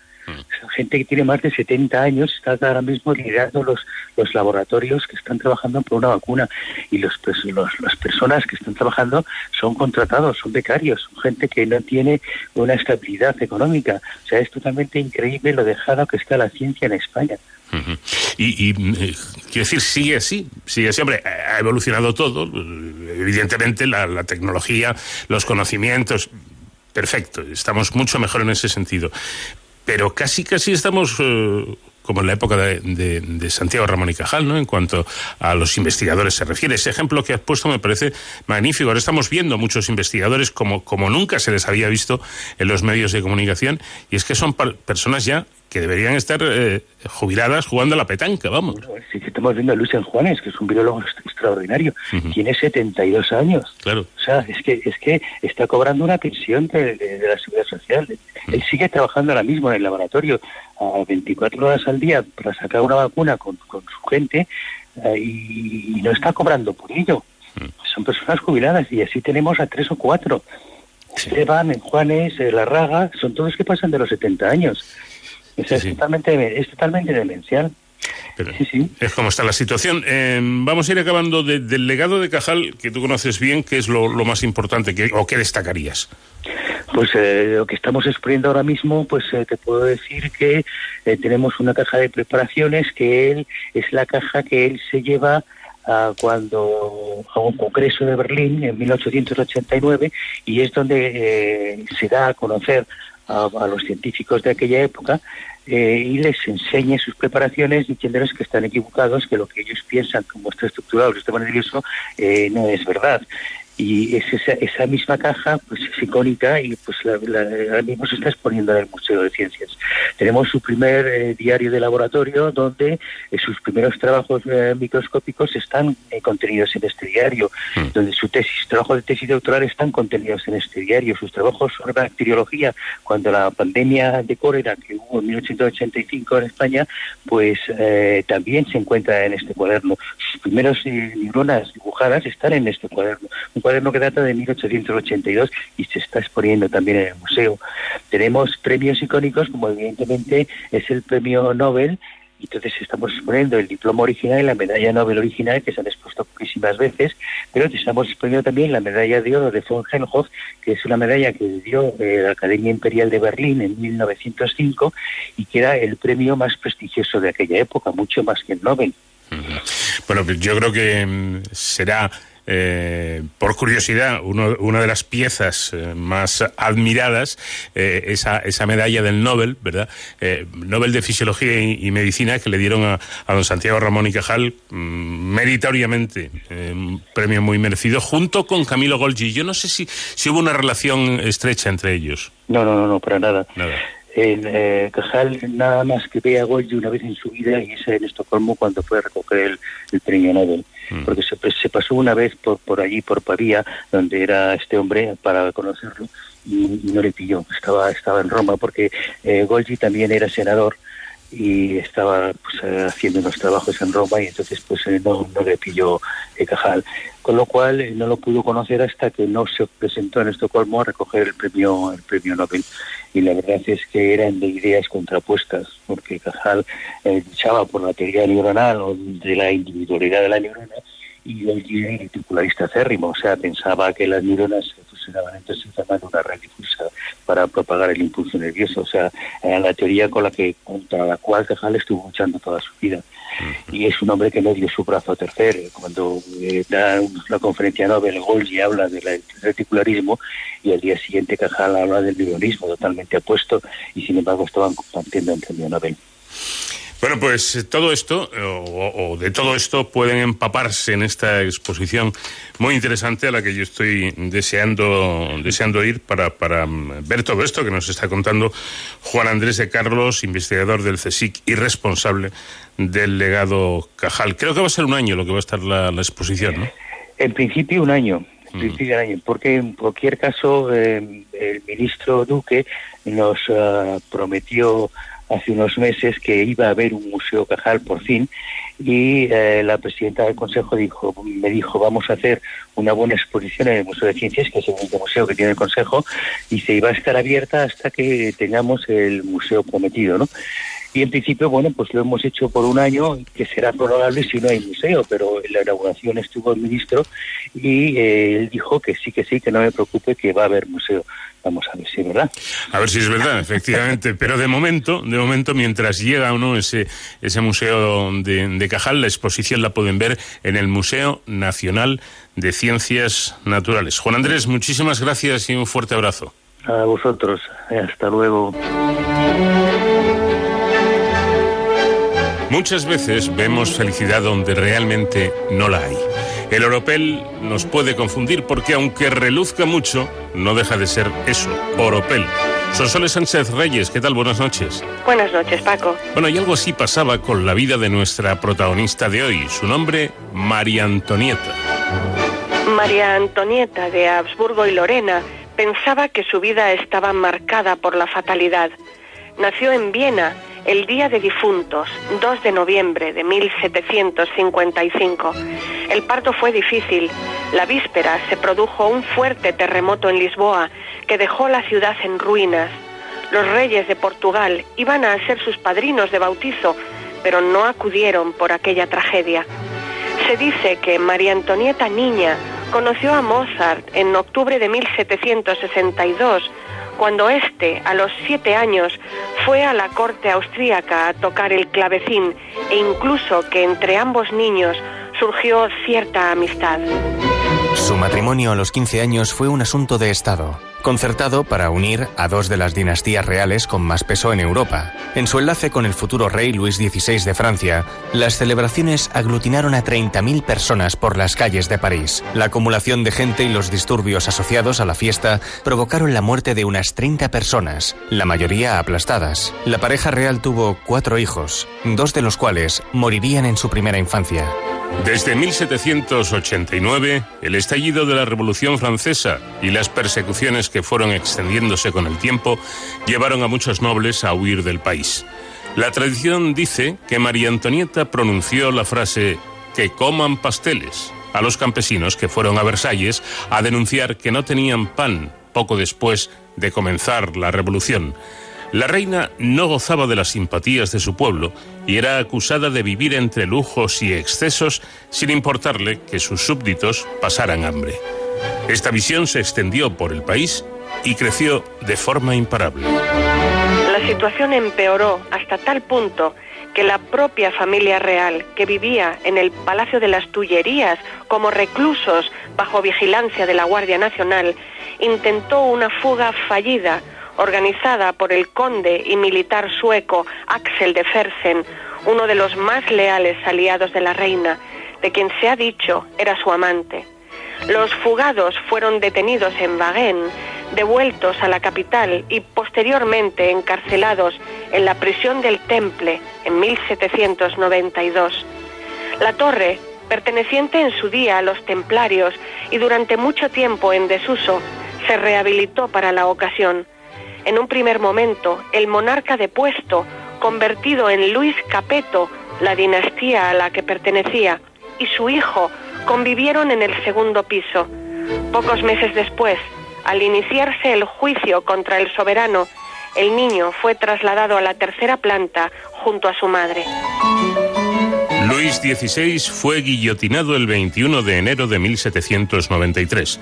Gente que tiene más de 70 años está ahora mismo liderando los, los laboratorios que están trabajando por una vacuna. Y los, pues, los, las personas que están trabajando son contratados, son becarios, son gente que no tiene una estabilidad económica. O sea, es totalmente increíble lo dejado que está la ciencia en España. Y, y eh, quiero decir, sigue así, sigue siempre, ha evolucionado todo, evidentemente la, la tecnología, los conocimientos, perfecto, estamos mucho mejor en ese sentido pero casi casi estamos eh, como en la época de, de, Santiago Ramón y Cajal, ¿no? En cuanto a los investigadores se refiere. Ese ejemplo que has puesto me parece magnífico. Ahora estamos viendo muchos investigadores como, como nunca se les había visto en los medios de comunicación, y es que son personas ya que deberían estar eh, jubiladas jugando a la petanca, vamos. Sí, estamos viendo a Luis Juanes, que es un biólogo extraordinario. Uh -huh. Tiene 72 años. Claro. O sea, es que, es que está cobrando una pensión de, de, de la seguridad social. Uh -huh. Él sigue trabajando ahora mismo en el laboratorio a 24 horas al día para sacar una vacuna con, con su gente uh, y, y, no está cobrando por ello. Uh -huh. Son personas jubiladas y así tenemos a tres o cuatro. Sí. Esteban, Juanes, eh, Larraga, son todos que pasan de los 70 años. Sí, es, sí. Totalmente, es totalmente demencial. Pero Es como está la situación. Eh, vamos a ir acabando de- del legado de Cajal, que tú conoces bien, que es lo, lo más importante, que, o qué destacarías. Pues eh, lo que estamos exponiendo ahora mismo, pues eh, te puedo decir que tenemos una caja de preparaciones que él es la caja que él se lleva a cuando a un congreso de Berlín en 1889 y es donde eh, se da a conocer a, los científicos de aquella época eh, y les enseña sus preparaciones diciéndoles que están equivocados, que lo que ellos piensan como está estructurado el sistema nervioso eh, no es verdad. Y es esa, esa misma caja pues es icónica y pues la, la- ahora mismo se está exponiendo en el Museo de Ciencias. Tenemos su primer eh, diario de laboratorio donde eh, sus primeros trabajos eh, microscópicos están contenidos en este diario, donde su tesis, trabajo de tesis doctoral están contenidos en este diario, sus trabajos sobre bacteriología, cuando la pandemia de cólera que hubo en 1885 en España, pues eh, también se encuentra en este cuaderno. Sus primeros neuronas dibujadas están en este cuaderno, un cuaderno que data de 1882 y se está exponiendo también en el museo. Tenemos premios icónicos, como evidentemente es el premio Nobel, y entonces estamos exponiendo el diploma original y la medalla Nobel original, que se han expuesto poquísimas veces, pero estamos exponiendo también la medalla de oro de von Helmholtz, que es una medalla que dio eh, la Academia Imperial de Berlín en 1905 y que era el premio más prestigioso de aquella época, mucho más que el Nobel. Bueno, pues yo creo que mm, será, eh, por curiosidad, uno- una de las piezas eh, más admiradas, eh, esa, esa medalla del Nobel, ¿verdad? Eh, Nobel de Fisiología y, y Medicina que le dieron a, a don Santiago Ramón y Cajal mm, meritoriamente, eh, un premio muy merecido, junto con Camilo Golgi. Yo no sé si, si hubo una relación estrecha entre ellos. No, no, no, no, para nada. Nada. En eh, Cajal nada más que ve a Golgi una vez en su vida y es en Estocolmo cuando fue a recoger el, el premio Nobel. Porque se, pues, se pasó una vez por, por allí, por Pavía, donde era este hombre, para conocerlo, y, y no le pilló. Estaba, estaba en Roma porque eh, Golgi también era senador y estaba pues, eh, haciendo unos trabajos en Roma y entonces pues eh, no, no le pilló eh, Cajal. Con lo cual eh, no lo pudo conocer hasta que no se presentó en Estocolmo a recoger el premio, el premio Nobel. Y la verdad es que eran de ideas contrapuestas, porque Cajal eh, luchaba por la teoría neuronal o de la individualidad de la neurona y un reticularista acérrimo, o sea, pensaba que las neuronas se fusionaban entre sí formando una red difusa para propagar el impulso nervioso, o sea, era la teoría con la que contra la cual Cajal estuvo luchando toda su vida. Y es un hombre que no dio su brazo a tercer. Cuando eh, da una conferencia Nobel, Golgi habla del reticularismo y al día siguiente Cajal habla del neuronismo totalmente opuesto y sin embargo estaban compartiendo el premio Nobel. Bueno, pues eh, todo esto, eh, o, o de todo esto, pueden empaparse en esta exposición muy interesante a la que yo estoy deseando, deseando ir para, para mm, ver todo esto que nos está contando Juan Andrés de Carlos, investigador del CSIC y responsable del legado Cajal. Creo que va a ser un año lo que va a estar la, la exposición, ¿no? En principio un año, en principio un año, porque en cualquier caso eh, el ministro Duque nos ah, prometió hace unos meses que iba a haber un museo Cajal por fin y eh, la presidenta del consejo dijo me dijo vamos a hacer una buena exposición en el Museo de Ciencias que es el único museo que tiene el consejo y se iba a estar abierta hasta que tengamos el museo prometido, ¿no? Y en principio, bueno, pues lo hemos hecho por un año, que será prorrogable si no hay museo, pero en la inauguración estuvo el ministro y eh, él dijo que sí, que sí, que no me preocupe, que va a haber museo. Vamos a ver si es verdad. A ver si es verdad, efectivamente. Pero de momento, de momento, mientras llega o no ese, ese museo de, de Cajal, la exposición la pueden ver en el Museo Nacional de Ciencias Naturales. Juan Andrés, muchísimas gracias y un fuerte abrazo. A vosotros. Hasta luego. Muchas veces vemos felicidad donde realmente no la hay. El oropel nos puede confundir porque aunque reluzca mucho, no deja de ser eso, oropel. Sonsoles Sánchez Reyes, ¿qué tal? Buenas noches. Buenas noches, Paco. Bueno, y algo así pasaba con la vida de nuestra protagonista de hoy. Su nombre, María Antonieta. María Antonieta de Habsburgo y Lorena pensaba que su vida estaba marcada por la fatalidad. Nació en Viena el día de difuntos, 2 de noviembre de 1755. El parto fue difícil. La víspera se produjo un fuerte terremoto en Lisboa que dejó la ciudad en ruinas. Los reyes de Portugal iban a ser sus padrinos de bautizo, pero no acudieron por aquella tragedia. Se dice que María Antonieta Niña conoció a Mozart en octubre de 1762, cuando éste, a los siete años, fue a la corte austríaca a tocar el clavecín e incluso que entre ambos niños surgió cierta amistad. Su matrimonio a los 15 años fue un asunto de Estado, concertado para unir a dos de las dinastías reales con más peso en Europa. En su enlace con el futuro rey Luis XVI de Francia, las celebraciones aglutinaron a 30.000 personas por las calles de París. La acumulación de gente y los disturbios asociados a la fiesta provocaron la muerte de unas 30 personas, la mayoría aplastadas. La pareja real tuvo cuatro hijos, dos de los cuales morirían en su primera infancia. Desde 1789, el estallido de la Revolución Francesa y las persecuciones que fueron extendiéndose con el tiempo llevaron a muchos nobles a huir del país. La tradición dice que María Antonieta pronunció la frase que coman pasteles a los campesinos que fueron a Versalles a denunciar que no tenían pan poco después de comenzar la revolución. La reina no gozaba de las simpatías de su pueblo y era acusada de vivir entre lujos y excesos sin importarle que sus súbditos pasaran hambre. Esta visión se extendió por el país y creció de forma imparable. La situación empeoró hasta tal punto que la propia familia real, que vivía en el Palacio de las Tullerías como reclusos bajo vigilancia de la Guardia Nacional, intentó una fuga fallida organizada por el conde y militar sueco Axel de Fersen, uno de los más leales aliados de la reina, de quien se ha dicho era su amante. Los fugados fueron detenidos en Wagen, devueltos a la capital y posteriormente encarcelados en la prisión del Temple en 1792. La torre, perteneciente en su día a los templarios y durante mucho tiempo en desuso, se rehabilitó para la ocasión. En un primer momento, el monarca depuesto, convertido en Luis Capeto, la dinastía a la que pertenecía, y su hijo convivieron en el segundo piso. Pocos meses después, al iniciarse el juicio contra el soberano, el niño fue trasladado a la tercera planta junto a su madre. Luis XVI fue guillotinado el 21 de enero de 1793.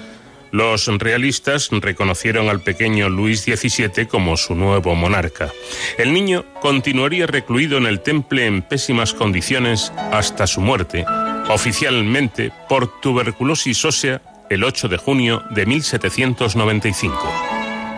Los realistas reconocieron al pequeño Luis XVII como su nuevo monarca. El niño continuaría recluido en el temple en pésimas condiciones hasta su muerte, oficialmente por tuberculosis ósea el 8 de junio de 1795.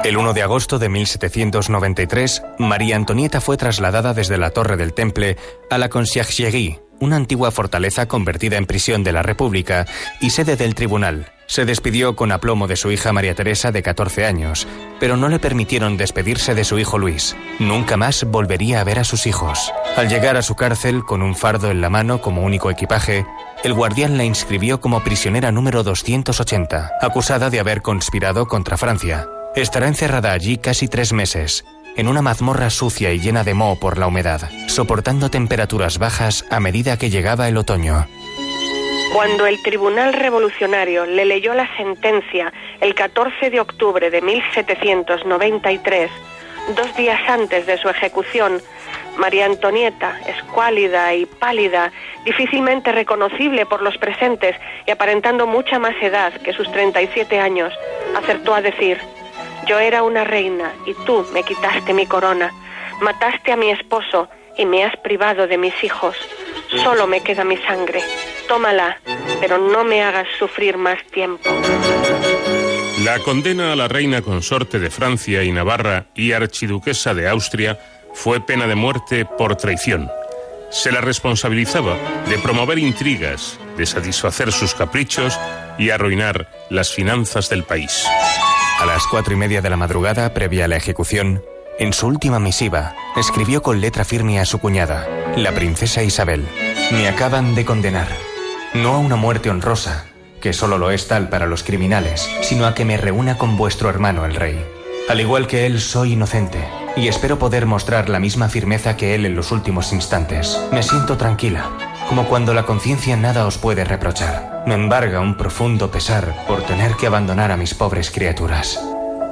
El 1 de agosto de 1793, María Antonieta fue trasladada desde la torre del Temple a la Conciergerie, una antigua fortaleza convertida en prisión de la República y sede del tribunal. Se despidió con aplomo de su hija María Teresa de 14 años, pero no le permitieron despedirse de su hijo Luis. Nunca más volvería a ver a sus hijos. Al llegar a su cárcel con un fardo en la mano como único equipaje, el guardián la inscribió como prisionera número 280, acusada de haber conspirado contra Francia. Estará encerrada allí casi tres meses, en una mazmorra sucia y llena de moho por la humedad, soportando temperaturas bajas a medida que llegaba el otoño. Cuando el Tribunal Revolucionario le leyó la sentencia el 14 de octubre de 1793, dos días antes de su ejecución, María Antonieta, escuálida y pálida, difícilmente reconocible por los presentes y aparentando mucha más edad que sus 37 años, acertó a decir, yo era una reina y tú me quitaste mi corona, mataste a mi esposo y me has privado de mis hijos. Solo me queda mi sangre. Tómala, pero no me hagas sufrir más tiempo. La condena a la reina consorte de Francia y Navarra y archiduquesa de Austria fue pena de muerte por traición. Se la responsabilizaba de promover intrigas, de satisfacer sus caprichos y arruinar las finanzas del país. A las cuatro y media de la madrugada, previa a la ejecución, en su última misiva, escribió con letra firme a su cuñada, la princesa Isabel. Me acaban de condenar, no a una muerte honrosa, que solo lo es tal para los criminales, sino a que me reúna con vuestro hermano el rey. Al igual que él, soy inocente, y espero poder mostrar la misma firmeza que él en los últimos instantes. Me siento tranquila, como cuando la conciencia nada os puede reprochar. Me embarga un profundo pesar por tener que abandonar a mis pobres criaturas.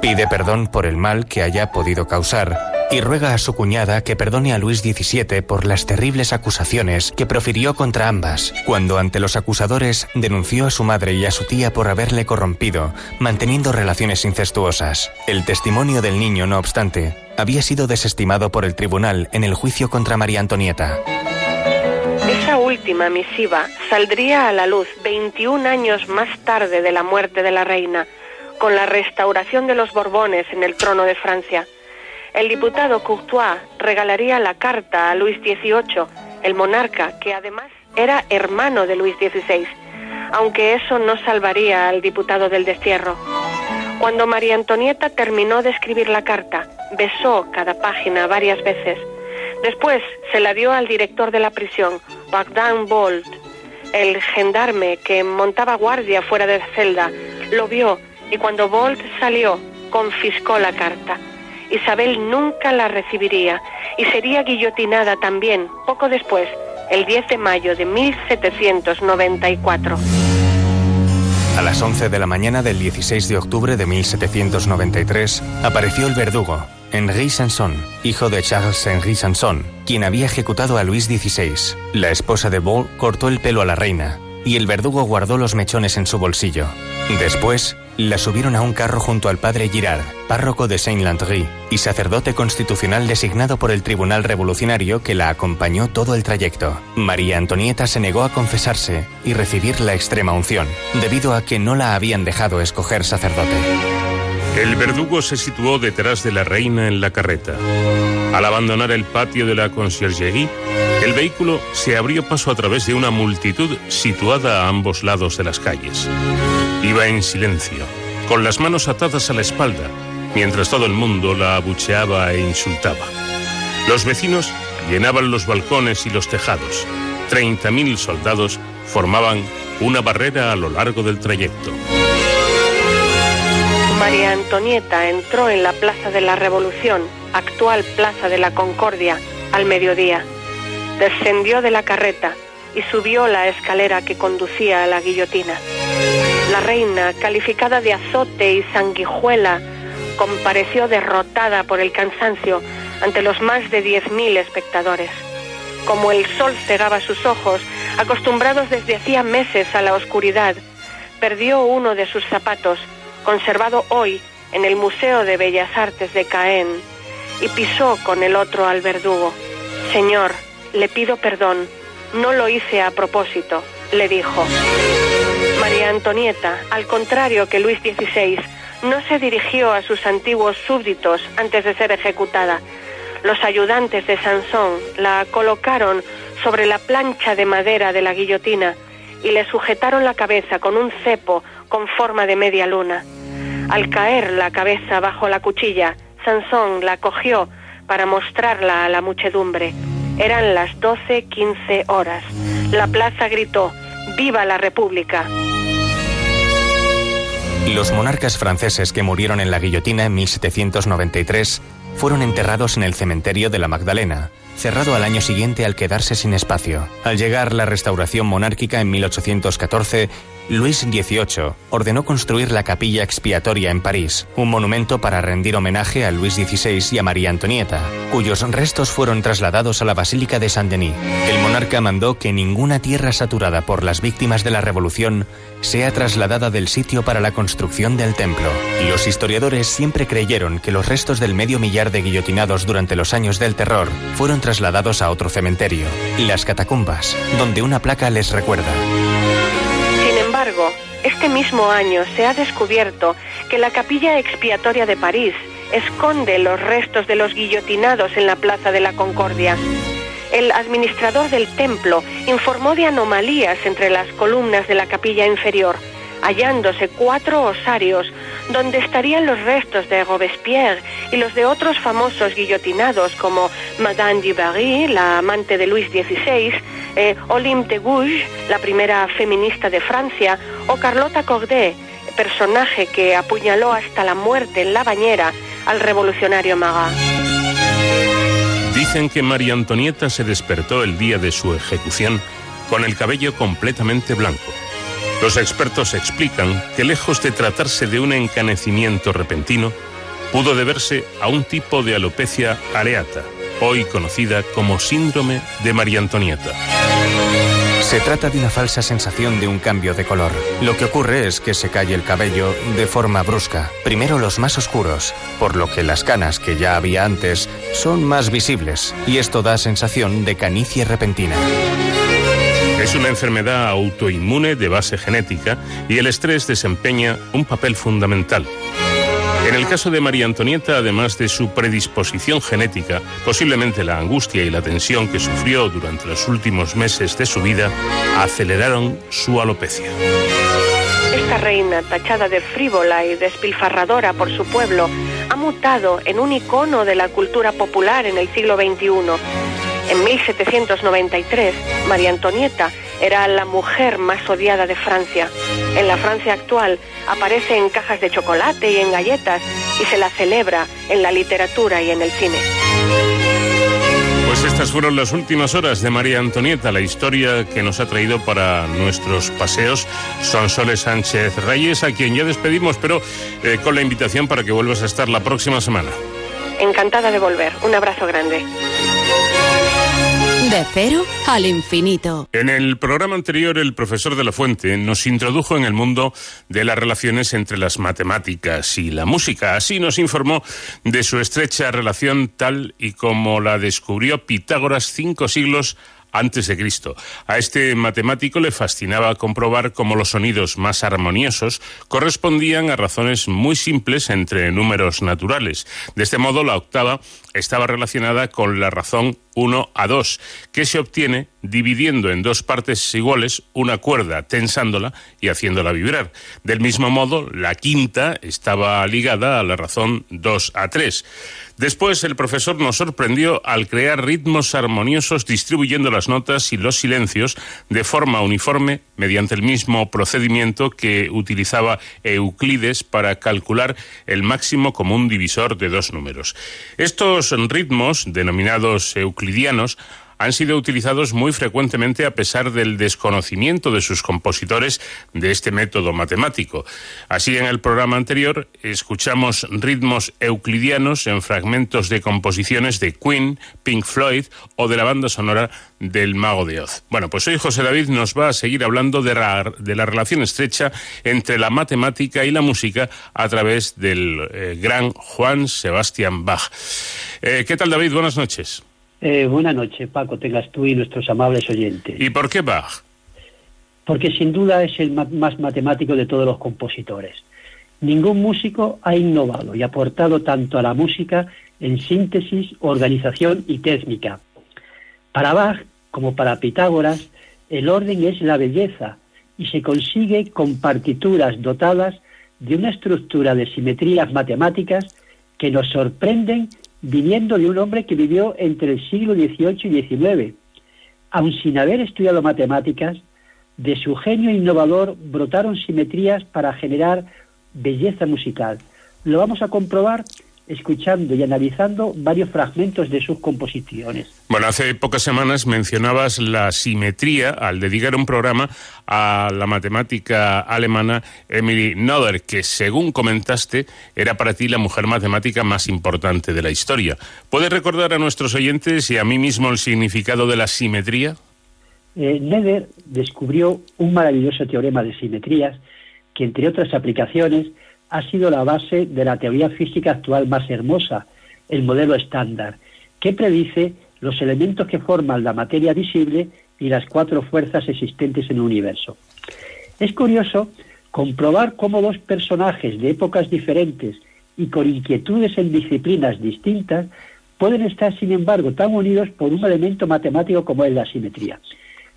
Pide perdón por el mal que haya podido causar y ruega a su cuñada que perdone a Luis XVII por las terribles acusaciones que profirió contra ambas, cuando ante los acusadores denunció a su madre y a su tía por haberle corrompido, manteniendo relaciones incestuosas. El testimonio del niño, no obstante, había sido desestimado por el tribunal en el juicio contra María Antonieta. Última misiva saldría a la luz 21 años más tarde de la muerte de la reina, con la restauración de los Borbones en el trono de Francia. El diputado Courtois regalaría la carta a Luis XVIII, el monarca, que además era hermano de Luis XVI, aunque eso no salvaría al diputado del destierro. Cuando María Antonieta terminó de escribir la carta, besó cada página varias veces. Después se la dio al director de la prisión, Bagdan Bolt. El gendarme que montaba guardia fuera de la celda lo vio y cuando Bolt salió, confiscó la carta. Isabel nunca la recibiría y sería guillotinada también poco después, el 10 de mayo de 1794. A las 11 de la mañana del 16 de octubre de 1793 apareció el verdugo, Henri Sanson, hijo de Charles Henri Sanson, quien había ejecutado a Luis XVI. La esposa de Ball cortó el pelo a la reina y el verdugo guardó los mechones en su bolsillo. Después, la subieron a un carro junto al padre Girard, párroco de Saint-Landry y sacerdote constitucional designado por el Tribunal Revolucionario que la acompañó todo el trayecto. María Antonieta se negó a confesarse y recibir la extrema unción, debido a que no la habían dejado escoger sacerdote. El verdugo se situó detrás de la reina en la carreta. Al abandonar el patio de la conciergerie, el vehículo se abrió paso a través de una multitud situada a ambos lados de las calles. Iba en silencio, con las manos atadas a la espalda, mientras todo el mundo la abucheaba e insultaba. Los vecinos llenaban los balcones y los tejados. 30.000 soldados formaban una barrera a lo largo del trayecto. María Antonieta entró en la Plaza de la Revolución, actual Plaza de la Concordia, al mediodía. Descendió de la carreta y subió la escalera que conducía a la guillotina. La reina, calificada de azote y sanguijuela, compareció derrotada por el cansancio ante los más de 10.000 espectadores. Como el sol cegaba sus ojos, acostumbrados desde hacía meses a la oscuridad, perdió uno de sus zapatos, conservado hoy en el Museo de Bellas Artes de Caen, y pisó con el otro al verdugo. Señor, le pido perdón, no lo hice a propósito, le dijo. María Antonieta, al contrario que Luis XVI, no se dirigió a sus antiguos súbditos antes de ser ejecutada. Los ayudantes de Sansón la colocaron sobre la plancha de madera de la guillotina y le sujetaron la cabeza con un cepo con forma de media luna. Al caer la cabeza bajo la cuchilla, Sansón la cogió para mostrarla a la muchedumbre. Eran las 12.15 horas. La plaza gritó, ¡Viva la República! Los monarcas franceses que murieron en la guillotina en 1793 fueron enterrados en el cementerio de la Magdalena, cerrado al año siguiente al quedarse sin espacio. Al llegar la restauración monárquica en 1814, Luis XVIII ordenó construir la capilla expiatoria en París, un monumento para rendir homenaje a Luis XVI y a María Antonieta, cuyos restos fueron trasladados a la Basílica de Saint-Denis. El monarca mandó que ninguna tierra saturada por las víctimas de la Revolución sea trasladada del sitio para la construcción del templo. Los historiadores siempre creyeron que los restos del medio millar de guillotinados durante los años del terror fueron trasladados a otro cementerio, las catacumbas, donde una placa les recuerda. Embargo, este mismo año se ha descubierto que la capilla expiatoria de París esconde los restos de los guillotinados en la Plaza de la Concordia. El administrador del templo informó de anomalías entre las columnas de la capilla inferior, hallándose cuatro osarios donde estarían los restos de Robespierre y los de otros famosos guillotinados como Madame du Barry, la amante de Luis XVI, eh, Olympe de Gouges, la primera feminista de Francia, o Carlota Corday, personaje que apuñaló hasta la muerte en la bañera al revolucionario Marat. Dicen que María Antonieta se despertó el día de su ejecución con el cabello completamente blanco. Los expertos explican que lejos de tratarse de un encanecimiento repentino, pudo deberse a un tipo de alopecia areata, hoy conocida como síndrome de María Antonieta. Se trata de una falsa sensación de un cambio de color. Lo que ocurre es que se cae el cabello de forma brusca, primero los más oscuros, por lo que las canas que ya había antes son más visibles, y esto da sensación de canicie repentina. Es una enfermedad autoinmune de base genética y el estrés desempeña un papel fundamental. En el caso de María Antonieta, además de su predisposición genética, posiblemente la angustia y la tensión que sufrió durante los últimos meses de su vida aceleraron su alopecia. Esta reina, tachada de frívola y despilfarradora por su pueblo, ha mutado en un icono de la cultura popular en el siglo XXI. En 1793, María Antonieta era la mujer más odiada de Francia. En la Francia actual aparece en cajas de chocolate y en galletas y se la celebra en la literatura y en el cine. Pues estas fueron las últimas horas de María Antonieta, la historia que nos ha traído para nuestros paseos Sonsoles Sánchez Reyes, a quien ya despedimos, pero eh, con la invitación para que vuelvas a estar la próxima semana. Encantada de volver. Un abrazo grande. De cero al infinito. En el programa anterior, el profesor de la Fuente nos introdujo en el mundo de las relaciones entre las matemáticas y la música. Así nos informó de su estrecha relación tal y como la descubrió Pitágoras cinco siglos antes de Cristo. A este matemático le fascinaba comprobar cómo los sonidos más armoniosos correspondían a razones muy simples entre números naturales. De este modo, la octava estaba relacionada con la razón 1 a 2, que se obtiene dividiendo en dos partes iguales una cuerda, tensándola y haciéndola vibrar. Del mismo modo, la quinta estaba ligada a la razón 2 a 3. Después el profesor nos sorprendió al crear ritmos armoniosos distribuyendo las notas y los silencios de forma uniforme mediante el mismo procedimiento que utilizaba Euclides para calcular el máximo común divisor de dos números. Estos ritmos, denominados euclidianos, han sido utilizados muy frecuentemente a pesar del desconocimiento de sus compositores de este método matemático. Así, en el programa anterior escuchamos ritmos euclidianos en fragmentos de composiciones de Queen, Pink Floyd o de la banda sonora del Mago de Oz. Bueno, pues hoy José David nos va a seguir hablando de la, de la relación estrecha entre la matemática y la música a través del eh, gran Juan Sebastián Bach. Eh, ¿Qué tal, David? Buenas noches. Eh, buenas noches, Paco, tengas tú y nuestros amables oyentes. ¿Y por qué Bach? Porque sin duda es el más matemático de todos los compositores. Ningún músico ha innovado y aportado tanto a la música en síntesis, organización y técnica. Para Bach, como para Pitágoras, el orden es la belleza y se consigue con partituras dotadas de una estructura de simetrías matemáticas que nos sorprenden viniendo de un hombre que vivió entre el siglo XVIII y XIX. Aun sin haber estudiado matemáticas, de su genio innovador brotaron simetrías para generar belleza musical. Lo vamos a comprobar escuchando y analizando varios fragmentos de sus composiciones. Bueno, hace pocas semanas mencionabas la simetría al dedicar un programa a la matemática alemana Emily Noether, que según comentaste era para ti la mujer matemática más importante de la historia. ¿Puedes recordar a nuestros oyentes y a mí mismo el significado de la simetría? Eh, Nether descubrió un maravilloso teorema de simetrías que, entre otras aplicaciones, ha sido la base de la teoría física actual más hermosa, el modelo estándar, que predice los elementos que forman la materia visible y las cuatro fuerzas existentes en el universo. Es curioso comprobar cómo dos personajes de épocas diferentes y con inquietudes en disciplinas distintas pueden estar, sin embargo, tan unidos por un elemento matemático como es la simetría.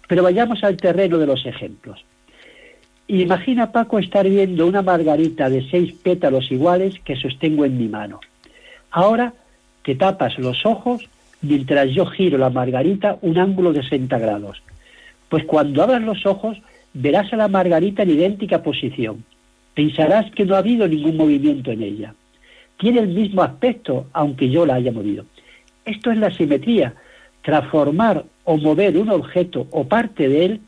Pero vayamos al terreno de los ejemplos. Imagina, Paco, estar viendo una margarita de seis pétalos iguales que sostengo en mi mano. Ahora te tapas los ojos mientras yo giro la margarita un ángulo de 60 grados. Pues cuando abras los ojos verás a la margarita en idéntica posición. Pensarás que no ha habido ningún movimiento en ella. Tiene el mismo aspecto, aunque yo la haya movido. Esto es la simetría, transformar o mover un objeto o parte de él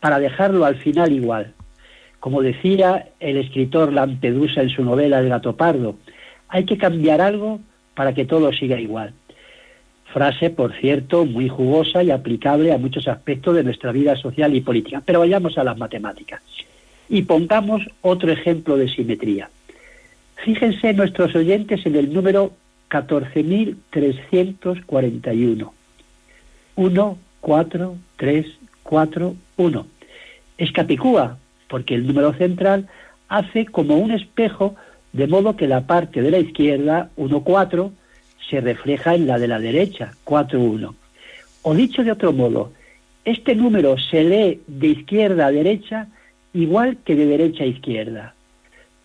para dejarlo al final igual. Como decía el escritor Lampedusa en su novela El gato pardo, Hay que cambiar algo para que todo siga igual. Frase, por cierto, muy jugosa y aplicable a muchos aspectos de nuestra vida social y política. Pero vayamos a las matemáticas. Y pongamos otro ejemplo de simetría. Fíjense nuestros oyentes en el número 14.341. 1, 4, 3, 4, 1. Es Capicúa, porque el número central hace como un espejo, de modo que la parte de la izquierda, 1, 4, se refleja en la de la derecha, 4, 1. O dicho de otro modo, este número se lee de izquierda a derecha igual que de derecha a izquierda.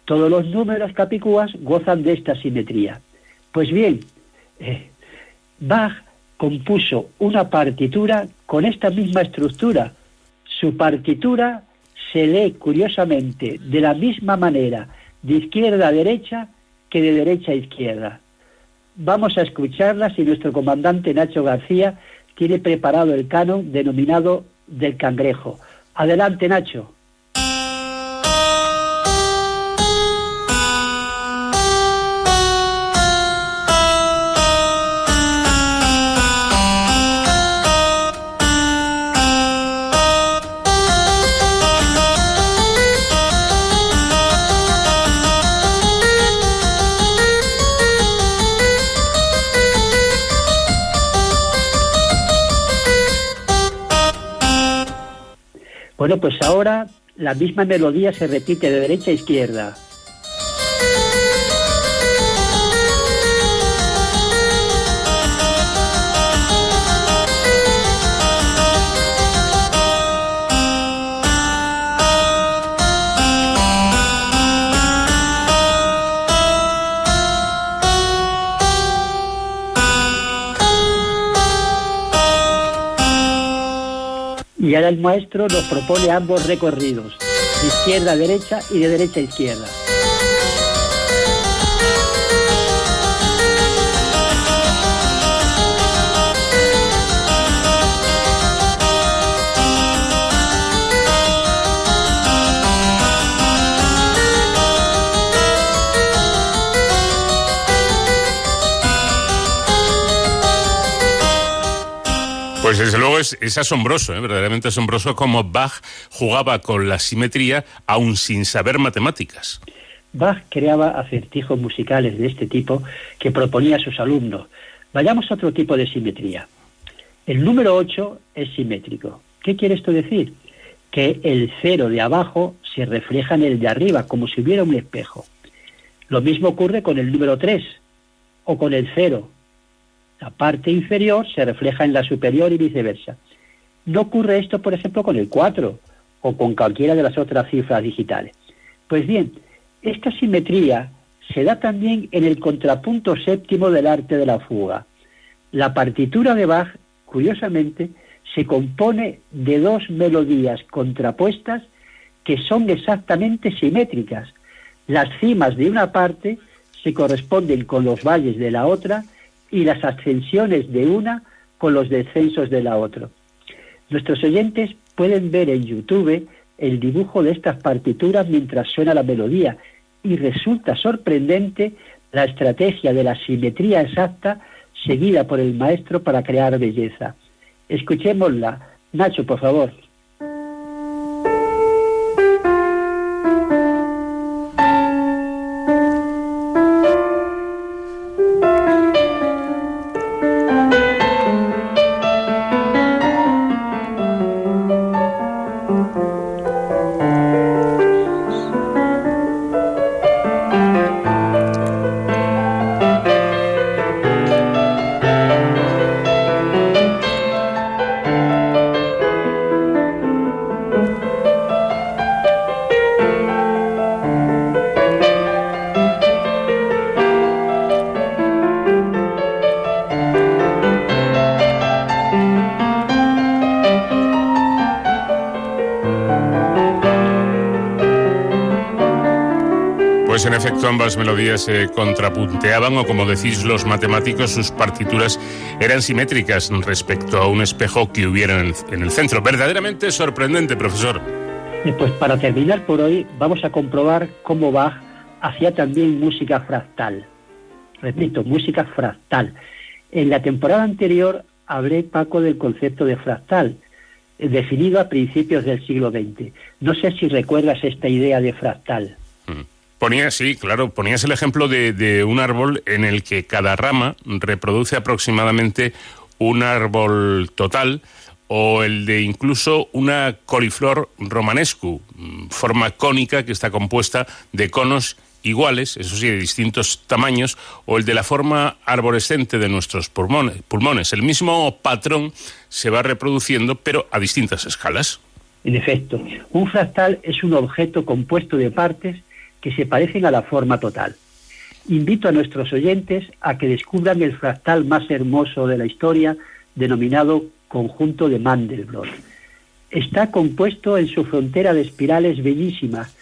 Todos los números capicúas gozan de esta simetría. Pues bien, eh, Bach compuso una partitura con esta misma estructura. Su partitura se lee curiosamente de la misma manera de izquierda a derecha que de derecha a izquierda. Vamos a escucharla si nuestro comandante Nacho García tiene preparado el canon denominado del cangrejo. Adelante, Nacho. Bueno, pues ahora la misma melodía se repite de derecha a izquierda. Y ahora el maestro nos propone ambos recorridos, de izquierda a derecha y de derecha a izquierda. Pues desde luego es, asombroso, ¿eh? verdaderamente asombroso cómo Bach jugaba con la simetría aún sin saber matemáticas. Bach creaba acertijos musicales de este tipo que proponía a sus alumnos. Vayamos a otro tipo de simetría. El número 8 es simétrico. ¿Qué quiere esto decir? Que el cero de abajo se refleja en el de arriba, como si hubiera un espejo. Lo mismo ocurre con el número 3 o con el cero. La parte inferior se refleja en la superior y viceversa. No ocurre esto, por ejemplo, con el 4 o con cualquiera de las otras cifras digitales. Pues bien, esta simetría se da también en el contrapunto séptimo del arte de la fuga. La partitura de Bach, curiosamente, se compone de dos melodías contrapuestas que son exactamente simétricas. Las cimas de una parte se corresponden con los valles de la otra y las ascensiones de una con los descensos de la otra. Nuestros oyentes pueden ver en YouTube el dibujo de estas partituras mientras suena la melodía y resulta sorprendente la estrategia de la simetría exacta seguida por el maestro para crear belleza. Escuchémosla. Nacho, por favor. Ambas melodías se contrapunteaban o como decís los matemáticos, sus partituras eran simétricas respecto a un espejo que hubiera en el, en el centro. Verdaderamente sorprendente, profesor. Eh, Pues para terminar por hoy vamos a comprobar cómo Bach hacía también música fractal. repito, música fractal. En la temporada anterior hablé, Paco, del concepto de fractal, eh, definido a principios del siglo XX. No sé si recuerdas esta idea de fractal. Ponía, sí, claro, ponías el ejemplo de, de un árbol en el que cada rama reproduce aproximadamente un árbol total o el de incluso una coliflor romanescu, mm, forma cónica que está compuesta de conos iguales, eso sí, de distintos tamaños, o el de la forma arborescente de nuestros pulmones. pulmones. El mismo patrón se va reproduciendo, pero a distintas escalas. En efecto, un fractal es un objeto compuesto de partes que se parecen a la forma total. Invito a nuestros oyentes a que descubran el fractal más hermoso de la historia, denominado conjunto de Mandelbrot. Está compuesto en su frontera de espirales bellísimas,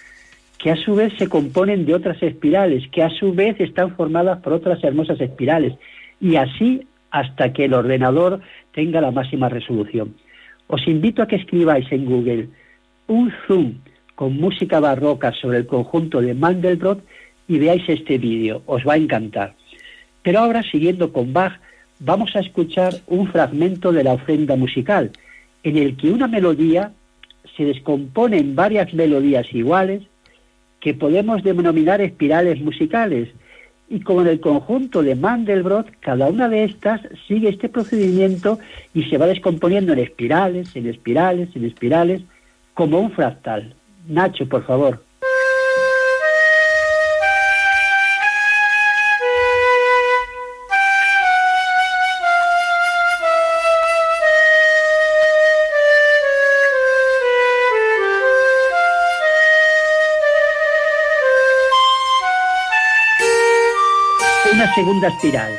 que a su vez se componen de otras espirales, que a su vez están formadas por otras hermosas espirales, y así hasta que el ordenador tenga la máxima resolución. Os invito a que escribáis en Google un zoom con música barroca sobre el conjunto de Mandelbrot y veáis este vídeo, os va a encantar. Pero ahora, siguiendo con Bach, vamos a escuchar un fragmento de la ofrenda musical, en el que una melodía se descompone en varias melodías iguales que podemos denominar espirales musicales. Y como en el conjunto de Mandelbrot, cada una de estas sigue este procedimiento y se va descomponiendo en espirales, en espirales, en espirales, como un fractal. Nacho, por favor. Una segunda espiral.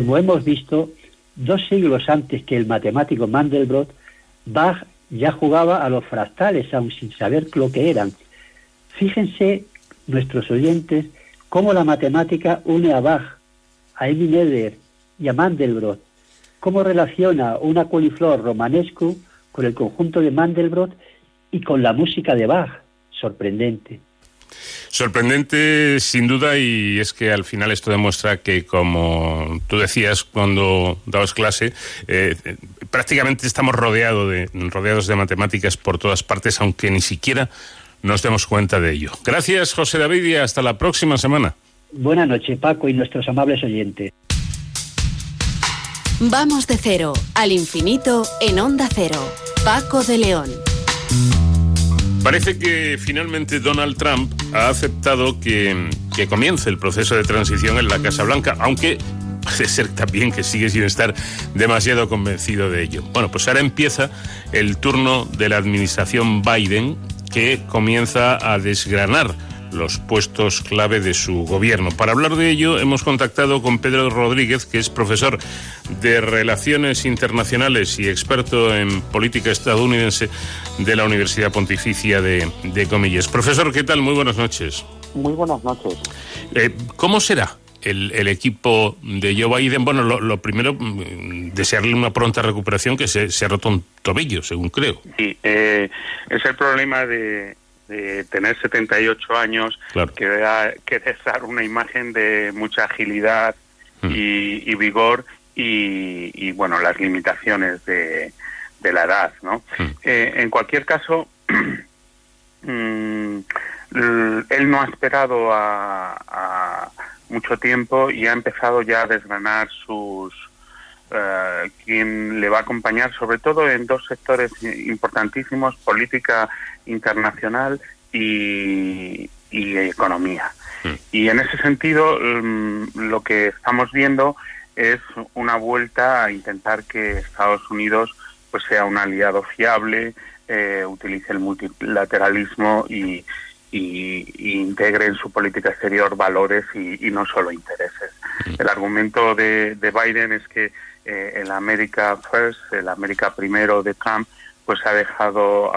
Como hemos visto, dos siglos antes que el matemático Mandelbrot, Bach ya jugaba a los fractales, aun sin saber lo que eran. Fíjense, nuestros oyentes, cómo la matemática une a Bach, a Emil Eder y a Mandelbrot, cómo relaciona una coliflor romanesco con el conjunto de Mandelbrot y con la música de Bach. Sorprendente. Sorprendente, sin duda, y es que al final esto demuestra que, como tú decías cuando dabas clase, eh, prácticamente estamos rodeado de, rodeados de matemáticas por todas partes, aunque ni siquiera nos demos cuenta de ello. Gracias, José David, y hasta la próxima semana. Buenas noches, Paco, y nuestros amables oyentes. Vamos de cero al infinito en Onda Cero. Paco de León. Parece que finalmente Donald Trump ha aceptado que, que, comience el proceso de transición en la Casa Blanca, aunque parece ser también que sigue sin estar demasiado convencido de ello. Bueno, pues ahora empieza el turno de la administración Biden que comienza a desgranar los puestos clave de su gobierno. Para hablar de ello hemos contactado con Pedro Rodríguez, que es profesor de Relaciones Internacionales y experto en política estadounidense de la Universidad Pontificia de, de Comillas. Profesor, ¿qué tal? Muy buenas noches. Muy buenas noches. Eh, ¿Cómo será el, el, equipo de Joe Biden? Bueno, lo, lo, primero, desearle una pronta recuperación, que se, se ha roto un tobillo, según creo. Sí, eh, es el problema de, de tener 78 años, claro. que, que dar una imagen de mucha agilidad mm. y, y, vigor y, y, bueno, las limitaciones de, de la edad, ¿no? Mm. Eh, en cualquier caso, mm, él no ha esperado a, a, mucho tiempo y ha empezado ya a desgranar sus eh, quién le va a acompañar, sobre todo en dos sectores importantísimos, política internacional y, y economía. Y en ese sentido, mm, lo que estamos viendo es una vuelta a intentar que Estados Unidos pues sea un aliado fiable, eh, utilice el multilateralismo y, y, y integre en su política exterior valores y, y no solo intereses. El argumento de, de Biden es que eh, el America First, el América primero de Trump, pues ha dejado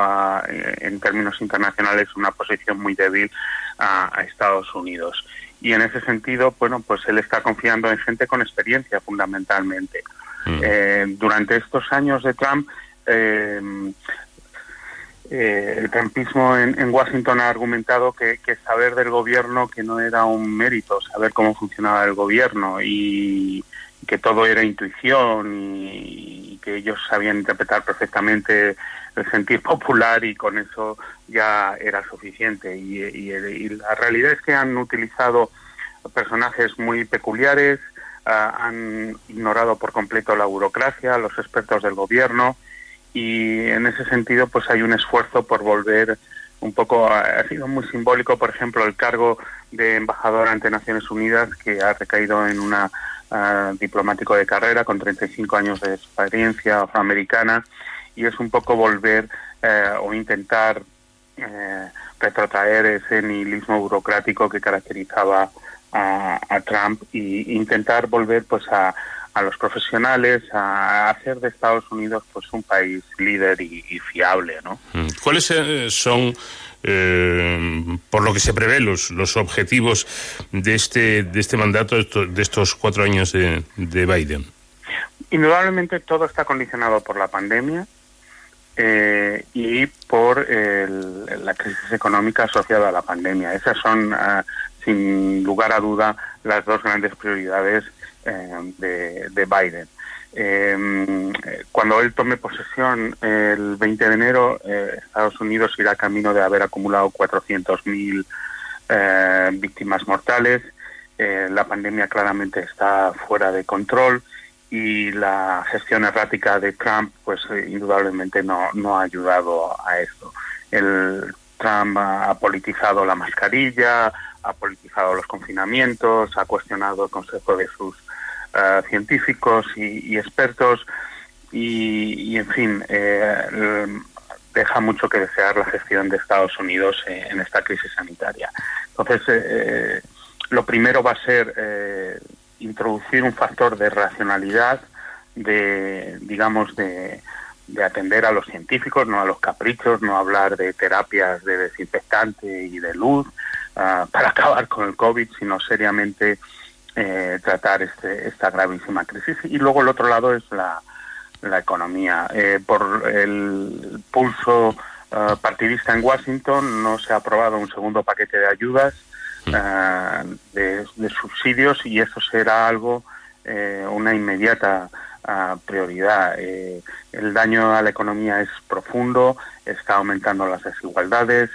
eh, en términos internacionales una posición muy débil a, a Estados Unidos. Y en ese sentido, bueno, pues él está confiando en gente con experiencia fundamentalmente. Eh, durante estos años de Trump, eh, eh, el trumpismo en, Washington ha argumentado que, saber del gobierno que no era un mérito, saber cómo funcionaba el gobierno y que todo era intuición y, que ellos sabían interpretar perfectamente el sentir popular y con eso ya era suficiente. Y, y- y la realidad es que han utilizado personajes muy peculiares, ah, han ignorado por completo la burocracia, los expertos del gobierno y en ese sentido pues hay un esfuerzo por volver un poco, ha sido muy simbólico, por ejemplo, el cargo de embajador ante Naciones Unidas que ha recaído en una ah, diplomático de carrera con 35 años de experiencia afroamericana y es un poco volver eh, o intentar eh, retrotraer ese nihilismo burocrático que caracterizaba a, a Trump y intentar volver pues a, a los profesionales a hacer de Estados Unidos pues un país líder y, y fiable, ¿no? Mm. ¿Cuáles eh, son, eh, por lo que se prevé, los, los objetivos de este, de este mandato, de esto- de estos cuatro años de, de Biden? Indudablemente todo está condicionado por la pandemia eh, y por el- la crisis económica asociada a la pandemia. Esas son, ah, sin lugar a duda, las dos grandes prioridades de, de Biden. Eh, cuando él tome posesión el 20 de enero, eh, Estados Unidos irá camino de haber acumulado 400.000 eh, víctimas mortales. Eh, la pandemia claramente está fuera de control y la gestión errática de Trump, pues eh, indudablemente no, no ha ayudado a esto. El Trump ha politizado la mascarilla, ha politizado los confinamientos, ha cuestionado el consejo de sus eh, científicos y, expertos y, y, en fin, eh, deja mucho que desear la gestión de Estados Unidos eh, en esta crisis sanitaria. Entonces, eh, lo primero va a ser eh, introducir un factor de racionalidad, de, digamos, de, de atender a los científicos, no a los caprichos, no hablar de terapias de desinfectante y de luz ah, para acabar con el COVID, sino seriamente eh, tratar este, esta gravísima crisis. Y luego el otro lado es la, la economía. Eh, por el pulso eh, partidista en Washington no se ha aprobado un segundo paquete de ayudas eh, de, de subsidios y eso será algo, eh, una inmediata ah, prioridad. Eh, el daño a la economía es profundo, está aumentando las desigualdades,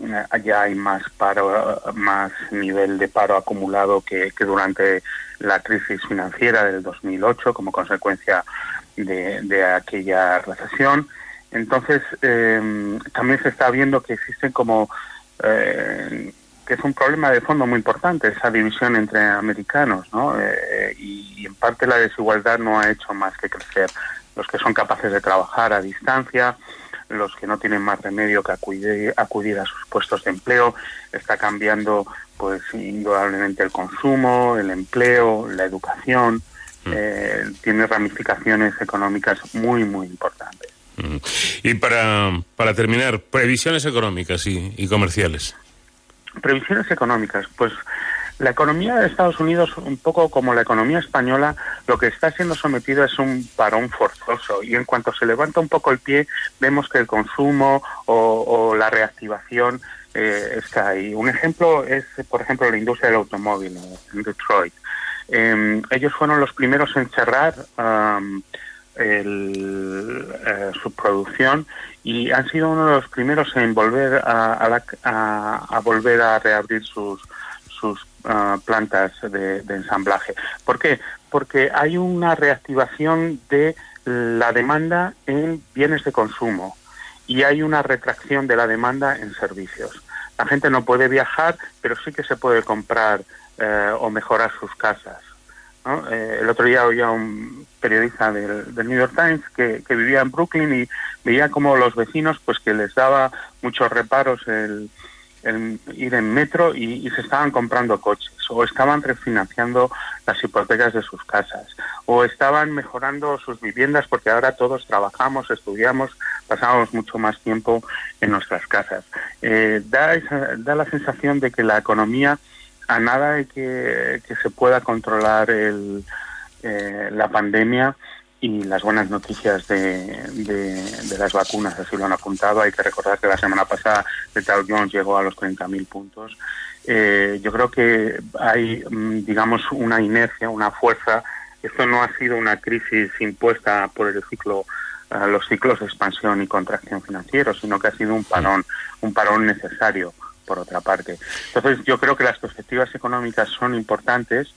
eh, ya hay más paro, más nivel de paro acumulado que, durante la crisis financiera del 2008 como consecuencia de, aquella recesión. Entonces, eh, también se está viendo que existen como eh, que es un problema de fondo muy importante, esa división entre americanos, ¿no? Eh, y en parte la desigualdad no ha hecho más que crecer. Los que son capaces de trabajar a distancia, los que no tienen más remedio que acudir, acudir a sus puestos de empleo, está cambiando pues indudablemente el consumo, el empleo, la educación, eh, tiene ramificaciones económicas muy, muy importantes. Mm. Y para, para terminar, previsiones económicas y, y comerciales. Previsiones económicas, pues la economía de Estados Unidos, un poco como la economía española, lo que está siendo sometido es un parón forzoso y en cuanto se levanta un poco el pie, vemos que el consumo o, o la reactivación eh, está ahí. Un ejemplo es, por ejemplo, la industria del automóvil en Detroit. Eh, ellos fueron los primeros en cerrar um, el, eh, su producción y han sido uno de los primeros en volver a, a, la- a volver a reabrir sus sus ah, plantas de, ensamblaje. ¿Por qué? Porque hay una reactivación de la demanda en bienes de consumo y hay una retracción de la demanda en servicios. La gente no puede viajar, pero sí que se puede comprar eh, o mejorar sus casas. Eh, el otro día oía un periodista del, del New York Times que, que vivía en Brooklyn y veía como los vecinos pues que les daba muchos reparos el, ir en metro y, y se estaban comprando coches o estaban refinanciando las hipotecas de sus casas o estaban mejorando sus viviendas porque ahora todos trabajamos, estudiamos, pasamos mucho más tiempo en nuestras casas. Eh, da, esa- da la sensación de que la economía a nada de que, que se pueda controlar el, eh, la pandemia y las buenas noticias de, de, de las vacunas, así lo han apuntado. Hay que recordar que la semana pasada el Dow Jones llegó a los 30.000 puntos. Eh, yo creo que hay, mm, digamos, una inercia, una fuerza. Esto no ha sido una crisis impuesta por el ciclo, eh, los ciclos de expansión y contracción financieros, sino que ha sido un parón, un parón necesario, por otra parte. Entonces, yo creo que las perspectivas económicas son importantes.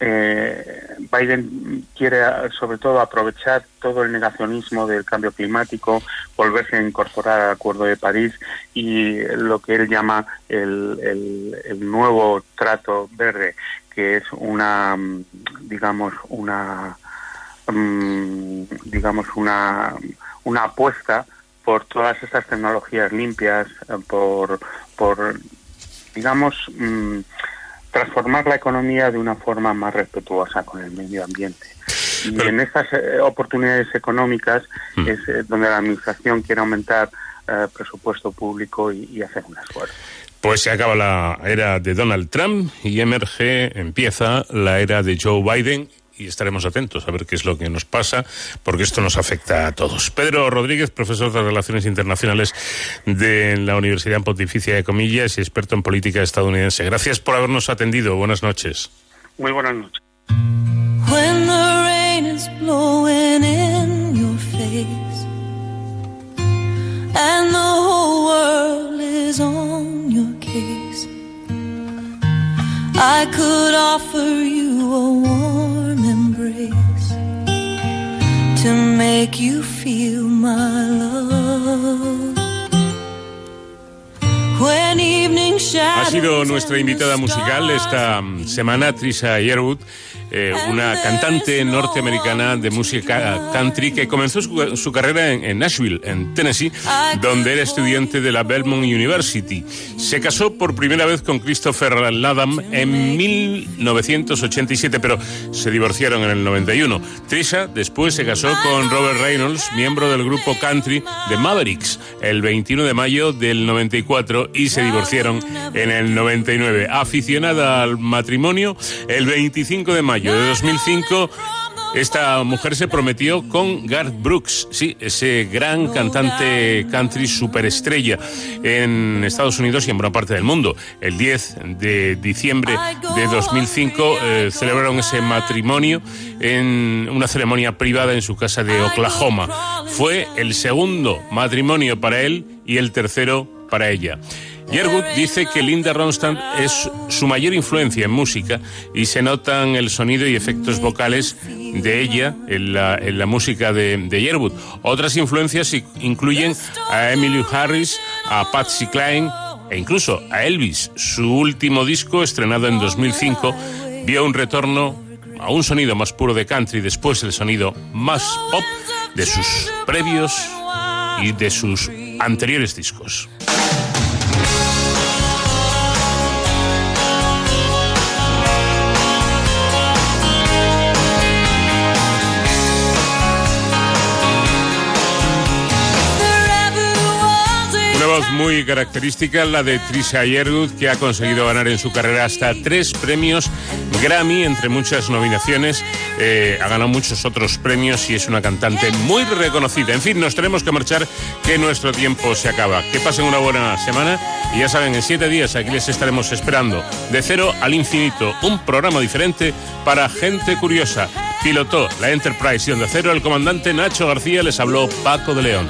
Eh, Biden quiere eh, sobre todo aprovechar todo el negacionismo del cambio climático, volverse a incorporar al Acuerdo de París y lo que él llama el, el- el nuevo trato verde, que es una, mm, digamos, una, mm, digamos, una, una apuesta por todas estas tecnologías limpias, eh, por, por digamos, mm, transformar la economía de una forma más respetuosa con el medio ambiente. Y en estas eh, oportunidades económicas es eh, donde la Administración quiere aumentar eh, presupuesto público y, y hacer un esfuerzo. Pues se acaba la era de Donald Trump y emerge, empieza la era de Joe Biden y estaremos atentos a ver qué es lo que nos pasa, porque esto nos afecta a todos. Pedro Rodríguez, profesor de Relaciones Internacionales de la Universidad Pontificia de Comillas y experto en política estadounidense. Gracias por habernos atendido. Buenas noches. Muy buenas noches. When the rain is blowing in your face and the whole world is on your case, I could offer you a warm to make you feel my love. Ha sido nuestra invitada musical esta mm, semana Trisha Yearwood, eh, una cantante norteamericana de música country que comenzó su, carrera en, Nashville, en Tennessee, donde era estudiante de la Belmont University. Se casó por primera vez con Christopher Latham en 1987, pero se divorciaron en el 91. Trisha después se casó con Robert Reynolds, miembro del grupo country The Mavericks, el 21 de mayo del 94 y se divorciaron en el 99. Aficionada al matrimonio, el 25 de mayo de 2005 esta mujer se prometió con Garth Brooks, sí, ese gran cantante country superestrella en Estados Unidos y en buena parte del mundo. El 10 de diciembre de 2005 eh, celebraron ese matrimonio en una ceremonia privada en su casa de Oklahoma. Fue el segundo matrimonio para él y el tercero para ella. Yerwood dice que Linda Ronstadt es su mayor influencia en música y se notan el sonido y efectos vocales de ella en la, música de, de. Otras influencias incluyen a Emily Harris, a Patsy Cline e incluso a Elvis. Su último disco, estrenado en 2005, vio un retorno a un sonido más puro de country después el sonido más pop de sus previos y de sus anteriores discos. Voz muy característica, la de Trisha Yearwood, que ha conseguido ganar en su carrera hasta tres premios Grammy, entre muchas nominaciones. Eh, ha ganado muchos otros premios y es una cantante muy reconocida. En fin, nos tenemos que marchar, que nuestro tiempo se acaba. Que pasen una buena semana y ya saben, en siete días aquí les estaremos esperando. De cero al infinito, un programa diferente para gente curiosa. Pilotó la Enterprise y de cero el comandante Nacho García, les habló Paco de León.